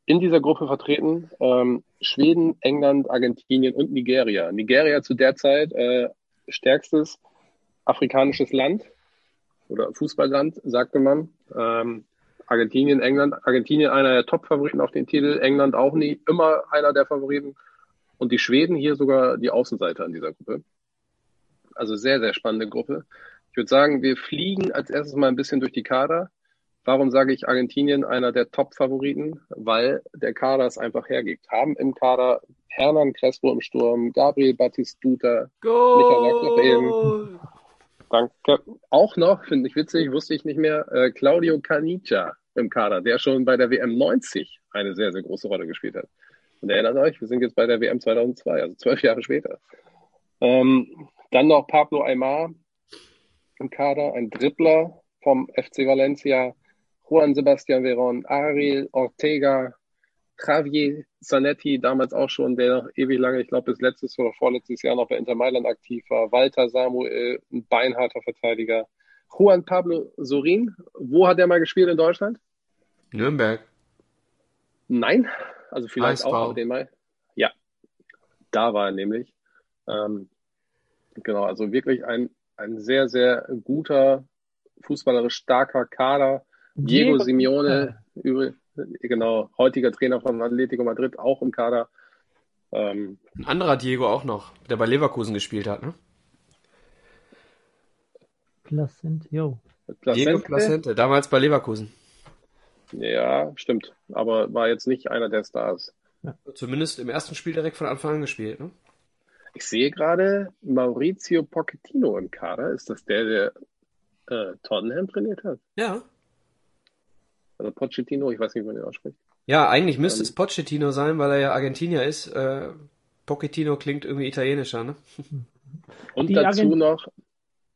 In dieser Gruppe vertreten ähm, Schweden, England, Argentinien und Nigeria. Nigeria zu der Zeit äh, stärkstes afrikanisches Land oder Fußballland, sagte man. Ähm, Argentinien, England. Argentinien einer der Top-Favoriten auf den Titel, England auch nie, immer einer der Favoriten. Und die Schweden hier sogar die Außenseiter in dieser Gruppe. Also sehr, sehr spannende Gruppe. Ich würde sagen, wir fliegen als erstes mal ein bisschen durch die Kader. Warum sage ich Argentinien einer der Top-Favoriten? Weil der Kader es einfach hergibt. Haben im Kader Hernan Crespo im Sturm, Gabriel Batistuta, Michael Danke. Auch noch, finde ich witzig, wusste ich nicht mehr, äh, Claudio Canicia im Kader, der schon bei der WM 90 eine sehr, sehr große Rolle gespielt hat. Und erinnert euch, wir sind jetzt bei der WM 2002, also zwölf Jahre später. Ähm, dann noch Pablo Aymar im Kader, ein Dribbler vom FC Valencia, Juan Sebastian Veron, Ariel Ortega, Javier Zanetti, damals auch schon, der noch ewig lange, ich glaube bis letztes oder vorletztes Jahr noch bei Inter Mailand aktiv war, Walter Samuel, ein beinharter Verteidiger, Juan Pablo Sorin, wo hat er mal gespielt in Deutschland? Nürnberg. Nein, also vielleicht auch, aber den mal. Ja, da war er nämlich. Ähm, genau, also wirklich ein, ein sehr, sehr guter, fußballerisch starker Kader. Diego, Diego Simeone, ja. genau, heutiger Trainer von Atletico Madrid, auch im Kader. Ähm, ein anderer Diego auch noch, der bei Leverkusen gespielt hat, ne? Placente, jo. Diego Placente, damals bei Leverkusen. Ja, stimmt. Aber war jetzt nicht einer der Stars. Ja. Zumindest im ersten Spiel direkt von Anfang an gespielt, ne? Ich sehe gerade Maurizio Pochettino im Kader. Ist das der, der äh, Tottenham trainiert hat? Ja. Also Pochettino, ich weiß nicht, wie man ihn ausspricht. Ja, eigentlich müsste ähm, es Pochettino sein, weil er ja Argentinier ist. Äh, Pochettino klingt irgendwie italienischer, ne? Und Die dazu Argent noch.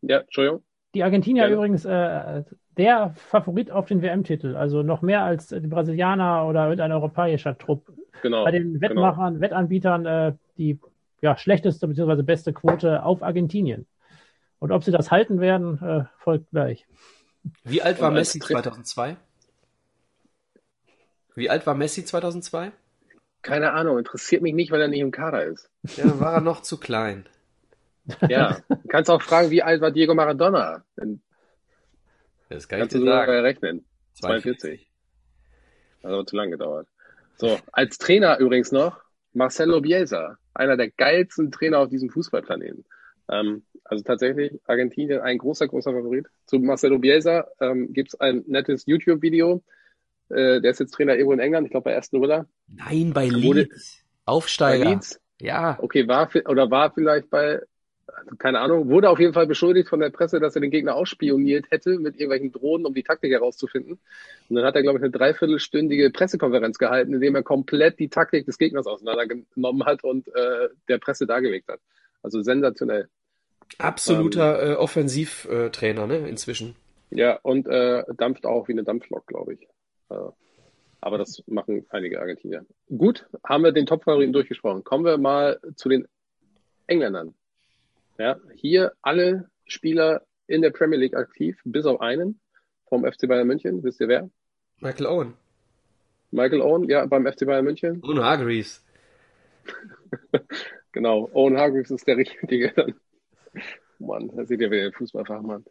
Ja, Entschuldigung. Die Argentinier ja. übrigens äh, der Favorit auf den WM-Titel, also noch mehr als die Brasilianer oder irgendein europäischer Trupp. Genau. Bei den genau. Wettmachern, genau. Wettanbietern äh, die ja, schlechteste bzw. beste Quote auf Argentinien. Und ob sie das halten werden, äh, folgt gleich. Wie alt war Messi 2002? Wie alt war Messi 2002? Keine Ahnung, interessiert mich nicht, weil er nicht im Kader ist. Ja, war er noch zu klein. Ja, du kannst auch fragen, wie alt war Diego Maradona? Das kann kannst ich dir sagen. rechnen. 42. 42. Hat aber zu lange gedauert. So, als Trainer übrigens noch Marcelo Bielsa, einer der geilsten Trainer auf diesem Fußballplaneten. Ähm, also tatsächlich Argentinien ein großer, großer Favorit. Zu Marcelo Bielsa ähm, gibt es ein nettes YouTube-Video. Äh, der ist jetzt Trainer irgendwo in England, ich glaube bei Aston Villa. Nein, bei Leeds. Aufsteiger. Bei Leeds? Ja. Okay, war oder war vielleicht bei also keine Ahnung, wurde auf jeden Fall beschuldigt von der Presse, dass er den Gegner ausspioniert hätte mit irgendwelchen Drohnen, um die Taktik herauszufinden. Und dann hat er, glaube ich, eine dreiviertelstündige Pressekonferenz gehalten, in dem er komplett die Taktik des Gegners auseinandergenommen hat und äh, der Presse dargelegt hat. Also sensationell. Absoluter ähm, äh, Offensivtrainer, ne, inzwischen. Ja, und äh, dampft auch wie eine Dampflok, glaube ich. Äh, aber das machen einige Argentinier. Gut, haben wir den Top-Favoriten durchgesprochen. Kommen wir mal zu den Engländern. Ja, hier alle Spieler in der Premier League aktiv, bis auf einen vom FC Bayern München. Wisst ihr wer? Michael Owen. Michael Owen, ja, beim FC Bayern München. Owen Hargreaves. genau, Owen Hargreaves ist der Richtige. Mann, da seht ihr wieder den Fußballfachmann.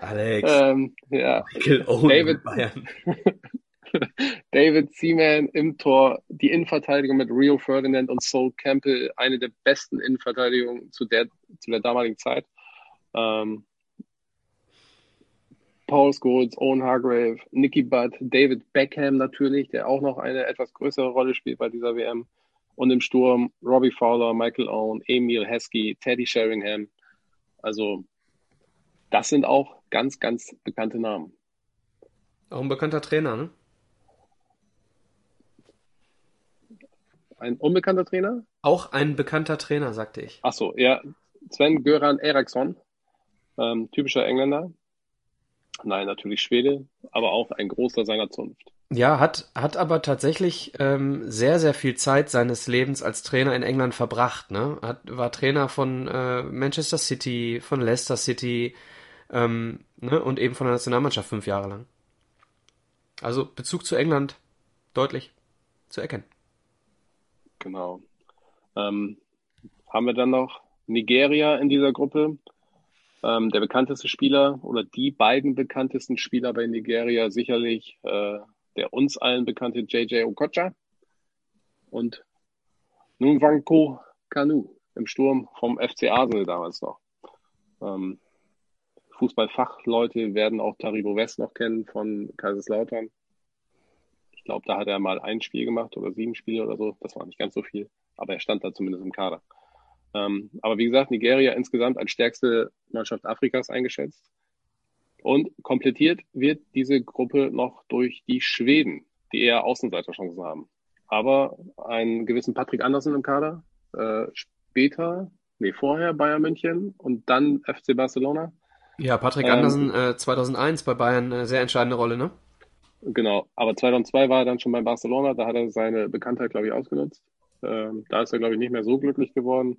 Alex. Ähm, ja. Michael Owen David, Bayern. David Seaman im Tor, die Innenverteidigung mit Rio Ferdinand und Sol Campbell, eine der besten Innenverteidigungen zu der, zu der damaligen Zeit. Ähm, Paul Scholes, Owen Hargrave, Nicky Butt, David Beckham natürlich, der auch noch eine etwas größere Rolle spielt bei dieser WM. Und im Sturm Robbie Fowler, Michael Owen, Emil Heskey, Teddy Sheringham. Also das sind auch ganz, ganz bekannte Namen. Auch ein bekannter Trainer, ne? Ein unbekannter Trainer? Auch ein bekannter Trainer, sagte ich. Ach so, ja. Sven Göran Eriksson, ähm, typischer Engländer. Nein, natürlich Schwede, aber auch ein großer seiner Zunft. Ja, hat, hat aber tatsächlich ähm, sehr, sehr viel Zeit seines Lebens als Trainer in England verbracht. Ne? Hat, war Trainer von äh, Manchester City, von Leicester City ähm, ne? und eben von der Nationalmannschaft fünf Jahre lang. Also Bezug zu England deutlich zu erkennen. Genau. Ähm, haben wir dann noch Nigeria in dieser Gruppe. Ähm, der bekannteste Spieler oder die beiden bekanntesten Spieler bei Nigeria sicherlich äh, der uns allen bekannte JJ Okocha und Nwanko Kanu im Sturm vom FC Arsenal damals noch. Ähm, Fußballfachleute werden auch Taribo West noch kennen von Kaiserslautern. Ich glaube, da hat er mal ein Spiel gemacht oder sieben Spiele oder so. Das war nicht ganz so viel, aber er stand da zumindest im Kader. Ähm, aber wie gesagt, Nigeria insgesamt als stärkste Mannschaft Afrikas eingeschätzt. Und komplettiert wird diese Gruppe noch durch die Schweden, die eher Außenseiterchancen haben. Aber einen gewissen Patrick Andersen im Kader, äh, später, nee, vorher Bayern München und dann FC Barcelona. Ja, Patrick ähm, Andersen äh, 2001 bei Bayern eine sehr entscheidende Rolle, ne? Genau, aber 2002 war er dann schon bei Barcelona, da hat er seine Bekanntheit, glaube ich, ausgenutzt. Ähm, da ist er, glaube ich, nicht mehr so glücklich geworden.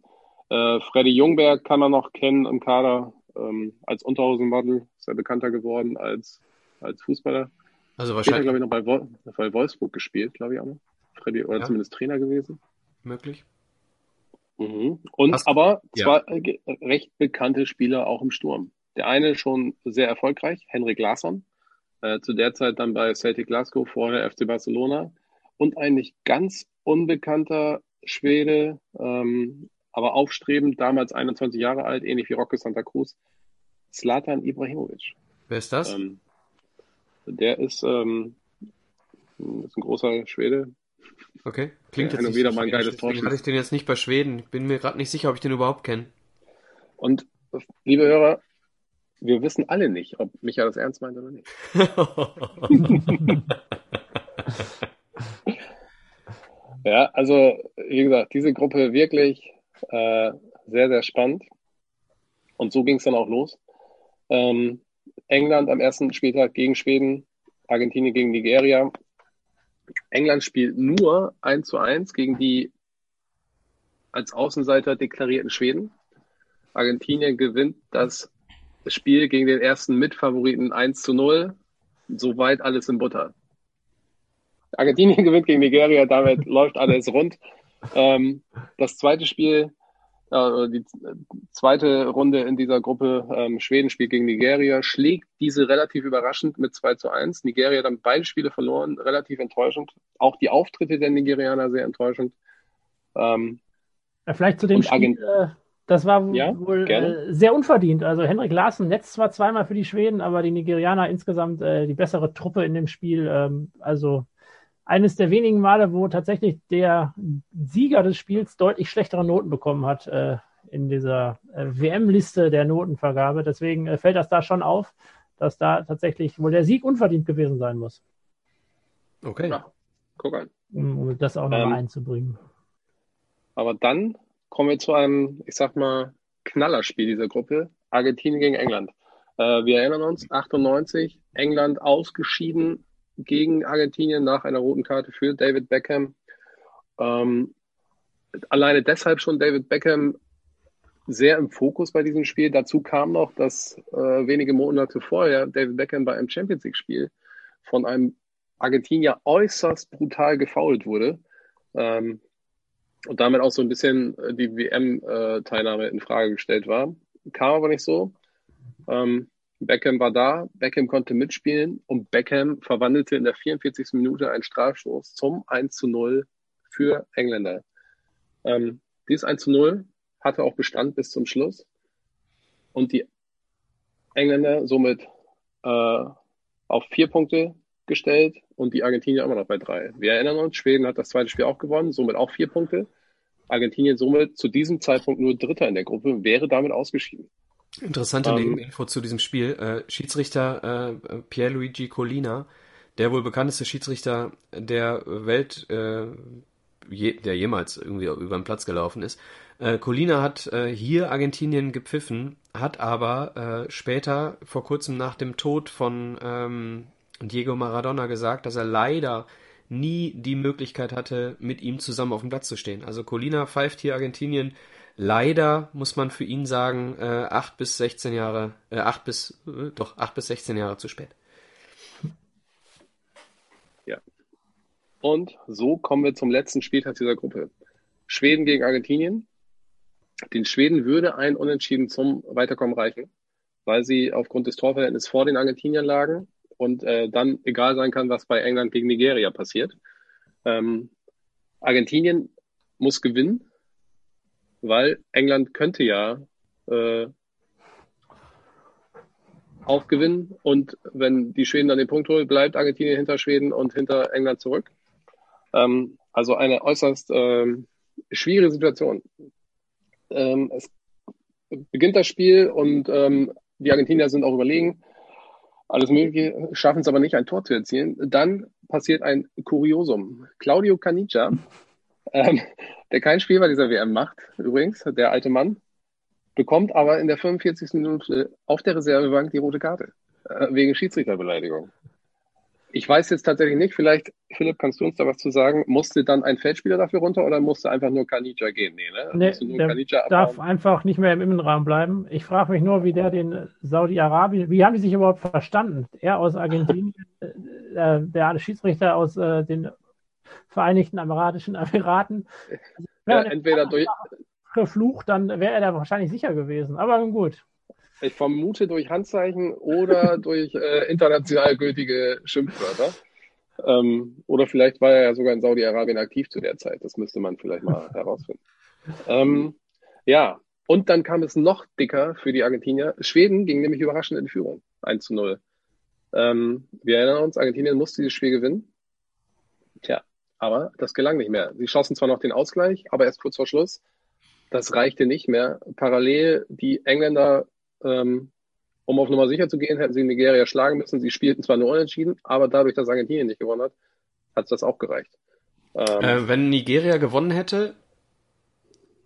Äh, Freddy Jungberg kann man noch kennen im Kader, ähm, als Unterhosenmodel ist er bekannter geworden als, als Fußballer. Also wahrscheinlich. glaube ich, noch bei, Wol bei Wolfsburg gespielt, glaube ich auch noch. Freddy, oder ja. zumindest Trainer gewesen. Möglich. Mhm. Und Hast, aber ja. zwei recht bekannte Spieler auch im Sturm. Der eine schon sehr erfolgreich, Henrik Larsson, äh, zu der Zeit dann bei Celtic Glasgow, vorher FC Barcelona. Und ein nicht ganz unbekannter Schwede, ähm, aber aufstrebend, damals 21 Jahre alt, ähnlich wie Roque Santa Cruz, Zlatan Ibrahimovic. Wer ist das? Ähm, der ist, ähm, ist ein großer Schwede. Okay, klingt jetzt wieder mal ein geiles Tor. hatte ich den jetzt nicht bei Schweden. Bin mir gerade nicht sicher, ob ich den überhaupt kenne. Und liebe Hörer, wir wissen alle nicht, ob Michael das ernst meint oder nicht. ja, also wie gesagt, diese Gruppe wirklich äh, sehr, sehr spannend. Und so ging es dann auch los. Ähm, England am ersten Spieltag gegen Schweden, Argentinien gegen Nigeria. England spielt nur 1 zu 1 gegen die als Außenseiter deklarierten Schweden. Argentinien gewinnt das Spiel gegen den ersten Mitfavoriten 1 zu 0. Soweit alles in Butter. Argentinien gewinnt gegen Nigeria, damit läuft alles rund. Ähm, das zweite Spiel, äh, die zweite Runde in dieser Gruppe, ähm, Schweden spielt gegen Nigeria, schlägt diese relativ überraschend mit 2 zu 1. Nigeria dann beide Spiele verloren, relativ enttäuschend. Auch die Auftritte der Nigerianer sehr enttäuschend. Ähm, vielleicht zu dem Spiel, äh, das war ja, wohl äh, sehr unverdient. Also Henrik Larsen netzt zwar zweimal für die Schweden, aber die Nigerianer insgesamt äh, die bessere Truppe in dem Spiel. Ähm, also eines der wenigen Male, wo tatsächlich der Sieger des Spiels deutlich schlechtere Noten bekommen hat äh, in dieser äh, WM-Liste der Notenvergabe. Deswegen äh, fällt das da schon auf, dass da tatsächlich wohl der Sieg unverdient gewesen sein muss. Okay. Ja, guck an. Um, das auch nochmal ähm, einzubringen. Aber dann kommen wir zu einem, ich sag mal, Knallerspiel dieser Gruppe. Argentinien gegen England. Äh, wir erinnern uns, 98, England ausgeschieden gegen Argentinien nach einer roten Karte für David Beckham. Ähm, alleine deshalb schon David Beckham sehr im Fokus bei diesem Spiel. Dazu kam noch, dass äh, wenige Monate vorher David Beckham bei einem Champions League-Spiel von einem Argentinier äußerst brutal gefoult wurde ähm, und damit auch so ein bisschen äh, die WM-Teilnahme in Frage gestellt war. Kam aber nicht so. Ähm, Beckham war da, Beckham konnte mitspielen und Beckham verwandelte in der 44. Minute einen Strafstoß zum 1 zu 0 für Engländer. Ähm, dieses 1 zu 0 hatte auch Bestand bis zum Schluss und die Engländer somit äh, auf vier Punkte gestellt und die Argentinier immer noch bei drei. Wir erinnern uns, Schweden hat das zweite Spiel auch gewonnen, somit auch vier Punkte. Argentinien somit zu diesem Zeitpunkt nur Dritter in der Gruppe, wäre damit ausgeschieden. Interessante ähm, Info zu diesem Spiel. Äh, Schiedsrichter äh, Pierluigi Colina, der wohl bekannteste Schiedsrichter der Welt, äh, je, der jemals irgendwie über den Platz gelaufen ist. Äh, Colina hat äh, hier Argentinien gepfiffen, hat aber äh, später, vor kurzem nach dem Tod von ähm, Diego Maradona gesagt, dass er leider nie die Möglichkeit hatte, mit ihm zusammen auf dem Platz zu stehen. Also Colina pfeift hier Argentinien leider, muss man für ihn sagen, äh, 8 bis 16 Jahre, äh, 8 bis, äh, doch, 8 bis 16 Jahre zu spät. Ja. Und so kommen wir zum letzten Spieltag dieser Gruppe. Schweden gegen Argentinien. Den Schweden würde ein Unentschieden zum Weiterkommen reichen, weil sie aufgrund des Torverhältnisses vor den Argentiniern lagen und äh, dann egal sein kann, was bei England gegen Nigeria passiert. Ähm, Argentinien muss gewinnen, weil England könnte ja äh, auch gewinnen und wenn die Schweden dann den Punkt holen, bleibt Argentinien hinter Schweden und hinter England zurück. Ähm, also eine äußerst ähm, schwierige Situation. Ähm, es beginnt das Spiel und ähm, die Argentinier sind auch überlegen alles Mögliche, schaffen es aber nicht, ein Tor zu erzielen. Dann passiert ein Kuriosum. Claudio Canicia, ähm, der kein Spiel bei dieser WM macht, übrigens, der alte Mann, bekommt aber in der 45. Minute auf der Reservebank die rote Karte äh, wegen Schiedsrichterbeleidigung. Ich weiß jetzt tatsächlich nicht, vielleicht, Philipp, kannst du uns da was zu sagen? Musste dann ein Feldspieler dafür runter oder musste einfach nur Kanija gehen? Nee, ne? Nee, der darf einfach nicht mehr im Innenraum bleiben. Ich frage mich nur, wie der den Saudi-Arabien, wie haben die sich überhaupt verstanden? Er aus Argentinien, äh, äh der Schiedsrichter aus äh, den Vereinigten Arabischen Emiraten. Ja, entweder durch. Verflucht, dann wäre er da wahrscheinlich sicher gewesen. Aber nun gut. Ich vermute durch Handzeichen oder durch äh, international gültige Schimpfwörter. Ähm, oder vielleicht war er ja sogar in Saudi-Arabien aktiv zu der Zeit. Das müsste man vielleicht mal herausfinden. Ähm, ja, und dann kam es noch dicker für die Argentinier. Schweden ging nämlich überraschend in Führung. 1 zu 0. Ähm, wir erinnern uns, Argentinien musste dieses Spiel gewinnen. Tja, aber das gelang nicht mehr. Sie schossen zwar noch den Ausgleich, aber erst kurz vor Schluss. Das reichte nicht mehr. Parallel die Engländer ähm, um auf Nummer sicher zu gehen, hätten sie Nigeria schlagen müssen. Sie spielten zwar nur unentschieden, aber dadurch, dass Argentinien nicht gewonnen hat, hat das auch gereicht. Ähm, äh, wenn Nigeria gewonnen hätte,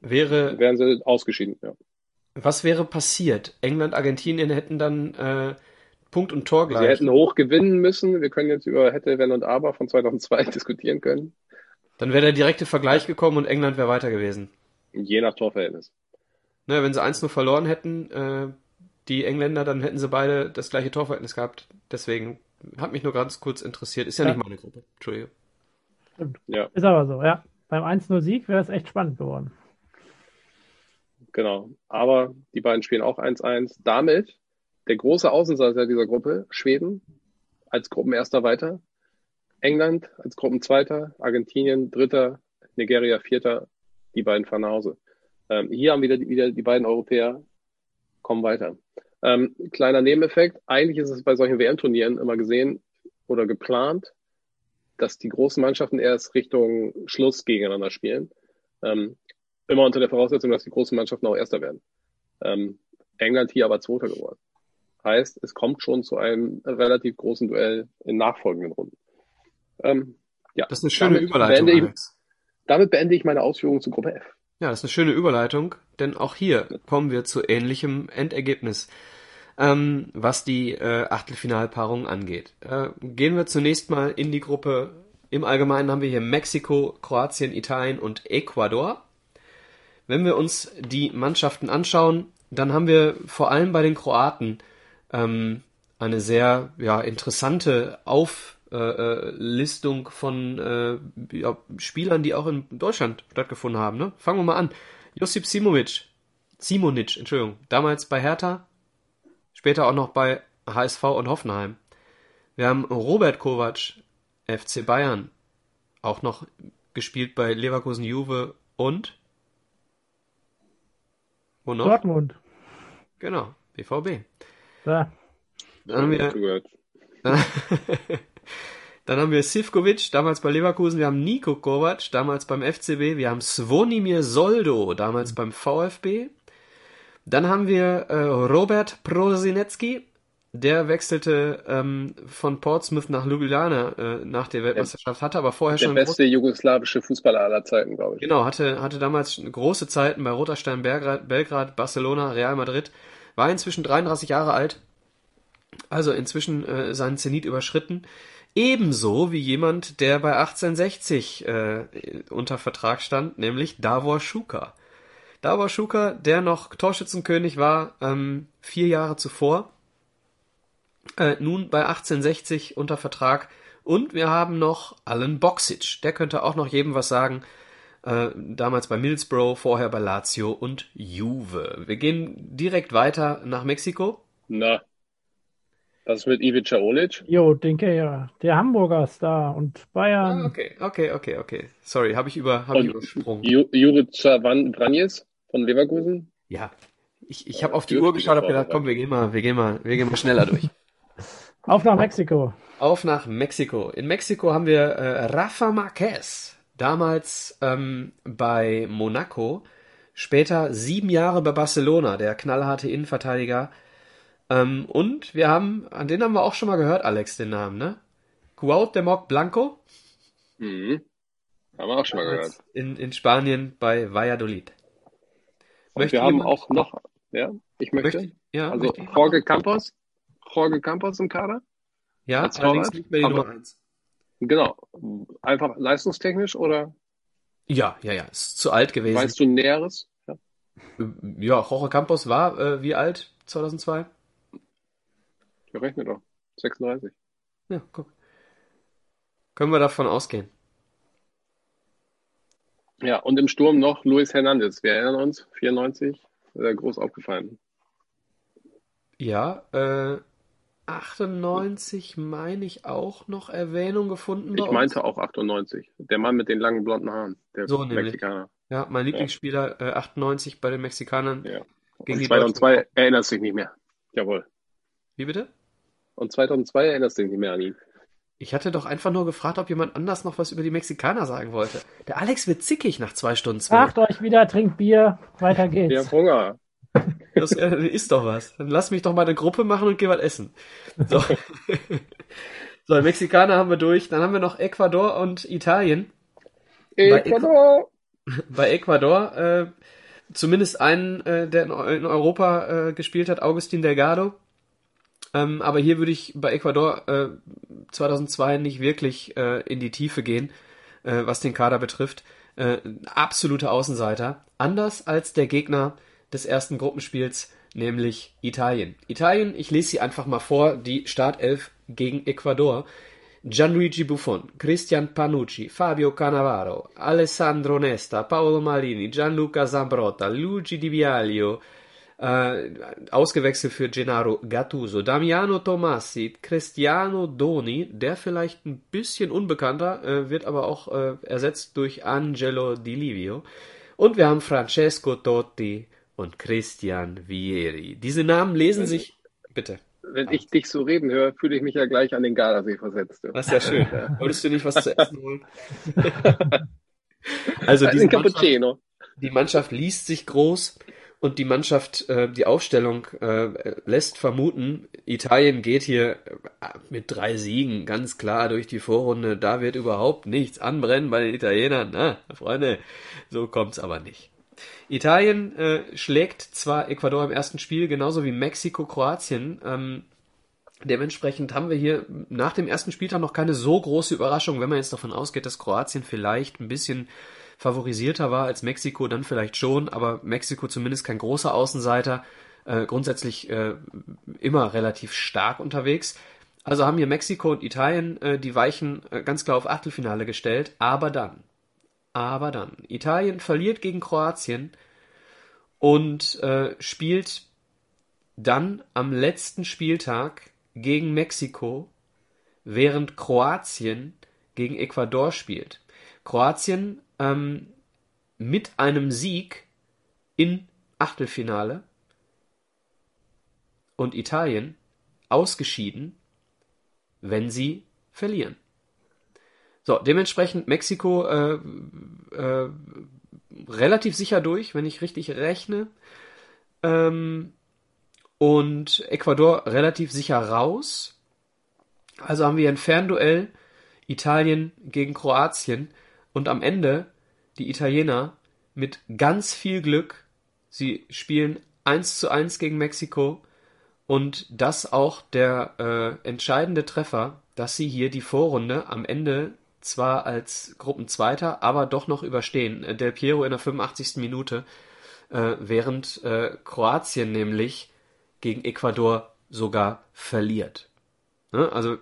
wäre. Wären sie ausgeschieden, ja. Was wäre passiert? England, Argentinien hätten dann äh, Punkt und Tor gleich. Sie hätten hoch gewinnen müssen. Wir können jetzt über hätte, wenn und aber von 2002 diskutieren können. Dann wäre der direkte Vergleich gekommen und England wäre weiter gewesen. Je nach Torverhältnis. Naja, wenn sie 1-0 verloren hätten, äh, die Engländer, dann hätten sie beide das gleiche Torverhältnis gehabt. Deswegen hat mich nur ganz kurz interessiert. Ist ja, ja. nicht meine Gruppe. Entschuldige. Stimmt. Ja. Ist aber so, ja. Beim 1-0-Sieg wäre es echt spannend geworden. Genau. Aber die beiden spielen auch 1-1. Damit der große Außenseiter dieser Gruppe, Schweden, als Gruppenerster weiter. England als Gruppenzweiter, Argentinien Dritter, Nigeria Vierter, die beiden fahren nach Hause. Ähm, hier haben wieder, wieder die beiden Europäer kommen weiter. Ähm, kleiner Nebeneffekt, eigentlich ist es bei solchen WM-Turnieren immer gesehen oder geplant, dass die großen Mannschaften erst Richtung Schluss gegeneinander spielen. Ähm, immer unter der Voraussetzung, dass die großen Mannschaften auch Erster werden. Ähm, England hier aber Zweiter geworden. Heißt, es kommt schon zu einem relativ großen Duell in nachfolgenden Runden. Ähm, ja, das ist eine schöne Überleitung. Beende ich, damit beende ich meine Ausführungen zu Gruppe F. Ja, das ist eine schöne Überleitung, denn auch hier kommen wir zu ähnlichem Endergebnis, ähm, was die äh, Achtelfinalpaarung angeht. Äh, gehen wir zunächst mal in die Gruppe. Im Allgemeinen haben wir hier Mexiko, Kroatien, Italien und Ecuador. Wenn wir uns die Mannschaften anschauen, dann haben wir vor allem bei den Kroaten ähm, eine sehr ja, interessante Auf äh, äh, Listung von äh, ja, Spielern, die auch in Deutschland stattgefunden haben. Ne? Fangen wir mal an. Josip Simovic, Simonic, Entschuldigung, damals bei Hertha, später auch noch bei HSV und Hoffenheim. Wir haben Robert Kovac, FC Bayern, auch noch gespielt bei Leverkusen, Juve und wo noch? Dortmund. Genau, BVB. Da. Dann haben wir, Dann haben wir Sivkovic, damals bei Leverkusen. Wir haben Niko Kovac, damals beim FCB. Wir haben Svonimir Soldo, damals beim VfB. Dann haben wir äh, Robert Prosinecki. Der wechselte ähm, von Portsmouth nach Ljubljana äh, nach der Weltmeisterschaft, hatte aber vorher der schon... Der beste jugoslawische Fußballer aller Zeiten, glaube ich. Genau, hatte, hatte damals große Zeiten bei Roter Stern Belgrad, Belgrad, Barcelona, Real Madrid. War inzwischen 33 Jahre alt Also inzwischen äh, seinen Zenit überschritten. Ebenso wie jemand, der bei 1860 äh, unter Vertrag stand, nämlich Davor Schuka. Davor Schuka, der noch Torschützenkönig war, ähm, vier Jahre zuvor, äh, nun bei 1860 unter Vertrag. Und wir haben noch Alan Boxic, der könnte auch noch jedem was sagen. Äh, damals bei Middlesbrough, vorher bei Lazio und Juve. Wir gehen direkt weiter nach Mexiko. Na, was ist mit Ivica Olic? Jo, denke ja. Der Hamburger Star und Bayern. Ah, okay, okay, okay, okay. Sorry, habe ich, über, hab ich übersprungen. Jurica Vranjes von Leverkusen? Ja. Ich, ich habe auf die Uhr geschaut und gedacht, komm, wir gehen mal, wir gehen mal, wir gehen mal schneller durch. Auf nach Mexiko. Auf nach Mexiko. In Mexiko haben wir äh, Rafa Marquez, damals ähm, bei Monaco, später sieben Jahre bei Barcelona, der knallharte Innenverteidiger, ähm, und wir haben, an den haben wir auch schon mal gehört, Alex, den Namen, ne? Cuauhtémoc Blanco. Mhm. Haben wir auch schon mal gehört. In, in Spanien bei Valladolid. Und wir haben auch noch, ja, ich möchte, möchte ja, also möchte Jorge Campos, Jorge Campos im Kader. Ja, als allerdings nicht mehr die Nummer 1. Genau. Einfach leistungstechnisch oder? Ja, ja, ja. Ist zu alt gewesen. Weißt du Näheres? Ja, ja Jorge Campos war äh, wie alt? 2002? Ja, rechne doch. 36. Ja, guck. Können wir davon ausgehen. Ja, und im Sturm noch Luis Hernandez. Wir erinnern uns, 94, äh, groß aufgefallen. Ja, äh, 98 meine ich auch noch Erwähnung gefunden. Ich meinte auch 98. Der Mann mit den langen blonden Haaren, der so Mexikaner. Ja, mein Lieblingsspieler ja. Äh, 98 bei den Mexikanern. Ja. Gegen 2002 erinnerst du dich nicht mehr. Jawohl. Wie bitte? Und 2002 erinnerst du dich nicht mehr an ihn. Ich hatte doch einfach nur gefragt, ob jemand anders noch was über die Mexikaner sagen wollte. Der Alex wird zickig nach zwei Stunden zwei. Macht euch wieder, trinkt Bier, weiter geht's. Ich hab Hunger. Das äh, ist doch was. Dann lass mich doch mal eine Gruppe machen und geh was essen. So. so, Mexikaner haben wir durch. Dann haben wir noch Ecuador und Italien. Ecuador! Bei, Ecuador, äh, zumindest einen, äh, der in, in Europa äh, gespielt hat, Augustin Delgado. Ähm, aber hier würde ich bei Ecuador äh, 2002 nicht wirklich äh, in die Tiefe gehen, äh, was den Kader betrifft. Äh, absolute Außenseiter. Anders als der Gegner des ersten Gruppenspiels, nämlich Italien. Italien, ich lese sie einfach mal vor, die Startelf gegen Ecuador. Gianluigi Buffon, Christian Panucci, Fabio Cannavaro, Alessandro Nesta, Paolo Malini, Gianluca Zambrotta, Luigi Di Viaglio, äh, ausgewechselt für Gennaro Gattuso, Damiano Tomassi, Cristiano Doni, der vielleicht ein bisschen unbekannter, äh, wird aber auch äh, ersetzt durch Angelo Di Livio. Und wir haben Francesco Totti und Christian Vieri. Diese Namen lesen sich. Bitte. Wenn ich dich so reden höre, fühle ich mich ja gleich an den Gardasee versetzt. Das ist ja schön. Wolltest du nicht was zu essen holen? also diese Mannschaft, die Mannschaft liest sich groß und die Mannschaft, äh, die Aufstellung äh, lässt vermuten, Italien geht hier äh, mit drei Siegen ganz klar durch die Vorrunde. Da wird überhaupt nichts anbrennen bei den Italienern. Na, Freunde, so kommt's aber nicht. Italien äh, schlägt zwar Ecuador im ersten Spiel, genauso wie Mexiko Kroatien. Ähm, dementsprechend haben wir hier nach dem ersten Spieltag noch keine so große Überraschung, wenn man jetzt davon ausgeht, dass Kroatien vielleicht ein bisschen favorisierter war als Mexiko, dann vielleicht schon, aber Mexiko zumindest kein großer Außenseiter, äh, grundsätzlich äh, immer relativ stark unterwegs. Also haben hier Mexiko und Italien äh, die Weichen äh, ganz klar auf Achtelfinale gestellt, aber dann, aber dann, Italien verliert gegen Kroatien und äh, spielt dann am letzten Spieltag gegen Mexiko, während Kroatien gegen Ecuador spielt. Kroatien ähm, mit einem Sieg in Achtelfinale und Italien ausgeschieden, wenn sie verlieren. So, dementsprechend Mexiko äh, äh, relativ sicher durch, wenn ich richtig rechne. Ähm, und Ecuador relativ sicher raus. Also haben wir ein Fernduell Italien gegen Kroatien. Und am Ende die Italiener mit ganz viel Glück, sie spielen 1 zu 1 gegen Mexiko und das auch der äh, entscheidende Treffer, dass sie hier die Vorrunde am Ende zwar als Gruppenzweiter, aber doch noch überstehen. Del Piero in der 85. Minute, äh, während äh, Kroatien nämlich gegen Ecuador sogar verliert. Ne? Also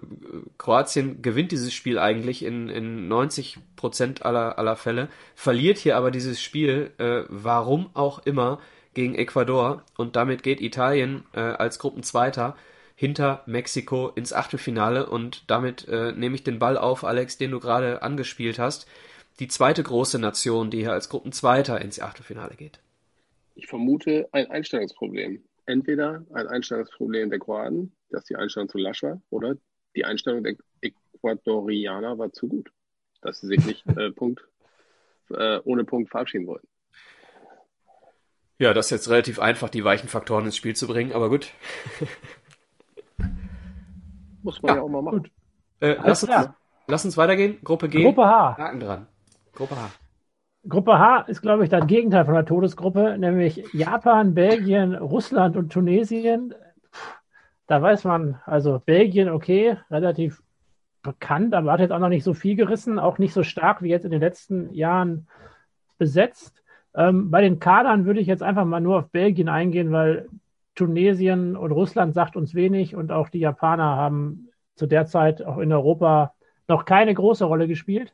Kroatien gewinnt dieses Spiel eigentlich in, in 90 Prozent aller, aller Fälle, verliert hier aber dieses Spiel, äh, warum auch immer, gegen Ecuador und damit geht Italien äh, als Gruppenzweiter hinter Mexiko ins Achtelfinale und damit äh, nehme ich den Ball auf, Alex, den du gerade angespielt hast. Die zweite große Nation, die hier als Gruppenzweiter ins Achtelfinale geht. Ich vermute ein Einstellungsproblem. Entweder ein Einstellungsproblem der Kroaten, dass die Einstellung zu lasch war, oder die Einstellung der Ecuadorianer war zu gut, dass sie sich nicht äh, Punkt, äh, ohne Punkt verabschieden wollten. Ja, das ist jetzt relativ einfach, die weichen Faktoren ins Spiel zu bringen, aber gut. Muss man ja, ja auch mal machen. Äh, lass, uns, lass, uns, weitergehen. Gruppe G. Gruppe H. Haken dran. Gruppe H. Gruppe H ist, glaube ich, das Gegenteil von der Todesgruppe, nämlich Japan, Belgien, Russland und Tunesien. Da weiß man, also Belgien, okay, relativ bekannt, aber hat jetzt auch noch nicht so viel gerissen, auch nicht so stark wie jetzt in den letzten Jahren besetzt. Ähm, bei den Kadern würde ich jetzt einfach mal nur auf Belgien eingehen, weil Tunesien und Russland sagt uns wenig und auch die Japaner haben zu der Zeit auch in Europa noch keine große Rolle gespielt.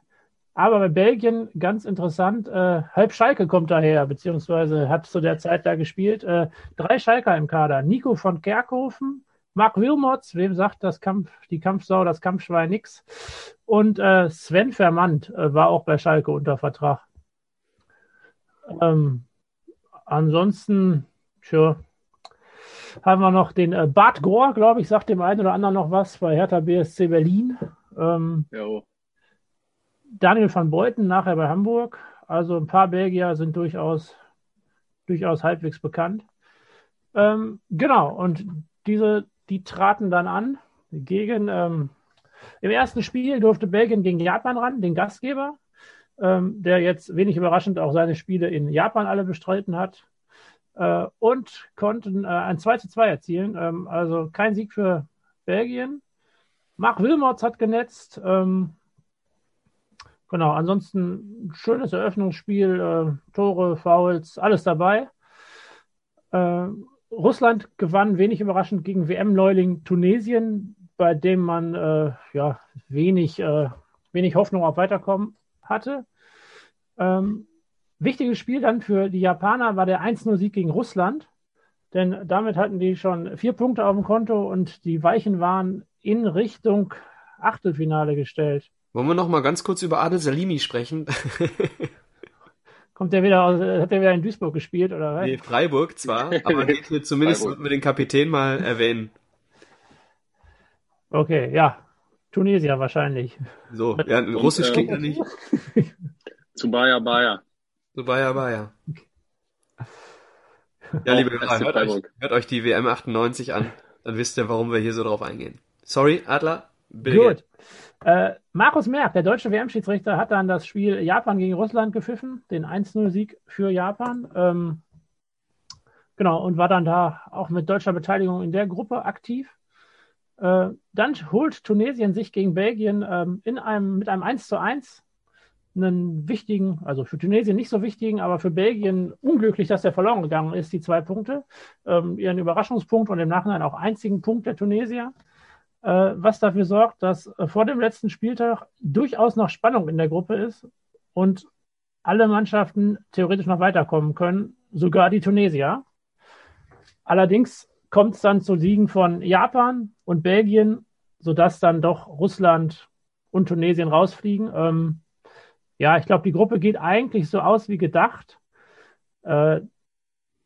Aber bei Belgien ganz interessant, äh, halb Schalke kommt daher, beziehungsweise hat zu der Zeit da gespielt. Äh, drei Schalker im Kader. Nico von Kerkhofen, Mark Wilmots, wem sagt das Kampf, die Kampfsau, das Kampfschwein nix. Und äh, Sven Vermand äh, war auch bei Schalke unter Vertrag. Ähm, ansonsten, tja, haben wir noch den äh, Bart Gore, glaube ich, sagt dem einen oder anderen noch was bei Hertha BSC Berlin. Ähm, Daniel van Beuten nachher bei Hamburg. Also ein paar Belgier sind durchaus, durchaus halbwegs bekannt. Ähm, genau, und diese, die traten dann an gegen, ähm, im ersten Spiel durfte Belgien gegen Japan ran, den Gastgeber, ähm, der jetzt wenig überraschend auch seine Spiele in Japan alle bestritten hat äh, und konnten äh, ein 2 zu 2 erzielen. Ähm, also kein Sieg für Belgien. Marc Wilmots hat genetzt. Ähm, genau, ansonsten schönes Eröffnungsspiel, äh, Tore, Fouls, alles dabei. Äh, Russland gewann wenig überraschend gegen WM-Neuling Tunesien, bei dem man äh, ja, wenig, äh, wenig Hoffnung auf Weiterkommen hatte. Ähm, Wichtiges Spiel dann für die Japaner war der 1-0-Sieg gegen Russland, denn damit hatten die schon vier Punkte auf dem Konto und die Weichen waren in Richtung Achtelfinale gestellt. Wollen wir noch mal ganz kurz über Adel Salimi sprechen? Kommt der wieder aus, hat der wieder in Duisburg gespielt oder was? Nee, Freiburg zwar, aber geht hier zumindest sollten wir den Kapitän mal erwähnen. Okay, ja. Tunesier wahrscheinlich. So, ja, Russisch klingt ja nicht. Zu Bayer Bayer. So Bayer, Bayer. Ja, liebe Hörer, hört euch, hört euch die WM 98 an, dann wisst ihr, warum wir hier so drauf eingehen. Sorry, Adler. Bitte Gut. Äh, Markus Merck, der deutsche WM-Schiedsrichter, hat dann das Spiel Japan gegen Russland gepfiffen, den 1-0-Sieg für Japan. Ähm, genau, und war dann da auch mit deutscher Beteiligung in der Gruppe aktiv. Äh, dann holt Tunesien sich gegen Belgien ähm, in einem, mit einem 1 zu 1 einen wichtigen, also für Tunesien nicht so wichtigen, aber für Belgien unglücklich, dass der verloren gegangen ist, die zwei Punkte. Ähm, ihren Überraschungspunkt und im Nachhinein auch einzigen Punkt der Tunesier. Äh, was dafür sorgt, dass äh, vor dem letzten Spieltag durchaus noch Spannung in der Gruppe ist und alle Mannschaften theoretisch noch weiterkommen können, sogar die Tunesier. Allerdings kommt es dann zu Siegen von Japan und Belgien, sodass dann doch Russland und Tunesien rausfliegen. Ähm, ja, ich glaube, die Gruppe geht eigentlich so aus wie gedacht. Äh,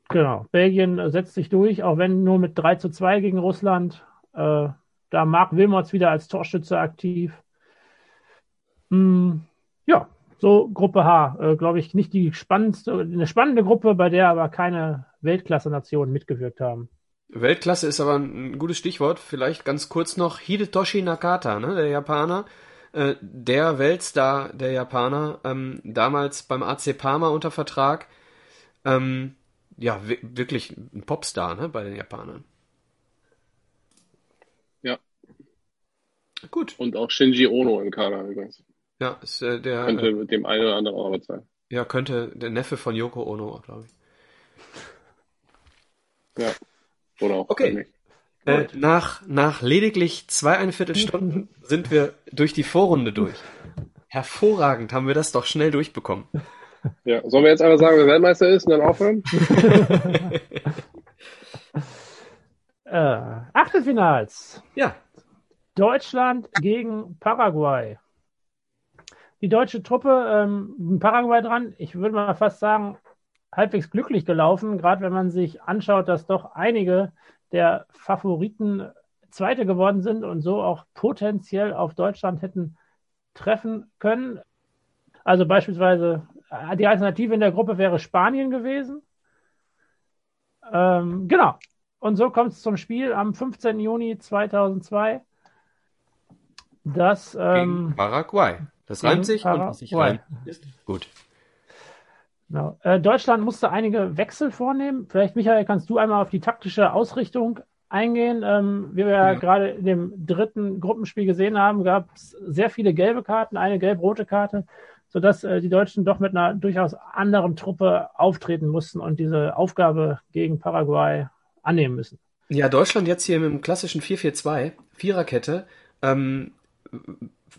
genau, Belgien setzt sich durch, auch wenn nur mit 3 zu 2 gegen Russland. Äh, da Marc Wilmots wieder als Torschütze aktiv. Hm, ja, so Gruppe H, äh, glaube ich, nicht die spannendste, eine spannende Gruppe, bei der aber keine Weltklasse-Nationen mitgewirkt haben. Weltklasse ist aber ein gutes Stichwort. Vielleicht ganz kurz noch Hidetoshi Nakata, ne, der Japaner, äh, der Weltstar der Japaner, ähm, damals beim AC Parma unter Vertrag. Ähm, ja, wirklich ein Popstar ne, bei den Japanern. Gut. Und auch Shinji Ono im Kader übrigens. Ja, ist äh, der. Könnte äh, mit dem einen oder anderen auch was sein. Ja, könnte der Neffe von Yoko Ono, glaube ich. Ja. Oder auch. Okay. Äh, nach, nach lediglich zweieinviertel Stunden sind wir durch die Vorrunde durch. Hervorragend haben wir das doch schnell durchbekommen. Ja, sollen wir jetzt einfach sagen, wer Weltmeister ist und dann aufhören? äh, Achtelfinals. Ja. Deutschland gegen Paraguay. Die deutsche Truppe ähm, Paraguay dran, ich würde mal fast sagen, halbwegs glücklich gelaufen, gerade wenn man sich anschaut, dass doch einige der Favoriten Zweite geworden sind und so auch potenziell auf Deutschland hätten treffen können. Also beispielsweise äh, die Alternative in der Gruppe wäre Spanien gewesen. Ähm, genau. Und so kommt es zum Spiel am 15. Juni 2002. Das ähm, Paraguay. Das reimt sich Paraguay. und was sich reimt ist gut. Genau. Äh, Deutschland musste einige Wechsel vornehmen. Vielleicht, Michael, kannst du einmal auf die taktische Ausrichtung eingehen. Ähm, wie wir ja. gerade in dem dritten Gruppenspiel gesehen haben, gab es sehr viele gelbe Karten, eine gelb-rote Karte, sodass äh, die Deutschen doch mit einer durchaus anderen Truppe auftreten mussten und diese Aufgabe gegen Paraguay annehmen müssen. Ja, Deutschland jetzt hier mit dem klassischen 4-4-2, Viererkette, ähm,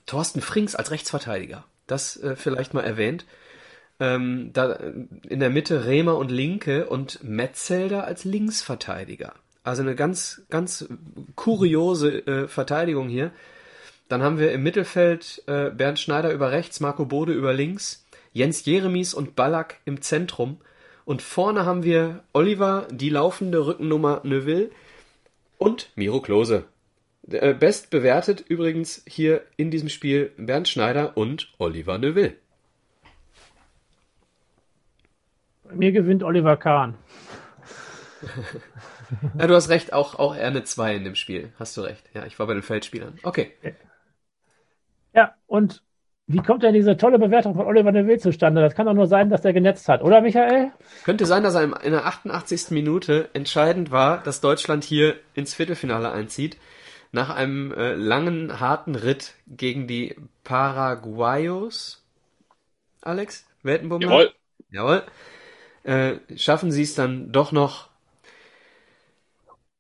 Thorsten Frings als Rechtsverteidiger. Das äh, vielleicht mal erwähnt. Ähm, da in der Mitte Remer und Linke und Metzelder als Linksverteidiger. Also eine ganz, ganz kuriose äh, Verteidigung hier. Dann haben wir im Mittelfeld äh, Bernd Schneider über rechts, Marco Bode über links, Jens Jeremies und Ballack im Zentrum. Und vorne haben wir Oliver, die laufende Rückennummer Neuville und Miro Klose. Äh, best bewertet übrigens hier in diesem Spiel Bernd Schneider und Oliver Neuville. Mir gewinnt Oliver Kahn. ja, du hast recht, auch, auch er eine 2 in dem Spiel. Hast du recht. Ja, ich war bei den Feldspielern. Okay. Ja, und wie kommt denn diese tolle Bewertung von Oliver Neville zustande? Das kann doch nur sein, dass er genetzt hat, oder Michael? Könnte sein, dass er in der 88. Minute entscheidend war, dass Deutschland hier ins Viertelfinale einzieht. Nach einem äh, langen, harten Ritt gegen die Paraguayos. Alex? Weltenbummler? Jawohl. Jawohl. Äh, schaffen sie es dann doch noch,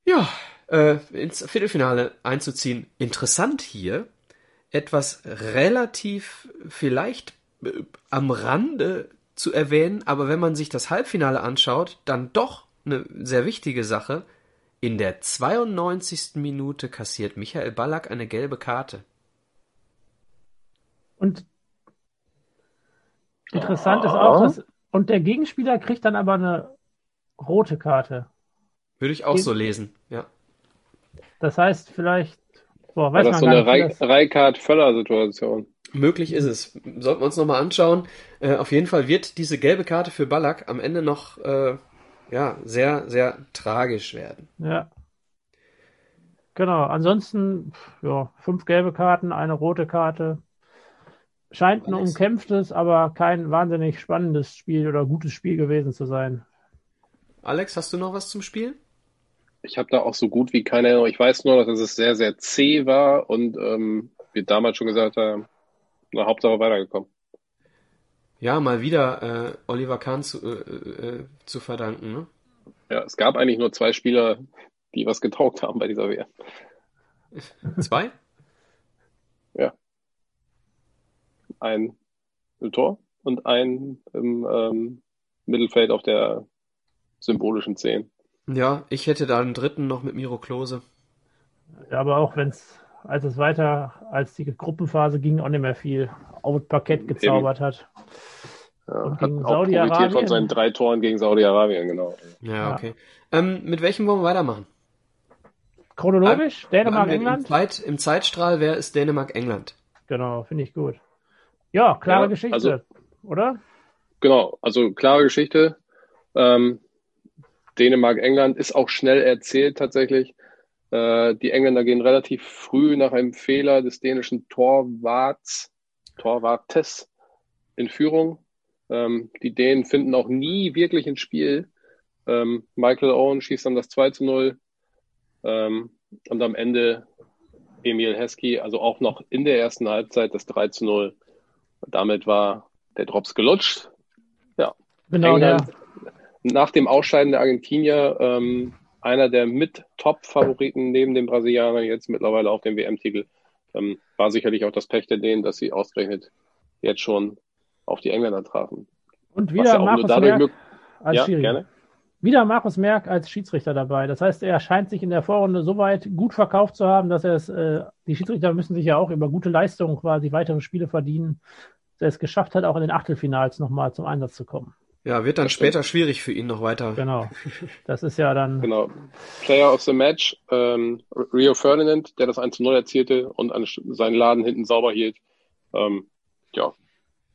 ja, äh, ins Viertelfinale einzuziehen. Interessant hier, etwas relativ vielleicht äh, am Rande zu erwähnen, aber wenn man sich das Halbfinale anschaut, dann doch eine sehr wichtige Sache. In der 92. Minute kassiert Michael Ballack eine gelbe Karte. Und interessant oh. ist auch, dass und der Gegenspieler kriegt dann aber eine rote Karte. Würde ich auch so lesen, ja. Das heißt vielleicht, boah, weiß War das so eine Reikart-Völler-Situation? Möglich ist es. Sollten wir uns nochmal anschauen. Äh, auf jeden Fall wird diese gelbe Karte für Ballack am Ende noch äh, ja, sehr, sehr tragisch werden. Ja. Genau. Ansonsten, ja, fünf gelbe Karten, eine rote Karte. Scheint ein umkämpftes, aber kein wahnsinnig spannendes Spiel oder gutes Spiel gewesen zu sein. Alex, hast du noch was zum Spiel? Ich habe da auch so gut wie keine Erinnerung. Ich weiß nur, dass es sehr, sehr zäh war und ähm, wir damals schon gesagt haben, na, Hauptsache weitergekommen. Ja, mal wieder äh, Oliver Kahn zu, äh, äh, zu verdanken. Ne? Ja, es gab eigentlich nur zwei Spieler, die was getaugt haben bei dieser WM. Zwei? ja ein im Tor und ein im ähm, Mittelfeld auf der symbolischen 10. Ja, ich hätte da einen dritten noch mit Miro Klose. Ja, aber auch wenn es, als es weiter als die Gruppenphase ging, auch nicht mehr viel auf Parkett gezaubert Eben. hat. Ja, und gegen Saudi-Arabien. von seinen drei Toren gegen Saudi-Arabien, genau. Ja, okay. Ja. Ähm, mit welchem wollen wir weitermachen? Chronologisch? Dänemark, England? Im, Zeit, Im Zeitstrahl wäre es Dänemark, England. Genau, finde ich gut. Ja, klare ja, Geschichte, also, oder? Genau, also klare Geschichte. Ähm, Dänemark, England ist auch schnell erzählt tatsächlich. Äh, die Engländer gehen relativ früh nach einem Fehler des dänischen Torwarts, Torwartes in Führung. Ähm, die Dänen finden auch nie wirklich ein Spiel. Ähm, Michael Owen schießt dann das 2 zu 0. Ähm, und am Ende Emil Heskey, also auch noch in der ersten Halbzeit das 3 zu 0. Damit war der Drops gelutscht. Ja. Genau, England, ja. Nach dem Ausscheiden der Argentinier ähm, einer der mit Top-Favoriten neben den Brasilianern jetzt mittlerweile auf dem WM-Titel. Ähm, war sicherlich auch das Pech der denen, dass sie ausgerechnet jetzt schon auf die Engländer trafen. Und wieder Markus Merck als ja, Schiri. Wieder Markus Merck als Schiedsrichter dabei. Das heißt, er scheint sich in der Vorrunde so weit gut verkauft zu haben, dass er es, äh, die Schiedsrichter müssen sich ja auch über gute Leistungen quasi weitere Spiele verdienen, dass er es geschafft hat, auch in den Achtelfinals nochmal zum Einsatz zu kommen. Ja, wird dann das später stimmt. schwierig für ihn noch weiter. Genau. Das ist ja dann. Genau. Player of the Match, ähm, Rio Ferdinand, der das 1 zu 0 erzielte und an seinen Laden hinten sauber hielt. Ähm, ja.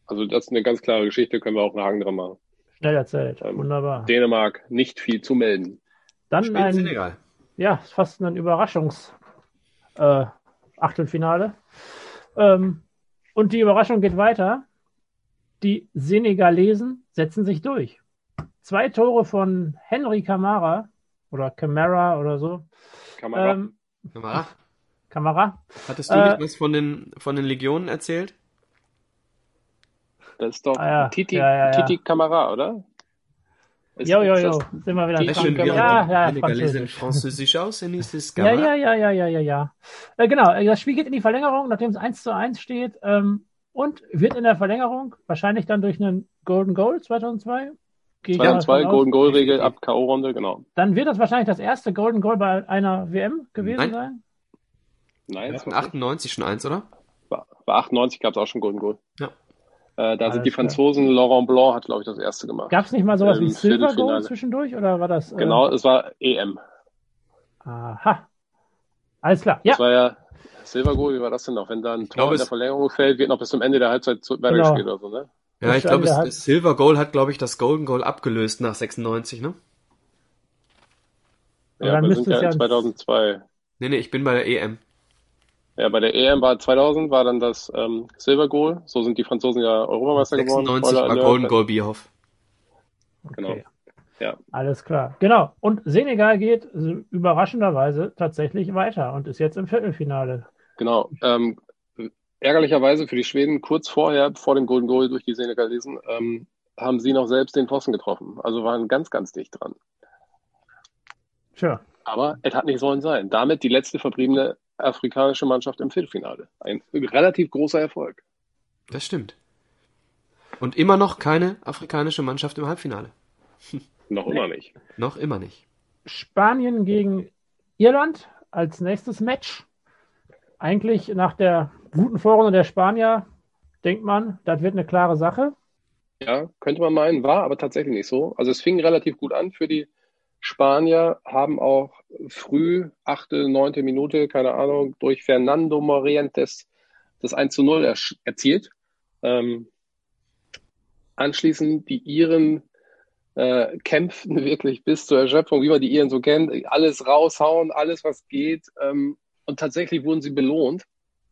Also das ist eine ganz klare Geschichte, können wir auch einen Haken dran machen. Schnell erzählt. Ähm, Wunderbar. Dänemark, nicht viel zu melden. Dann Spiel ein, Senegal. Ja, fast ein Überraschungs äh, Achtelfinale. Ähm, und die Überraschung geht weiter. Die Senegalesen setzen sich durch. Zwei Tore von Henry Camara oder Camara oder so. Camara. Ähm, Camara. Kamera. Hattest du äh, nicht was von den, von den Legionen erzählt? Das ist doch ah, ja. Titi, ja, ja, Titi Kamera, oder? Ist, jo, jo, jo. Sind wir wieder dran. Schön, ja, ja, Französisch. Französisch aus, ja, ja, ja, ja, ja, ja, ja. Äh, genau, das Spiel geht in die Verlängerung, nachdem es 1 zu 1 steht. Ähm, und wird in der Verlängerung wahrscheinlich dann durch einen Golden Goal 2002 2002 Golden Goal Regel ab K.O. Runde, genau. Dann wird das wahrscheinlich das erste Golden Goal bei einer WM gewesen Nein. sein. Nein, das war 98 schon eins, oder? Bei 98 gab es auch schon Golden Goal. Ja. Äh, da Alles sind die Franzosen, klar. Laurent Blanc hat, glaube ich, das erste gemacht. Gab es nicht mal sowas ähm, wie Silver Goal zwischendurch oder war das? Äh... Genau, es war EM. Aha. Alles klar. Ja. Das war ja Silver Goal, wie war das denn noch? Wenn da ein Tor in der Verlängerung fällt, wird noch bis zum Ende der Halbzeit weitergespielt genau. oder so, ne? Ja, ich glaube, das Silver Goal hat, glaube ich, das Golden Goal abgelöst nach 96, ne? Ja, ja wir sind ja in 2002. Nee, nee, ich bin bei der EM. Ja, bei der EM war 2000 war dann das ähm, Silver Goal. So sind die Franzosen ja Europameister 96 geworden. 96 war Golden Goal Bierhoff. Genau. Okay. Ja. Alles klar. Genau. Und Senegal geht überraschenderweise tatsächlich weiter und ist jetzt im Viertelfinale. Genau. Ähm, ärgerlicherweise für die Schweden kurz vorher, vor dem Golden Goal durch die Senegalesen, ähm, haben sie noch selbst den Pfosten getroffen. Also waren ganz, ganz dicht dran. Tja. Aber es hat nicht sollen sein. Damit die letzte verbliebene afrikanische Mannschaft im Viertelfinale. Ein relativ großer Erfolg. Das stimmt. Und immer noch keine afrikanische Mannschaft im Halbfinale. noch immer nicht. Noch immer nicht. Spanien gegen Irland als nächstes Match eigentlich nach der guten Vorrunde der Spanier denkt man, das wird eine klare Sache. Ja, könnte man meinen, war aber tatsächlich nicht so. Also es fing relativ gut an für die Spanier, haben auch früh, achte, neunte Minute, keine Ahnung, durch Fernando Morientes das 1 zu 0 er erzielt. Ähm, anschließend die Iren äh, kämpften wirklich bis zur Erschöpfung, wie man die Iren so kennt, alles raushauen, alles was geht. Ähm, und tatsächlich wurden sie belohnt.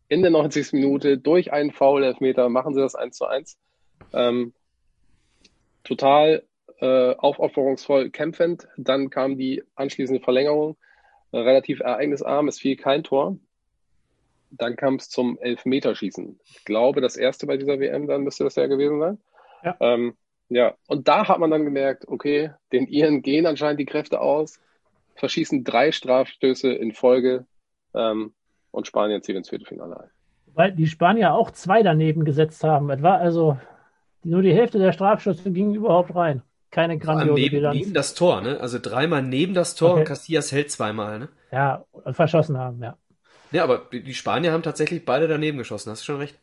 In der 90. Minute durch einen Foul-Elfmeter machen sie das 1 zu 1. Ähm, total äh, aufopferungsvoll kämpfend. Dann kam die anschließende Verlängerung. Äh, relativ ereignisarm, es fiel kein Tor. Dann kam es zum Elfmeterschießen. Ich glaube, das erste bei dieser WM, dann müsste das ja gewesen sein. Ja. Ähm, ja, und da hat man dann gemerkt, okay, den Iren gehen anscheinend die Kräfte aus, verschießen drei Strafstöße in Folge ähm, und Spanien zieht ins Viertelfinale ein. Weil die Spanier auch zwei daneben gesetzt haben. Es war also nur die Hälfte der Strafschüsse ging überhaupt rein. Keine grandiose neben, Bilanz. Neben das Tor, ne? Also dreimal neben das Tor okay. und Casillas hält zweimal, ne? Ja, verschossen haben, ja. Ja, aber die Spanier haben tatsächlich beide daneben geschossen, hast du schon recht.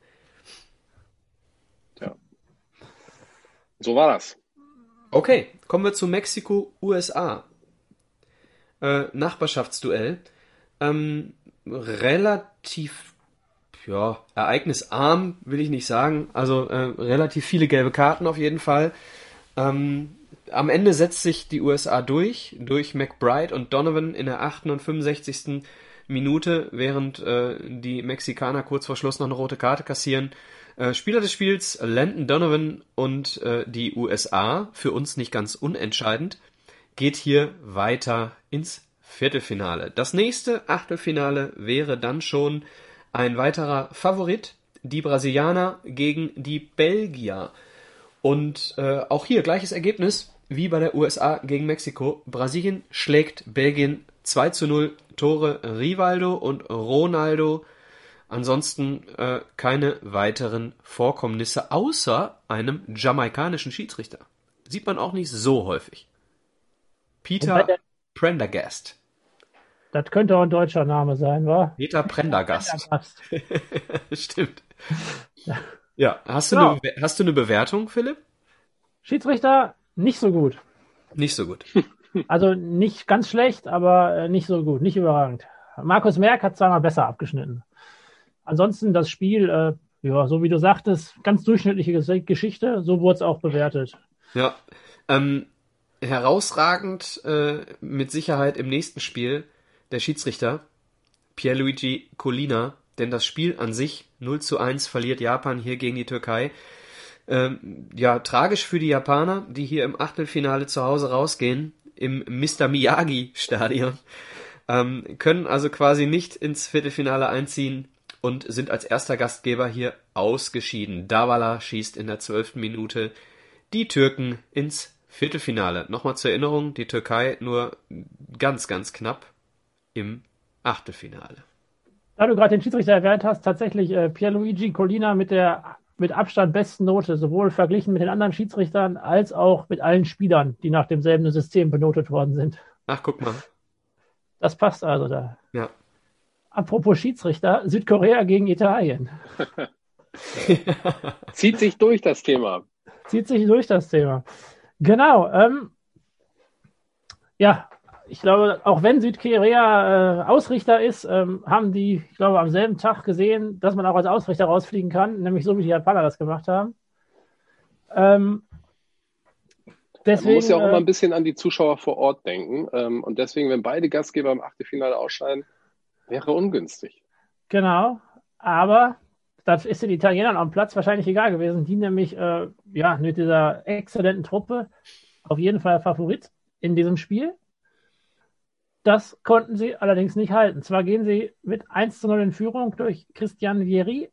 Ja. So war das. Okay, kommen wir zu Mexiko-USA. Äh, Nachbarschaftsduell. Ähm, relativ, ja, ereignisarm will ich nicht sagen. Also äh, relativ viele gelbe Karten auf jeden Fall. Ähm, am Ende setzt sich die USA durch, durch McBride und Donovan in der 8. und 65. Minute, während äh, die Mexikaner kurz vor Schluss noch eine rote Karte kassieren. Äh, Spieler des Spiels Landon Donovan und äh, die USA, für uns nicht ganz unentscheidend, geht hier weiter ins Viertelfinale. Das nächste Achtelfinale wäre dann schon ein weiterer Favorit, die Brasilianer gegen die Belgier. Und äh, auch hier gleiches Ergebnis wie bei der USA gegen Mexiko. Brasilien schlägt Belgien 2 zu 0 Tore Rivaldo und Ronaldo. Ansonsten äh, keine weiteren Vorkommnisse außer einem jamaikanischen Schiedsrichter. Sieht man auch nicht so häufig. Peter Prendergast. Das könnte auch ein deutscher Name sein, wa? Peter Prendergast. Stimmt. Ja, hast du, ja. Eine, hast du eine Bewertung, Philipp? Schiedsrichter nicht so gut. Nicht so gut. Also nicht ganz schlecht, aber äh, nicht so gut, nicht überragend. Markus Merck hat zweimal besser abgeschnitten. Ansonsten das Spiel, äh, ja, so wie du sagtest, ganz durchschnittliche Geschichte, so wurde es auch bewertet. Ja, ähm, herausragend äh, mit Sicherheit im nächsten Spiel der Schiedsrichter Pierluigi Colina, denn das Spiel an sich 0 zu 1 verliert Japan hier gegen die Türkei. Ähm, ja, tragisch für die Japaner, die hier im Achtelfinale zu Hause rausgehen, im Mr. Miyagi Stadion, ähm, können also quasi nicht ins Viertelfinale einziehen und sind als erster Gastgeber hier ausgeschieden. Davala schießt in der zwölften Minute die Türken ins Viertelfinale. Nochmal zur Erinnerung, die Türkei nur ganz, ganz knapp im Achtelfinale. Da du gerade den Schiedsrichter erwähnt hast, tatsächlich äh, Pierluigi Colina mit der mit Abstand besten Note, sowohl verglichen mit den anderen Schiedsrichtern als auch mit allen Spielern, die nach demselben System benotet worden sind. Ach, guck mal. Das passt also da. Ja. Apropos Schiedsrichter, Südkorea gegen Italien. Zieht sich durch das Thema. Zieht sich durch das Thema. Genau. Ähm, ja, ich glaube, auch wenn Südkorea äh, Ausrichter ist, ähm, haben die, ich glaube, am selben Tag gesehen, dass man auch als Ausrichter rausfliegen kann, nämlich so wie die Japaner das gemacht haben. Ähm, deswegen, man muss ja auch äh, immer ein bisschen an die Zuschauer vor Ort denken. Ähm, und deswegen, wenn beide Gastgeber im Achtelfinale ausscheiden, wäre ungünstig. Genau, aber das ist den Italienern am Platz wahrscheinlich egal gewesen, die nämlich äh, ja mit dieser exzellenten Truppe auf jeden Fall Favorit in diesem Spiel. Das konnten sie allerdings nicht halten. Zwar gehen sie mit 1 zu 0 in Führung durch Christian Vieri,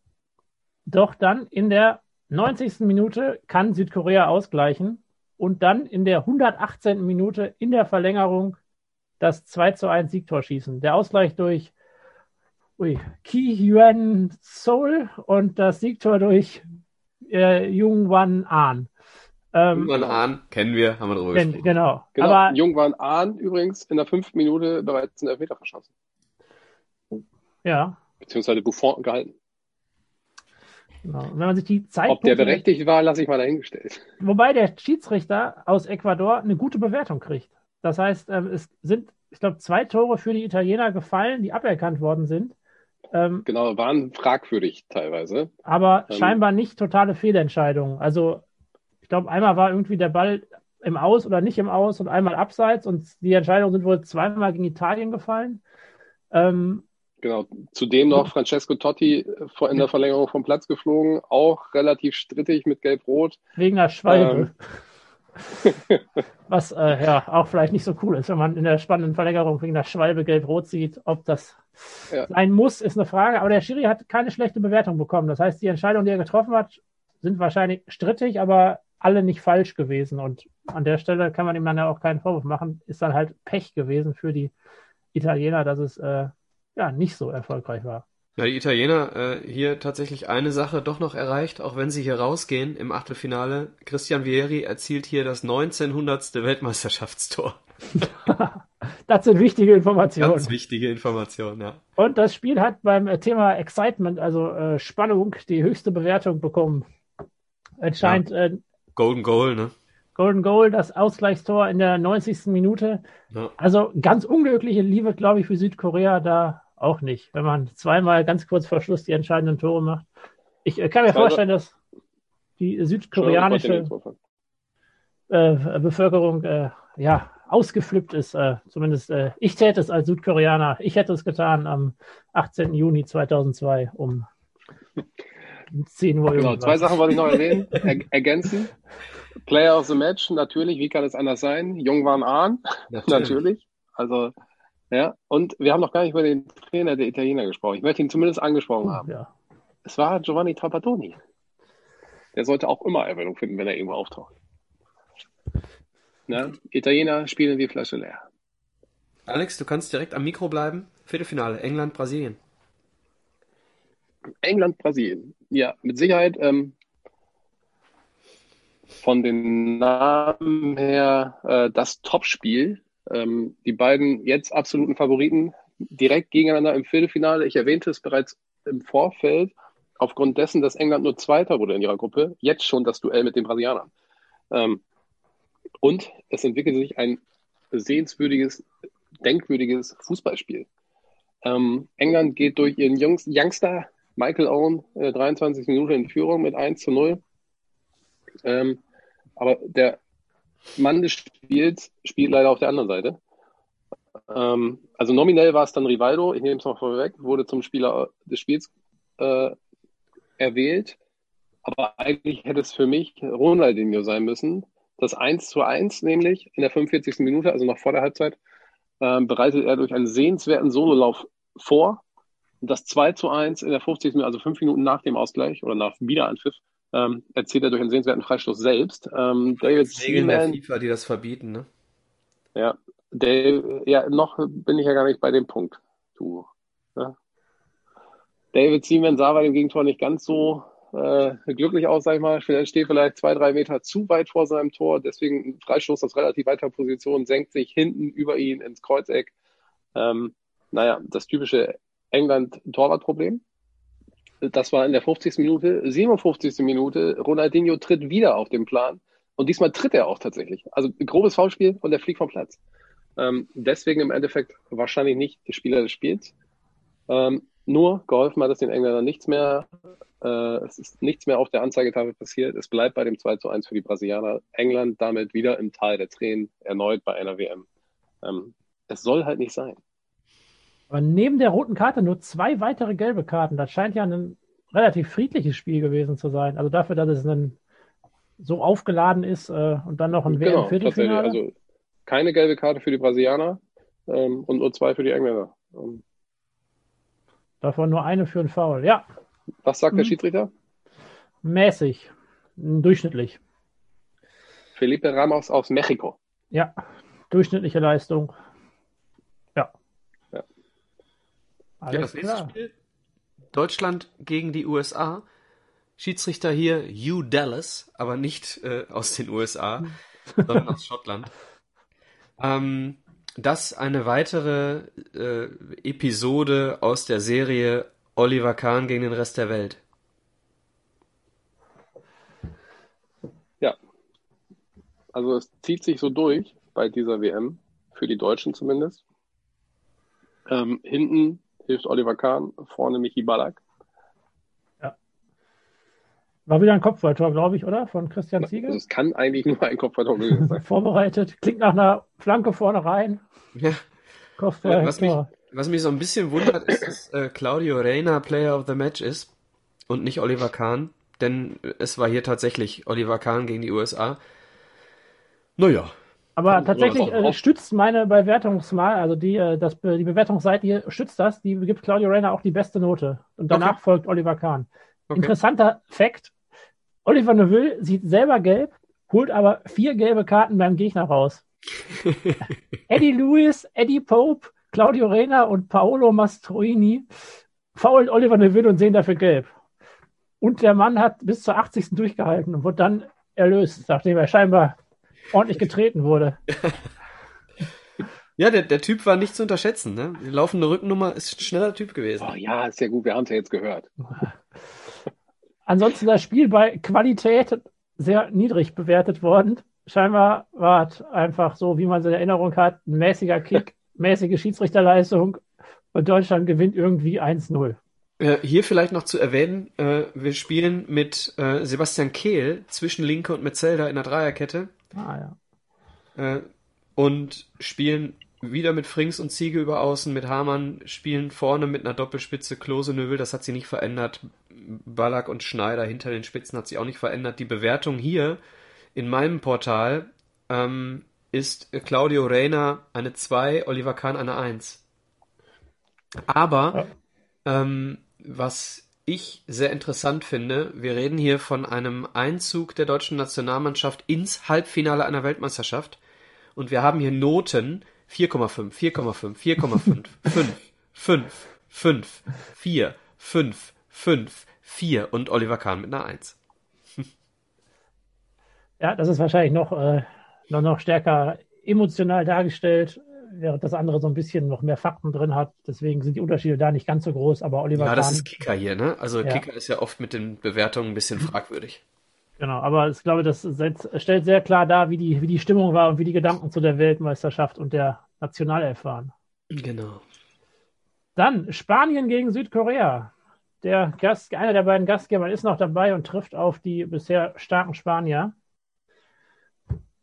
doch dann in der 90. Minute kann Südkorea ausgleichen und dann in der 118. Minute in der Verlängerung das 2 zu 1 Siegtor schießen. Der Ausgleich durch ui, Ki Yuan Seoul und das Siegtor durch äh, Jung Wan An. Ähm, Jungwan Ahn kennen wir, haben wir darüber kenn, gesprochen. Genau. genau. Aber Jungwan Ahn übrigens in der fünften Minute bereits einen Elfmeter verschossen. Ja. Beziehungsweise Buffon gehalten. Genau. wenn man sich die Zeit Ob der berechtigt war, lasse ich mal dahingestellt. Wobei der Schiedsrichter aus Ecuador eine gute Bewertung kriegt. Das heißt, ähm, es sind, ich glaube, zwei Tore für die Italiener gefallen, die aberkannt worden sind. Ähm, genau, waren fragwürdig teilweise. Aber ähm, scheinbar nicht totale Fehlentscheidungen. Also ich glaube, einmal war irgendwie der Ball im Aus oder nicht im Aus und einmal abseits und die Entscheidungen sind wohl zweimal gegen Italien gefallen. Ähm, genau, zudem noch Francesco Totti in der Verlängerung vom Platz geflogen, auch relativ strittig mit Gelb-Rot. Wegen der Schwalbe. Ähm. Was äh, ja auch vielleicht nicht so cool ist, wenn man in der spannenden Verlängerung wegen der Schwalbe gelb-rot sieht. Ob das ja. sein muss, ist eine Frage. Aber der Schiri hat keine schlechte Bewertung bekommen. Das heißt, die Entscheidungen, die er getroffen hat, sind wahrscheinlich strittig, aber alle nicht falsch gewesen. Und an der Stelle kann man ihm dann ja auch keinen Vorwurf machen. Ist dann halt Pech gewesen für die Italiener, dass es äh, ja nicht so erfolgreich war. Ja, die Italiener äh, hier tatsächlich eine Sache doch noch erreicht, auch wenn sie hier rausgehen im Achtelfinale. Christian Vieri erzielt hier das 1900. Weltmeisterschaftstor. das sind wichtige Informationen. Ganz wichtige Informationen, ja. Und das Spiel hat beim Thema Excitement, also äh, Spannung, die höchste Bewertung bekommen. Es scheint ja. äh, Golden Goal, ne? Golden Goal, das Ausgleichstor in der 90. Minute. Ja. Also ganz unglückliche Liebe, glaube ich, für Südkorea da auch nicht, wenn man zweimal ganz kurz vor Schluss die entscheidenden Tore macht. Ich äh, kann mir vorstellen, dass die südkoreanische äh, Bevölkerung äh, ja ausgeflippt ist. Äh, zumindest äh, ich täte es als Südkoreaner. Ich hätte es getan am 18. Juni 2002 um 10 Uhr. Genau, zwei Sachen wollte ich noch erwähnen, er, ergänzen. Player of the Match, natürlich, wie kann es anders sein? Jung waren Ahn, natürlich. natürlich. Also Ja, und wir haben noch gar nicht über den Trainer der Italiener gesprochen. Ich möchte ihn zumindest angesprochen haben. Ja. Es war Giovanni Trapattoni. Der sollte auch immer Erwähnung finden, wenn er irgendwo auftaucht. Na, Italiener spielen die Flasche leer. Alex, du kannst direkt am Mikro bleiben. Viertelfinale, England, Brasilien. England, Brasilien. Ja, mit Sicherheit ähm, von den Namen her äh, das Topspiel. Ähm, die beiden jetzt absoluten Favoriten direkt gegeneinander im Viertelfinale. Ich erwähnte es bereits im Vorfeld. Aufgrund dessen, dass England nur Zweiter wurde in ihrer Gruppe, jetzt schon das Duell mit den Brasilianern. Ähm, und es entwickelt sich ein sehenswürdiges, denkwürdiges Fußballspiel. Ähm, England geht durch ihren Jungs Youngster Michael Owen äh, 23 Minuten in Führung mit 1 zu 0. Ähm, aber der Mann des Spiels spielt leider auf der anderen Seite. Ähm, also nominell war es dann Rivaldo, ich nehme es mal vorweg, wurde zum Spieler des Spiels äh, erwählt. Aber eigentlich hätte es für mich Ronaldinho sein müssen. Das 1 zu 1 nämlich in der 45. Minute, also noch vor der Halbzeit, äh, bereitet er durch einen sehenswerten Sololauf vor. Und das 2 zu 1 in der 50. Minute, also fünf Minuten nach dem Ausgleich oder nach Wiederanpfiff, ähm, erzielt er durch einen sehenswerten Freistoß selbst. Ähm, David Regeln der FIFA, die das verbieten, ne? Ja, Dave, ja, noch bin ich ja gar nicht bei dem Punkt. Du. Ne? David Seaman sah bei dem Gegentor nicht ganz so äh, glücklich aus, sag ich mal. Er steht vielleicht zwei, drei Meter zu weit vor seinem Tor, deswegen Freistoß aus relativ weiter Position, senkt sich hinten über ihn ins Kreuzeck. Ähm, naja, das typische England-Torwartproblem. Das war in der 50. Minute. 57. Minute, Ronaldinho tritt wieder auf den Plan. Und diesmal tritt er auch tatsächlich. Also grobes Foulspiel und er fliegt vom Platz. Ähm, deswegen im Endeffekt wahrscheinlich nicht der Spieler des Spiels. Ähm, nur geholfen hat es den Engländern nichts mehr. Äh, es ist nichts mehr auf der Anzeigetafel passiert. Es bleibt bei dem 2 zu 1 für die Brasilianer. England damit wieder im Tal der Tränen, erneut bei einer WM. Ähm, es soll halt nicht sein. Aber neben der roten Karte nur zwei weitere gelbe Karten. Das scheint ja ein relativ friedliches Spiel gewesen zu sein. Also dafür, dass es ein, so aufgeladen ist äh, und dann noch ein genau, WM-Viertelfinale. Also keine gelbe Karte für die Brasilianer ähm, und nur zwei für die Engländer. Ähm, Davon nur eine für einen Foul, ja. Was sagt der Schiedsrichter? Mäßig, durchschnittlich. Felipe Ramos aus Mexiko. Ja, durchschnittliche Leistung. Alles ja, das nächste klar. Spiel Deutschland gegen die USA. Schiedsrichter hier Hugh Dallas, aber nicht äh, aus den USA, sondern aus Schottland. Ähm, das eine weitere äh, Episode aus der Serie Oliver Kahn gegen den Rest der Welt. Ja. Also es zieht sich so durch bei dieser WM, für die Deutschen zumindest. Ähm, hinten hilft Oliver Kahn, vorne Michi Ballack. Ja. War wieder ein Kopfballtor, glaube ich, oder? Von Christian Ziegel? Also es kann eigentlich nur ein Kopfballtor gewesen sein. Vorbereitet, klingt nach einer Flanke vorne rein. Ja. Kopfball, was, mich, was mich so ein bisschen wundert, ist, dass äh, Claudio Reina Player of the Match ist und nicht Oliver Kahn. Denn es war hier tatsächlich Oliver Kahn gegen die USA. Naja, aber tatsächlich äh, stützt meine Bewertungsmal, also die, äh, das, die Bewertungsseite hier stützt das, die gibt Claudio Reyna auch die beste Note. Und danach okay. folgt Oliver Kahn. Okay. Interessanter Fakt: Oliver Neville sieht selber gelb, holt aber vier gelbe Karten beim Gegner raus. Eddie Lewis, Eddie Pope, Claudio Reyna und Paolo Mastroini faulen Oliver Neville und sehen dafür gelb. Und der Mann hat bis zur 80. durchgehalten und wurde dann erlöst, nachdem er scheinbar ordentlich getreten wurde. Ja, der, der Typ war nicht zu unterschätzen. Ne? Die laufende Rückennummer ist ein schneller Typ gewesen. Oh, ja, ist ja gut. Wir haben es ja jetzt gehört. Ansonsten das Spiel bei Qualität sehr niedrig bewertet worden. Scheinbar war es einfach so, wie man es in Erinnerung hat, ein mäßiger Kick, mäßige Schiedsrichterleistung und Deutschland gewinnt irgendwie 1-0. Äh, hier vielleicht noch zu erwähnen, äh, wir spielen mit äh, Sebastian Kehl zwischen Linke und Metzelder in der Dreierkette. Ah, ja. Äh, und spielen wieder mit Frings und Ziege über außen, mit Hamann spielen vorne mit einer Doppelspitze Klose Növel, das hat sie nicht verändert. Ballack und Schneider hinter den Spitzen hat sich auch nicht verändert. Die Bewertung hier in meinem Portal ähm, ist Claudio Reina eine 2, Oliver Kahn eine 1. Aber ja. ähm, was ich sehr interessant finde, wir reden hier von einem Einzug der deutschen Nationalmannschaft ins Halbfinale einer Weltmeisterschaft und wir haben hier Noten 4,5, 4,5, 4,5, 5, 5, 5, 4, 5, 5, 4 und Oliver Kahn mit einer 1. Ja, das ist wahrscheinlich noch, äh, noch, noch stärker emotional dargestellt, während das andere so ein bisschen noch mehr Fakten drin hat. Deswegen sind die Unterschiede da nicht ganz so groß, aber Oliver Ja, Kahn, das ist Kicker hier, ne? Also ja. Kicker ist ja oft mit den Bewertungen ein bisschen fragwürdig. Genau, aber ich glaube, das stellt sehr klar dar, wie die, wie die Stimmung war und wie die Gedanken zu der Weltmeisterschaft und der Nationalelf waren. Genau. Dann Spanien gegen Südkorea. Der Gast, einer der beiden Gastgeber ist noch dabei und trifft auf die bisher starken Spanier.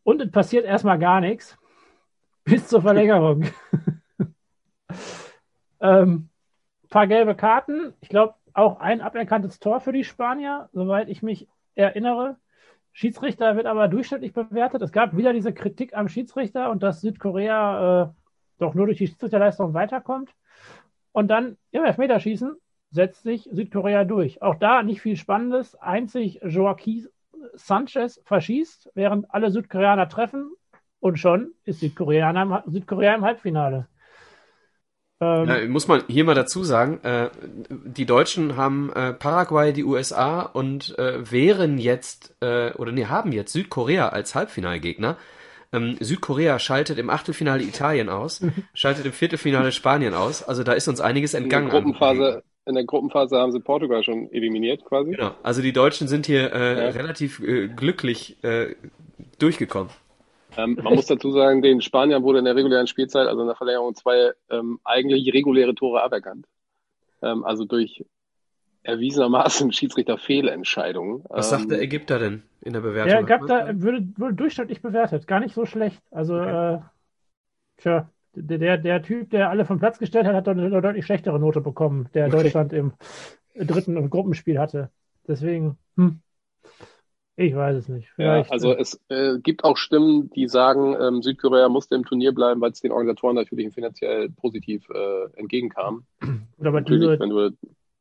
Und es passiert erstmal gar nichts. Bis zur Verlängerung. ähm, paar gelbe Karten. Ich glaube, auch ein aberkanntes Tor für die Spanier, soweit ich mich erinnere. Schiedsrichter wird aber durchschnittlich bewertet. Es gab wieder diese Kritik am Schiedsrichter und dass Südkorea äh, doch nur durch die Schiedsrichterleistung weiterkommt. Und dann im Elfmeterschießen setzt sich Südkorea durch. Auch da nicht viel Spannendes. Einzig Joaquin Sanchez verschießt, während alle Südkoreaner treffen. Und schon ist Südkorea im, Südkorea im Halbfinale. Ähm, ja, muss man hier mal dazu sagen, äh, die Deutschen haben äh, Paraguay, die USA und äh, wären jetzt, äh, oder nee, haben jetzt Südkorea als Halbfinalgegner. Ähm, Südkorea schaltet im Achtelfinale Italien aus, schaltet im Viertelfinale Spanien aus. Also da ist uns einiges entgangen. In der Gruppenphase, in der Gruppenphase haben sie Portugal schon eliminiert quasi. Genau. Also die Deutschen sind hier äh, ja. relativ äh, glücklich äh, durchgekommen. Ähm, man muss dazu sagen, den Spaniern wurde in der regulären Spielzeit, also in der Verlängerung, zwei ähm, eigentlich reguläre Tore aberkannt. Ähm, also durch erwiesenermaßen Schiedsrichter-Fehlentscheidungen. Was sagt der ähm, Ägypter denn in der Bewertung? Der da, würde, würde durchschnittlich bewertet, gar nicht so schlecht. Also, okay. äh, tja, der, der, der Typ, der alle vom Platz gestellt hat, hat eine, eine deutlich schlechtere Note bekommen, der okay. Deutschland im dritten Gruppenspiel hatte. Deswegen, hm. Ich weiß es nicht. Vielleicht, ja, also äh, es äh, gibt auch Stimmen, die sagen, ähm, Südkorea musste im Turnier bleiben, weil es den Organisatoren natürlich finanziell positiv äh, entgegenkam. Gut, aber diese, du,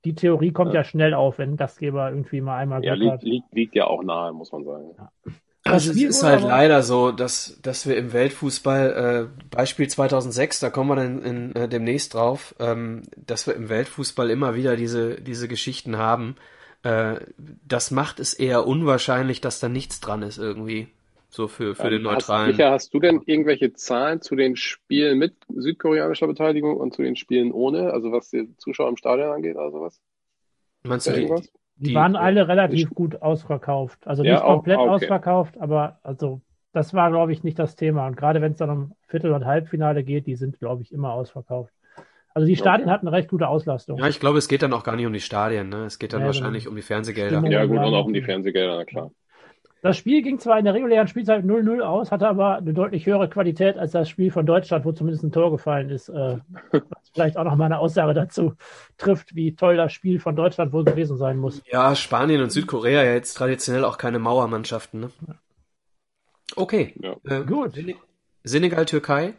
die Theorie kommt ja. ja. schnell auf, wenn Gastgeber irgendwie mal einmal Ja, liegt, liegt, liegt, ja auch nahe, muss man sagen. Ja. Also es ist halt leider so, dass, dass wir im Weltfußball, äh, Beispiel 2006, da kommen wir dann in, in, äh, demnächst drauf, ähm, dass wir im Weltfußball immer wieder diese, diese Geschichten haben, äh, das macht es eher unwahrscheinlich, dass da nichts dran ist irgendwie. So für, für ähm, den neutralen. Hast, Micha, hast du denn irgendwelche Zahlen zu den Spielen mit südkoreanischer Beteiligung und zu den Spielen ohne? Also was die Zuschauer im Stadion angeht oder sowas? Meinst du irgendwas? Die, die waren alle relativ die, gut ausverkauft. Also nicht ja, komplett okay. ausverkauft, aber also das war, glaube ich, nicht das Thema. Und gerade wenn es dann um Viertel- und Halbfinale geht, die sind, glaube ich, immer ausverkauft. Also die Stadien hatten eine recht gute Auslastung. Ja, ich glaube, es geht dann auch gar nicht um die Stadien, ne? Es geht dann ja, wahrscheinlich genau. um die Fernsehgelder. Ja, gut, und auch um die Fernsehgelder, na klar. Das Spiel ging zwar in der regulären Spielzeit 0-0 aus, hatte aber eine deutlich höhere Qualität als das Spiel von Deutschland, wo zumindest ein Tor gefallen ist. Äh, was vielleicht auch noch mal eine Aussage dazu trifft, wie toll das Spiel von Deutschland wohl gewesen sein muss. Ja, Spanien und Südkorea ja jetzt traditionell auch keine Mauermannschaften. Ne? Okay, ja. äh, gut. Senegal, Türkei.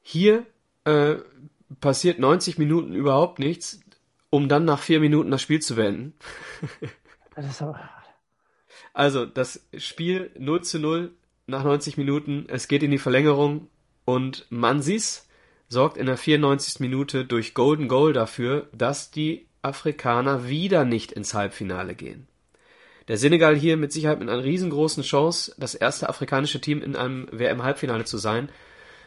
Hier äh, passiert 90 Minuten überhaupt nichts, um dann nach vier Minuten das Spiel zu beenden. Das also, das Spiel 0 zu 0 nach 90 Minuten, es geht in die Verlängerung und Mansis sorgt in der 94. Minute durch Golden Goal dafür, dass die Afrikaner wieder nicht ins Halbfinale gehen. Der Senegal hier mit Sicherheit mit einer riesengroßen Chance, das erste afrikanische Team in einem WM-Halbfinale zu sein.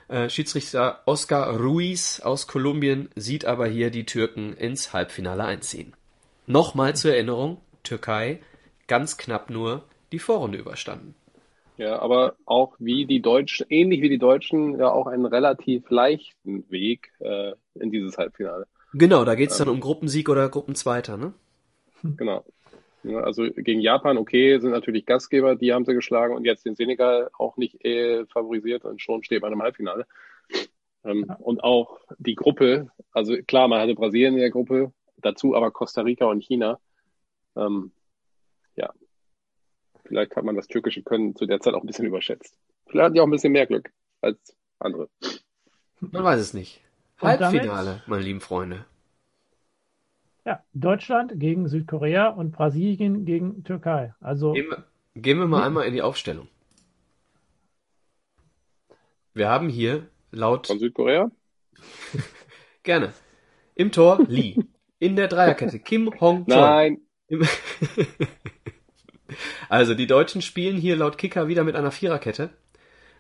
Äh, Schiedsrichter Oscar Ruiz aus Kolumbien sieht aber hier die Türken ins Halbfinale einziehen. Nochmal zur Erinnerung, Türkei ganz knapp nur die Vorrunde überstanden. Ja, aber auch wie die Deutschen, ähnlich wie die Deutschen, ja auch einen relativ leichten Weg äh, in dieses Halbfinale. Genau, da geht es dann ähm, um Gruppensieg oder Gruppenzweiter, ne? Genau. Ne, also gegen Japan, okay, sind natürlich Gastgeber, die haben sie geschlagen und jetzt den Senegal auch nicht äh, favorisiert und schon steht man im Halbfinale. Ähm, ja. Und auch die Gruppe, also klar, man hatte Brasilien in der Gruppe, dazu aber Costa Rica und China. Ähm, ja, vielleicht hat man das türkische Können zu der Zeit auch ein bisschen überschätzt. Vielleicht hatten die auch ein bisschen mehr Glück als andere. Man weiß es nicht. Halbfinale, meine lieben Freunde. Ja, Deutschland gegen Südkorea und Brasilien gegen Türkei. Also gehen wir, gehen wir mal einmal in die Aufstellung. Wir haben hier laut von Südkorea gerne im Tor Lee, in der Dreierkette Kim Hong Chol. Nein. also die Deutschen spielen hier laut Kicker wieder mit einer Viererkette.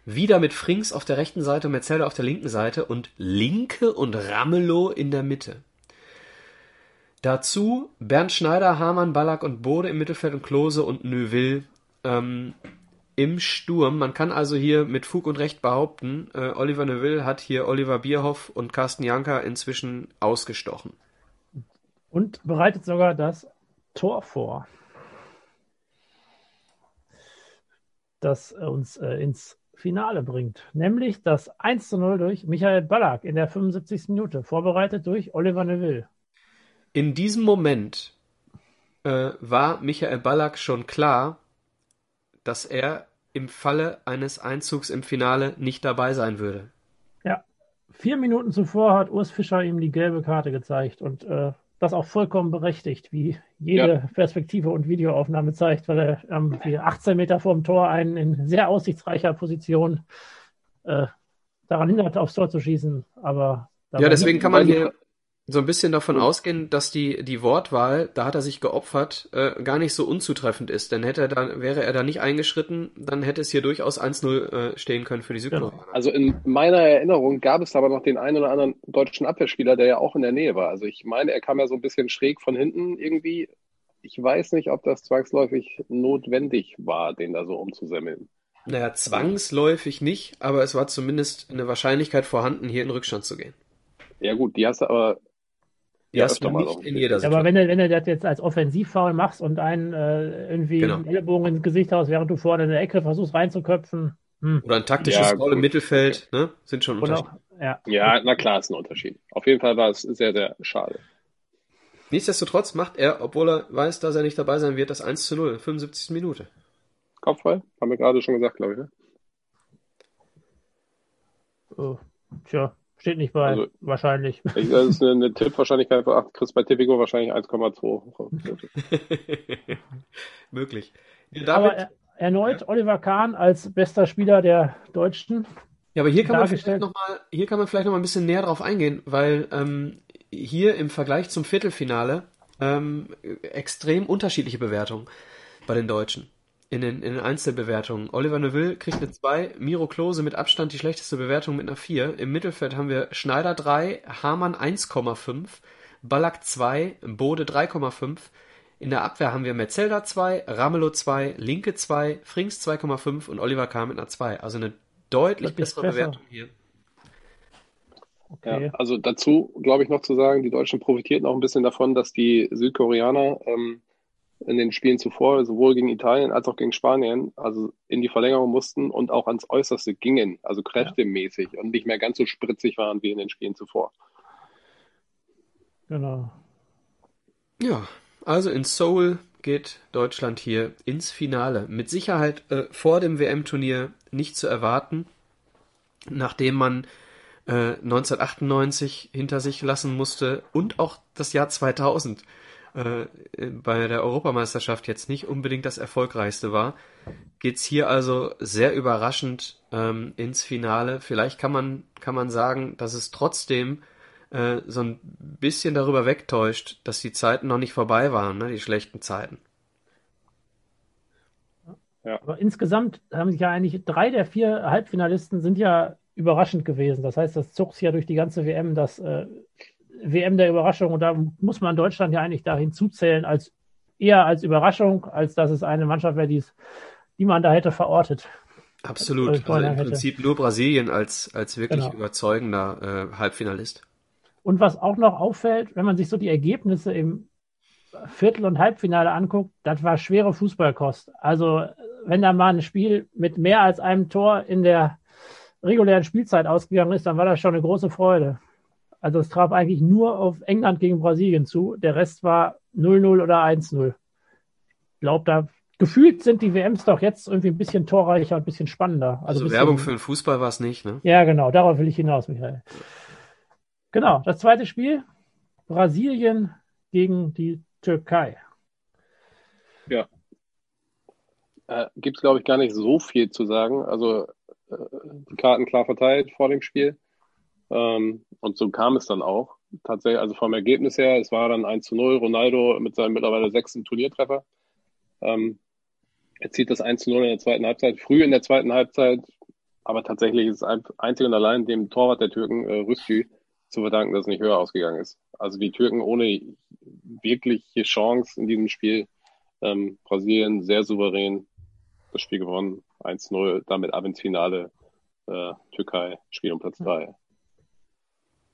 Wieder mit Frings auf der rechten Seite und Metzelder auf der linken Seite und Linke und Ramelow in der Mitte. Dazu Bernd Schneider, Hamann, Ballack und Bode im Mittelfeld und Klose und Neuville ähm, im Sturm. Man kann also hier mit Fug und Recht behaupten, äh, Oliver Neuville hat hier Oliver Bierhoff und Carsten Janka inzwischen ausgestochen. Und bereitet sogar das Tor vor, das uns äh, ins Finale bringt, nämlich das 1 zu 0 durch Michael Ballack in der 75. Minute, vorbereitet durch Oliver Neville. In diesem Moment äh, war Michael Ballack schon klar, dass er im Falle eines Einzugs im Finale nicht dabei sein würde. Ja, vier Minuten zuvor hat Urs Fischer ihm die gelbe Karte gezeigt und äh, das auch vollkommen berechtigt, wie jede ja. Perspektive und Videoaufnahme zeigt, weil er ähm, 18 Meter vor dem Tor einen in sehr aussichtsreicher Position äh, daran hindert, aufs Tor zu schießen. Aber ja, deswegen kann man hier so ein bisschen davon ausgehen, dass die, die Wortwahl, da hat er sich geopfert, äh, gar nicht so unzutreffend ist. Denn hätte er dann, wäre er da nicht eingeschritten, dann hätte es hier durchaus 1-0 äh, stehen können für die Südkoreaner. Also in meiner Erinnerung gab es aber noch den einen oder anderen deutschen Abwehrspieler, der ja auch in der Nähe war. Also ich meine, er kam ja so ein bisschen schräg von hinten irgendwie. Ich weiß nicht, ob das zwangsläufig notwendig war, den da so umzusemmeln. Naja, zwangsläufig nicht, aber es war zumindest eine Wahrscheinlichkeit vorhanden, hier in Rückstand zu gehen. Ja gut, die hast du aber ja, ist doch nicht in jeder Situation. Aber wenn du, wenn du das jetzt als Offensivfoul machst und einen äh, irgendwie genau. einen Ellbogen ins Gesicht hast, während du vorne in der Ecke versuchst reinzuköpfen. Hm. Oder ein taktisches ja, Foul im Mittelfeld, ne? Sind schon Unterschiede. Auch, ja. ja, na klar, ist ein Unterschied. Auf jeden Fall war es sehr, sehr schade. Nichtsdestotrotz macht er, obwohl er weiß, dass er nicht dabei sein wird, das 1 zu 0, 75. Minute. Kopfball? Haben wir gerade schon gesagt, glaube ich, ne? Oh, tja, Steht nicht bei, also, wahrscheinlich. Ich, das ist eine, eine Tippwahrscheinlichkeit von 8, Chris bei Tipico wahrscheinlich 1,2. Möglich. Ja, aber er, erneut Oliver Kahn als bester Spieler der Deutschen. Ja, aber hier kann, man vielleicht noch mal, hier kann man vielleicht noch mal ein bisschen näher drauf eingehen, weil ähm, hier im Vergleich zum Viertelfinale ähm, extrem unterschiedliche Bewertungen bei den Deutschen in den, in den Einzelbewertungen. Oliver Neuville kriegt eine 2, Miro Klose mit Abstand die schlechteste Bewertung mit einer 4. Im Mittelfeld haben wir Schneider 3, Hamann 1,5, Ballack 2, Bode 3,5. In der Abwehr haben wir Metzelda 2, Ramelow 2, Linke 2, Frings 2,5 und Oliver K. mit einer 2. Also eine deutlich bessere besser. Bewertung hier. Okay. Ja, also dazu glaube ich noch zu sagen, die Deutschen profitierten auch ein bisschen davon, dass die Südkoreaner ähm, in den Spielen zuvor, sowohl gegen Italien als auch gegen Spanien, also in die Verlängerung mussten und auch ans Äußerste gingen, also kräftemäßig ja. und nicht mehr ganz so spritzig waren wie in den Spielen zuvor. Genau. Ja, also in Seoul geht Deutschland hier ins Finale. Mit Sicherheit äh, vor dem WM-Turnier nicht zu erwarten, nachdem man äh, 1998 hinter sich lassen musste und auch das Jahr 2000 äh, bei der Europameisterschaft jetzt nicht unbedingt das erfolgreichste war, geht's hier also sehr überraschend ähm, ins Finale. Vielleicht kann man, kann man sagen, dass es trotzdem äh, so ein bisschen darüber wegtäuscht, dass die Zeiten noch nicht vorbei waren, ne, die schlechten Zeiten. Ja. Aber insgesamt haben sich ja eigentlich drei der vier Halbfinalisten sind ja überraschend gewesen. Das heißt, das zog sich ja durch die ganze WM, dass äh, WM der Überraschung und da muss man Deutschland ja eigentlich dahin zuzählen, als eher als Überraschung, als dass es eine Mannschaft wäre, die man da hätte verortet. Absolut. Also im Prinzip nur Brasilien als, als wirklich genau. überzeugender äh, Halbfinalist. Und was auch noch auffällt, wenn man sich so die Ergebnisse im Viertel- und Halbfinale anguckt, das war schwere Fußballkost. Also wenn da mal ein Spiel mit mehr als einem Tor in der regulären Spielzeit ausgegangen ist, dann war das schon eine große Freude. Also es traf eigentlich nur auf England gegen Brasilien zu. Der Rest war 0-0 oder 1-0. Ich glaube, da gefühlt sind die WMs doch jetzt irgendwie ein bisschen torreicher und ein bisschen spannender. Also, also Werbung für den Fußball war es nicht, ne? Ja, genau, darauf will ich hinaus, Michael. Genau, das zweite Spiel, Brasilien gegen die Türkei. Ja. Äh, Gibt es, glaube ich, gar nicht so viel zu sagen. Also äh, die Karten klar verteilt vor dem Spiel. Ähm, und so kam es dann auch. Tatsächlich, also vom Ergebnis her, es war dann 1 zu 0, Ronaldo mit seinem mittlerweile sechsten Turniertreffer. Ähm, er zieht das 1 zu 0 in der zweiten Halbzeit, früh in der zweiten Halbzeit, aber tatsächlich ist es einzig und allein dem Torwart der Türken, äh, Rüstü, zu verdanken, dass es nicht höher ausgegangen ist. Also die Türken ohne wirkliche Chance in diesem Spiel, ähm, Brasilien sehr souverän das Spiel gewonnen, 1-0, damit ab ins Finale, äh, Türkei, Spiel um Platz 3.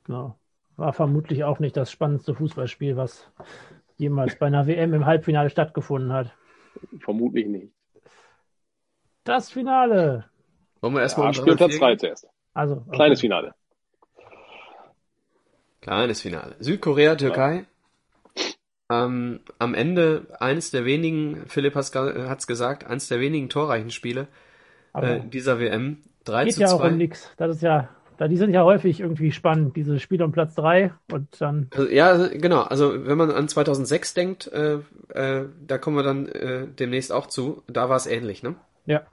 Genau. War vermutlich auch nicht das spannendste Fußballspiel, was jemals bei einer WM im Halbfinale stattgefunden hat. Vermutlich nicht. Das Finale. Wollen wir erstmal ja, Spiel Platz 3 zuerst. Also, okay. Kleines Finale. Kleines Finale. Südkorea, Türkei. Ja. Ähm, am Ende eines der wenigen, Philipp hat es gesagt, eines der wenigen torreichen Spiele äh, dieser WM. 3 geht zu ja 2. auch um nichts. Das ist ja die sind ja häufig irgendwie spannend, diese Spiele um Platz 3 und dann. Also, ja, genau. Also wenn man an 2006 denkt, äh, äh, da kommen wir dann äh, demnächst auch zu. Da war es ähnlich, ne? Ja.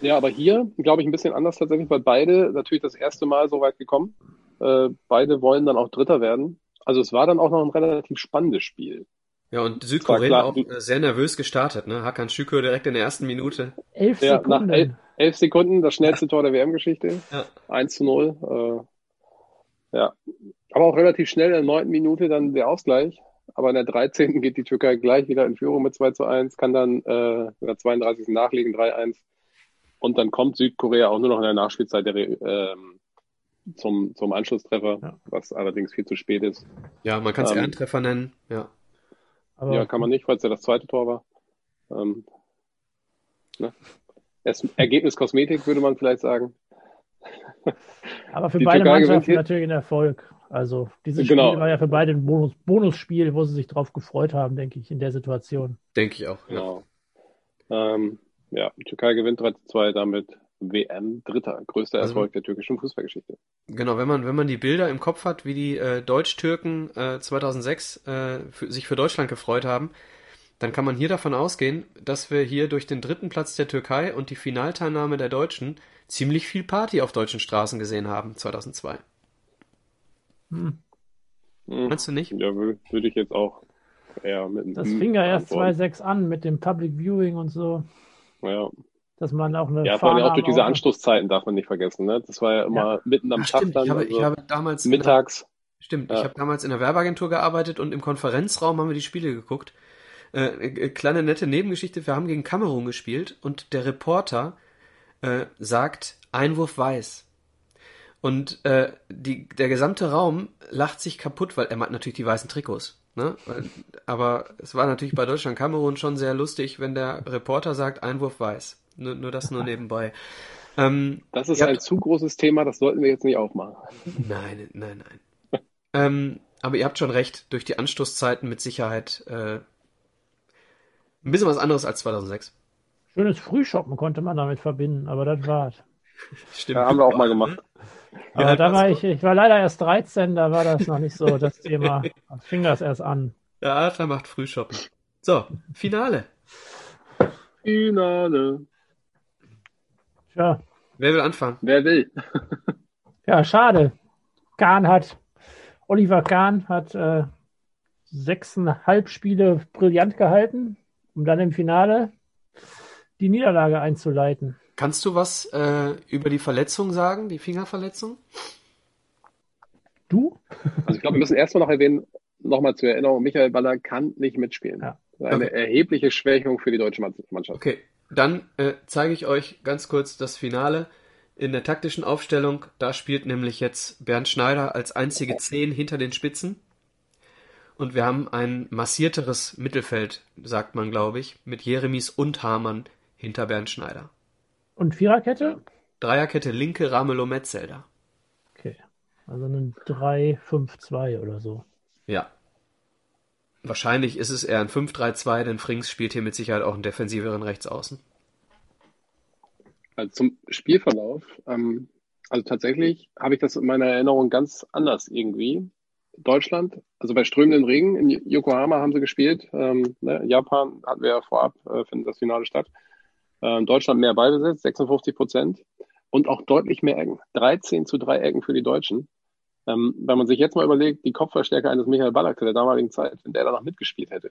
Ja, aber hier glaube ich ein bisschen anders tatsächlich, weil beide natürlich das erste Mal so weit gekommen. Äh, beide wollen dann auch Dritter werden. Also es war dann auch noch ein relativ spannendes Spiel. Ja, und Südkorea auch sehr nervös gestartet, ne? Hakan Şükür direkt in der ersten Minute. Elf Sekunden. Ja, nach elf, elf Sekunden, das schnellste Tor der WM-Geschichte. Ja. 1 zu 0. Äh, ja. Aber auch relativ schnell in der neunten Minute dann der Ausgleich. Aber in der 13. geht die Türkei gleich wieder in Führung mit 2 zu 1, kann dann äh, in der 32. nachlegen, 3-1. Und dann kommt Südkorea auch nur noch in der Nachspielzeit der, äh, zum, zum Anschlusstreffer, ja. was allerdings viel zu spät ist. Ja, man kann es ähm, Ehrentreffer nennen, ja. Aber ja, kann man nicht, weil es ja das zweite Tor war. Ähm, ne? Ergebnis Kosmetik, würde man vielleicht sagen. Aber für die beide Türkei Mannschaften natürlich ein Erfolg. Also dieses genau. Spiel war ja für beide ein Bonus, Bonusspiel, wo sie sich drauf gefreut haben, denke ich, in der Situation. Denke ich auch. Genau. Ja, ähm, ja die Türkei gewinnt 3 2, damit WM Dritter, größter also, Erfolg der türkischen Fußballgeschichte. Genau, wenn man wenn man die Bilder im Kopf hat, wie die äh, Deutsch-Türken äh, 2006 äh, für, sich für Deutschland gefreut haben, dann kann man hier davon ausgehen, dass wir hier durch den dritten Platz der Türkei und die Finalteilnahme der Deutschen ziemlich viel Party auf deutschen Straßen gesehen haben 2002. Hm. hm. Meinst du nicht? Ja, würde ich jetzt auch eher mit Das fing ja erst 2.6 an mit dem Public Viewing und so. Ja. Dass man auch eine Ja, vor allem auch durch diese Anstoßzeiten darf man nicht vergessen. Ne? Das war ja immer ja. mitten am Ach, Tag dann. Ich habe, also ich habe damals mittags. Stimmt, ja. ich habe damals in der Werbeagentur gearbeitet und im Konferenzraum haben wir die Spiele geguckt. Äh, äh, kleine nette Nebengeschichte, wir haben gegen Kamerun gespielt und der Reporter äh, sagt Einwurf weiß. Und äh, die, der gesamte Raum lacht sich kaputt, weil er meint natürlich die weißen Trikots. Ne? Aber es war natürlich bei Deutschland Kamerun schon sehr lustig, wenn der Reporter sagt Einwurf weiß. Nur, nur das nur nebenbei. Ähm, das ist ein habt... zu großes Thema, das sollten wir jetzt nicht aufmachen. Nein, nein, nein. ähm, aber ihr habt schon recht, durch die Anstoßzeiten mit Sicherheit äh, ein bisschen was anderes als 2006. Schönes Frühshoppen konnte man damit verbinden, aber das war's. Stimmt. Ja, haben wir auch mal gemacht. Aber ja, da war ich, ich war leider erst 13, da war das noch nicht so das Thema. Da fing das erst an. Der Adler macht Frühshoppen. So, Finale. Finale. Tja. Wer will anfangen? Wer will? ja, schade. Kahn hat, Oliver Kahn hat äh, sechseinhalb Spiele brillant gehalten, um dann im Finale die Niederlage einzuleiten. Kannst du was äh, über die Verletzung sagen, die Fingerverletzung? Du? Also ich glaube, wir müssen erstmal noch erwähnen, nochmal zur Erinnerung, Michael Baller kann nicht mitspielen. Ja. Eine okay. erhebliche Schwächung für die deutsche Mannschaft. Okay, dann äh, zeige ich euch ganz kurz das Finale in der taktischen Aufstellung. Da spielt nämlich jetzt Bernd Schneider als einzige Zehn hinter den Spitzen. Und wir haben ein massierteres Mittelfeld, sagt man, glaube ich, mit Jeremies und Hamann hinter Bernd Schneider. Und Viererkette? Dreierkette linke Ramelow Metzelder. Okay. Also ein 3-5-2 oder so. Ja. wahrscheinlich ist es eher ein 5-3-2, denn Frings spielt hier mit Sicherheit auch einen defensiveren Rechtsaußen. Also zum Spielverlauf, ähm, also tatsächlich habe ich das in meiner Erinnerung ganz anders irgendwie. Deutschland, also bei strömenden Regen in Yokohama haben sie gespielt. Ähm, ne, Japan hatten wir ja vorab, äh, findet das Finale statt. Ähm, Deutschland mehr Ballbesitz, 56 Prozent und auch deutlich mehr Ecken. 13 zu 3 Ecken für die Deutschen. Ähm, wenn man sich jetzt mal überlegt, die Kopfverstärker eines Michael Ballack zu der damaligen Zeit, wenn der da noch mitgespielt hätte,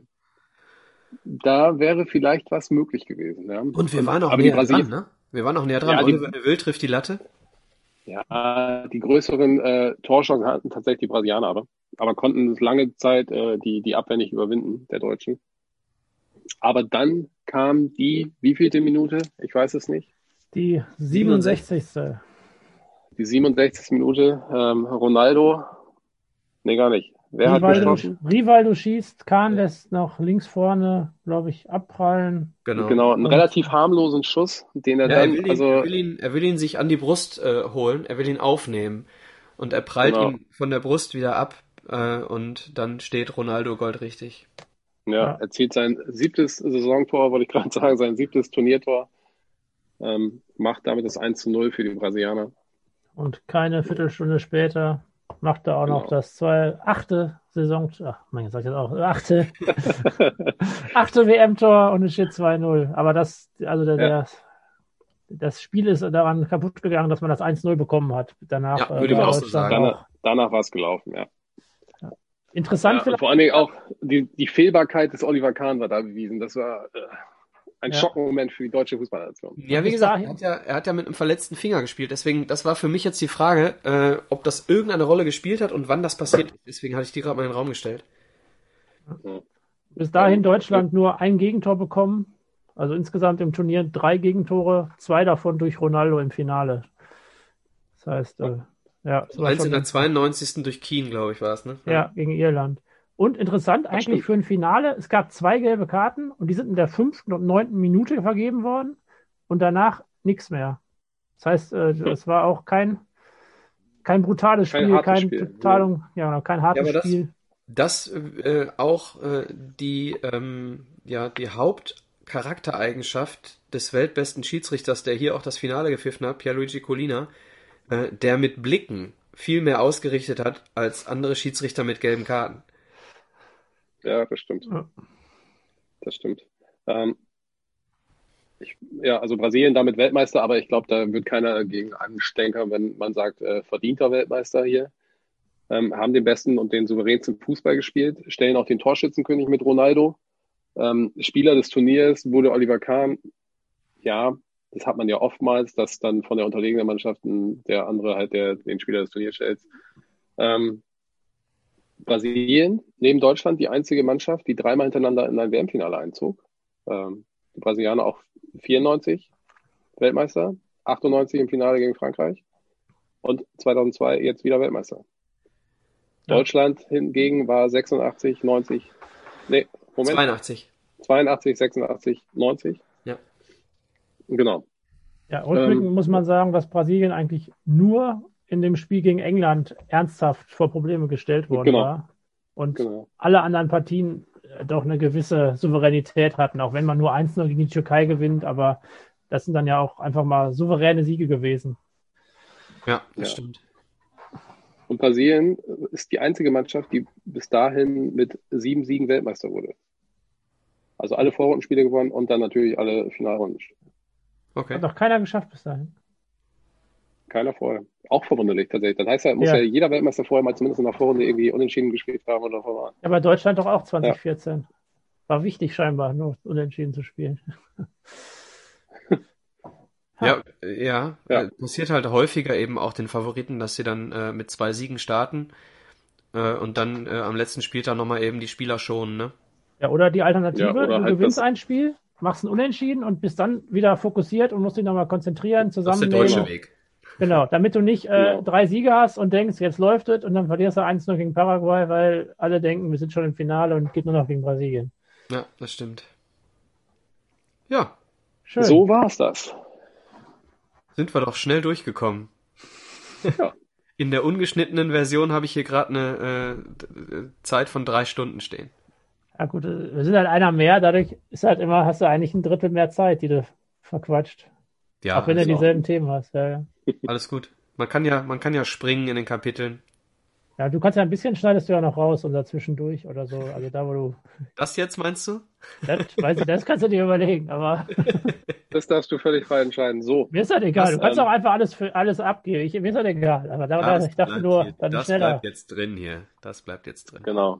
da wäre vielleicht was möglich gewesen. Ja. Und wir waren auch näher dran, ne? Wir waren auch näher dran. Ja, Oliver Will trifft die Latte. Ja, die größeren äh, Torchancen hatten tatsächlich die Brasilianer aber, aber konnten es lange Zeit äh, die, die Abwehr nicht überwinden, der Deutschen. Aber dann kam die, wievielte Minute? Ich weiß es nicht. Die 67. Die 67. Minute, ähm, Ronaldo, nee, gar nicht. Wer Rivaldo, hat geschossen? Rivaldo schießt, Kahn ja. lässt noch links vorne, glaube ich, abprallen. Genau, genau einen relativ harmlosen Schuss, den er ja, dann, er will, ihn, also er will, ihn, er will ihn sich an die Brust äh, holen, er will ihn aufnehmen und er prallt genau. ihn von der Brust wieder ab äh, und dann steht Ronaldo goldrichtig. Ja, ja, er zieht sein siebtes Saisontor, wollte ich gerade sagen, sein siebtes Turniertor, ähm, macht damit das 1 zu 0 für die Brasilianer. Und keine Viertelstunde später macht er auch genau. noch das zwei, achte Saison, ach, mein Gott, sag ich jetzt auch, achte, achte WM-Tor und es steht 2-0. Aber das, also der, ja. der, das Spiel ist daran kaputt gegangen, dass man das 1-0 bekommen hat. Danach, ja, würde äh, ich auch so sagen. Danach, danach war es gelaufen, ja. Interessant ja. Vor allen Dingen auch die, die Fehlbarkeit des Oliver Kahn war da bewiesen. Das war äh, ein ja. Schockmoment für die deutsche Fußballnation. Ja, wie gesagt, er hat ja, er hat ja mit einem verletzten Finger gespielt. Deswegen, das war für mich jetzt die Frage, äh, ob das irgendeine Rolle gespielt hat und wann das passiert ist. Deswegen hatte ich die gerade mal in den Raum gestellt. Bis dahin Deutschland nur ein Gegentor bekommen. Also insgesamt im Turnier drei Gegentore, zwei davon durch Ronaldo im Finale. Das heißt, äh, ja. So eins in der 92. durch Keen, glaube ich, war es, ne? Ja. ja, gegen Irland. Und interessant eigentlich stimmt. für ein Finale, es gab zwei gelbe Karten und die sind in der fünften und neunten Minute vergeben worden und danach nichts mehr. Das heißt, äh, es war auch kein, kein brutales Spiel, kein, kein Spiel. Total, ja. ja, kein hartes ja, das, Spiel. Das äh, auch äh, die, ähm, ja, die Hauptcharaktereigenschaft des weltbesten Schiedsrichters, der hier auch das Finale gepfiffen hat, Pierluigi Colina, äh, der mit Blicken viel mehr ausgerichtet hat als andere Schiedsrichter mit gelben Karten. Ja, das stimmt. Ja. Das stimmt. Ähm, ich, ja, also Brasilien damit Weltmeister, aber ich glaube, da wird keiner gegen anstenkern, wenn man sagt, äh, verdienter Weltmeister hier. Ähm, haben den besten und den souveränsten Fußball gespielt, stellen auch den Torschützenkönig mit Ronaldo. Ähm, Spieler des Turniers wurde Oliver Kahn. Ja, das hat man ja oftmals, dass dann von der unterlegenen Mannschaft der andere halt der, den Spieler des Turniers stellt. Ähm, Brasilien, neben Deutschland, die einzige Mannschaft, die dreimal hintereinander in ein WM-Finale einzog. Ähm, die Brasilianer auch 94 Weltmeister, 98 im Finale gegen Frankreich und 2002 jetzt wieder Weltmeister. Ja. Deutschland hingegen war 86, 90, nee, Moment. 82. 82, 86, 90. Ja. Genau. Ja, rückblickend ähm, muss man sagen, dass Brasilien eigentlich nur in dem Spiel gegen England ernsthaft vor Probleme gestellt worden genau. war. Und genau. alle anderen Partien äh, doch eine gewisse Souveränität hatten, auch wenn man nur 1-0 gegen die Türkei gewinnt, aber das sind dann ja auch einfach mal souveräne Siege gewesen. Ja, das ja. stimmt. Und Brasilien ist die einzige Mannschaft, die bis dahin mit sieben Siegen Weltmeister wurde. Also alle Vorrundenspiele gewonnen und dann natürlich alle Finalrundenspiele. Okay. Hat doch keiner geschafft bis dahin. Keiner vorher. Auch verwunderlich tatsächlich. Das heißt ja, muss ja. ja jeder Weltmeister vorher mal zumindest in der Vorrunde irgendwie unentschieden gespielt haben oder verloren. Ja, aber Deutschland doch auch 2014. Ja. War wichtig scheinbar, nur unentschieden zu spielen. ja, ja, ja, passiert halt häufiger eben auch den Favoriten, dass sie dann äh, mit zwei Siegen starten äh, und dann äh, am letzten Spieltag nochmal eben die Spieler schonen, ne? Ja, oder die Alternative, ja, oder du halt gewinnst ein Spiel, machst ein Unentschieden und bist dann wieder fokussiert und musst dich nochmal konzentrieren, zusammennehmen. Das ist der deutsche Weg. Genau, damit du nicht äh, genau. drei Siege hast und denkst, jetzt läuft es und dann verlierst du 1-0 gegen Paraguay, weil alle denken, wir sind schon im Finale und geht nur noch gegen Brasilien. Ja, das stimmt. Ja. Schön. So war's das. Sind wir doch schnell durchgekommen. Ja. In der ungeschnittenen Version habe ich hier gerade eine äh, Zeit von drei Stunden stehen. Ja gut, wir sind halt einer mehr, dadurch ist halt immer, hast du eigentlich ein Drittel mehr Zeit, die du verquatscht. Ja. Auch wenn du dieselben auch. Themen hast, ja, ja. Alles gut. Man kann ja, man kann ja springen in den Kapiteln. Ja, du kannst ja ein bisschen schneidest du ja noch raus und dazwischendurch oder so. Also da, wo du. Das jetzt meinst du? Das, weiß ich, das kannst du dir überlegen, aber. Das darfst du völlig frei entscheiden. So. Mir ist das egal. Das, du kannst ähm, auch einfach alles für alles abgeben. Ich, mir ist das egal. Aber da, da ich dachte nur, hier, dann das schneller. bleibt jetzt drin hier. Das bleibt jetzt drin. Genau.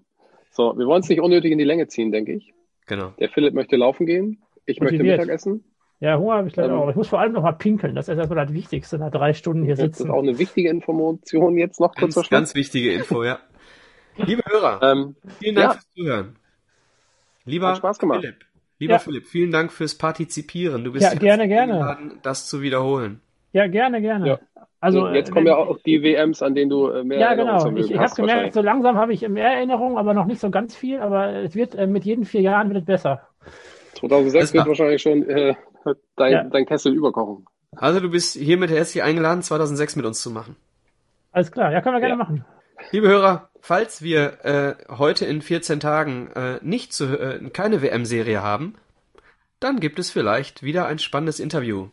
So, wir wollen es nicht unnötig in die Länge ziehen, denke ich. Genau. Der Philipp möchte laufen gehen. Ich Motiviert. möchte Mittagessen. Ja, Hunger habe ich leider ähm, auch. Ich muss vor allem noch mal pinkeln. Das ist erstmal das Wichtigste, nach drei Stunden hier sitzen. Das ist auch eine wichtige Information jetzt noch kurz ganz, ganz wichtige Info, ja. Liebe Hörer, ähm, vielen Dank ja. fürs Zuhören. Lieber Hat Spaß gemacht. Philipp, lieber ja. Philipp, vielen Dank fürs Partizipieren. Du bist ja, gerne, gerne. das zu wiederholen. Ja, gerne, gerne. Ja. Also jetzt kommen ja auch die WMs, an denen du äh, mehr Ja, genau. Ich, ich habe gemerkt, so langsam habe ich mehr Erinnerungen, aber noch nicht so ganz viel. Aber es wird äh, mit jeden vier Jahren wird es besser. 2006 wird wahrscheinlich schon äh, dein, ja. dein Kessel überkochen. Also du bist hiermit herzlich eingeladen, 2006 mit uns zu machen. Alles klar, ja, können wir gerne ja. machen. Liebe Hörer, falls wir äh, heute in 14 Tagen äh, nicht zu, äh, keine WM-Serie haben, dann gibt es vielleicht wieder ein spannendes Interview.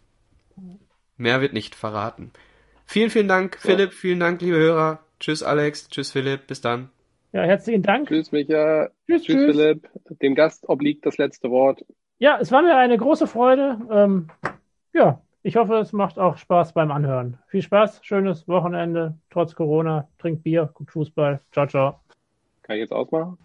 Mehr wird nicht verraten. Vielen, vielen Dank. Philipp. Vielen Dank, liebe Hörer. Tschüss, Alex. Tschüss, Philipp. Bis dann. Ja, herzlichen Dank. Tschüss, Micha. Tschüss, tschüss, tschüss. Philipp. Dem Gast obliegt das letzte Wort. Ja, es war mir eine große Freude. Ähm, ja, ich hoffe, es macht auch Spaß beim Anhören. Viel Spaß, schönes Wochenende, trotz Corona. Trinkt Bier, guckt Fußball. Ciao, ciao. Kann ich jetzt ausmachen?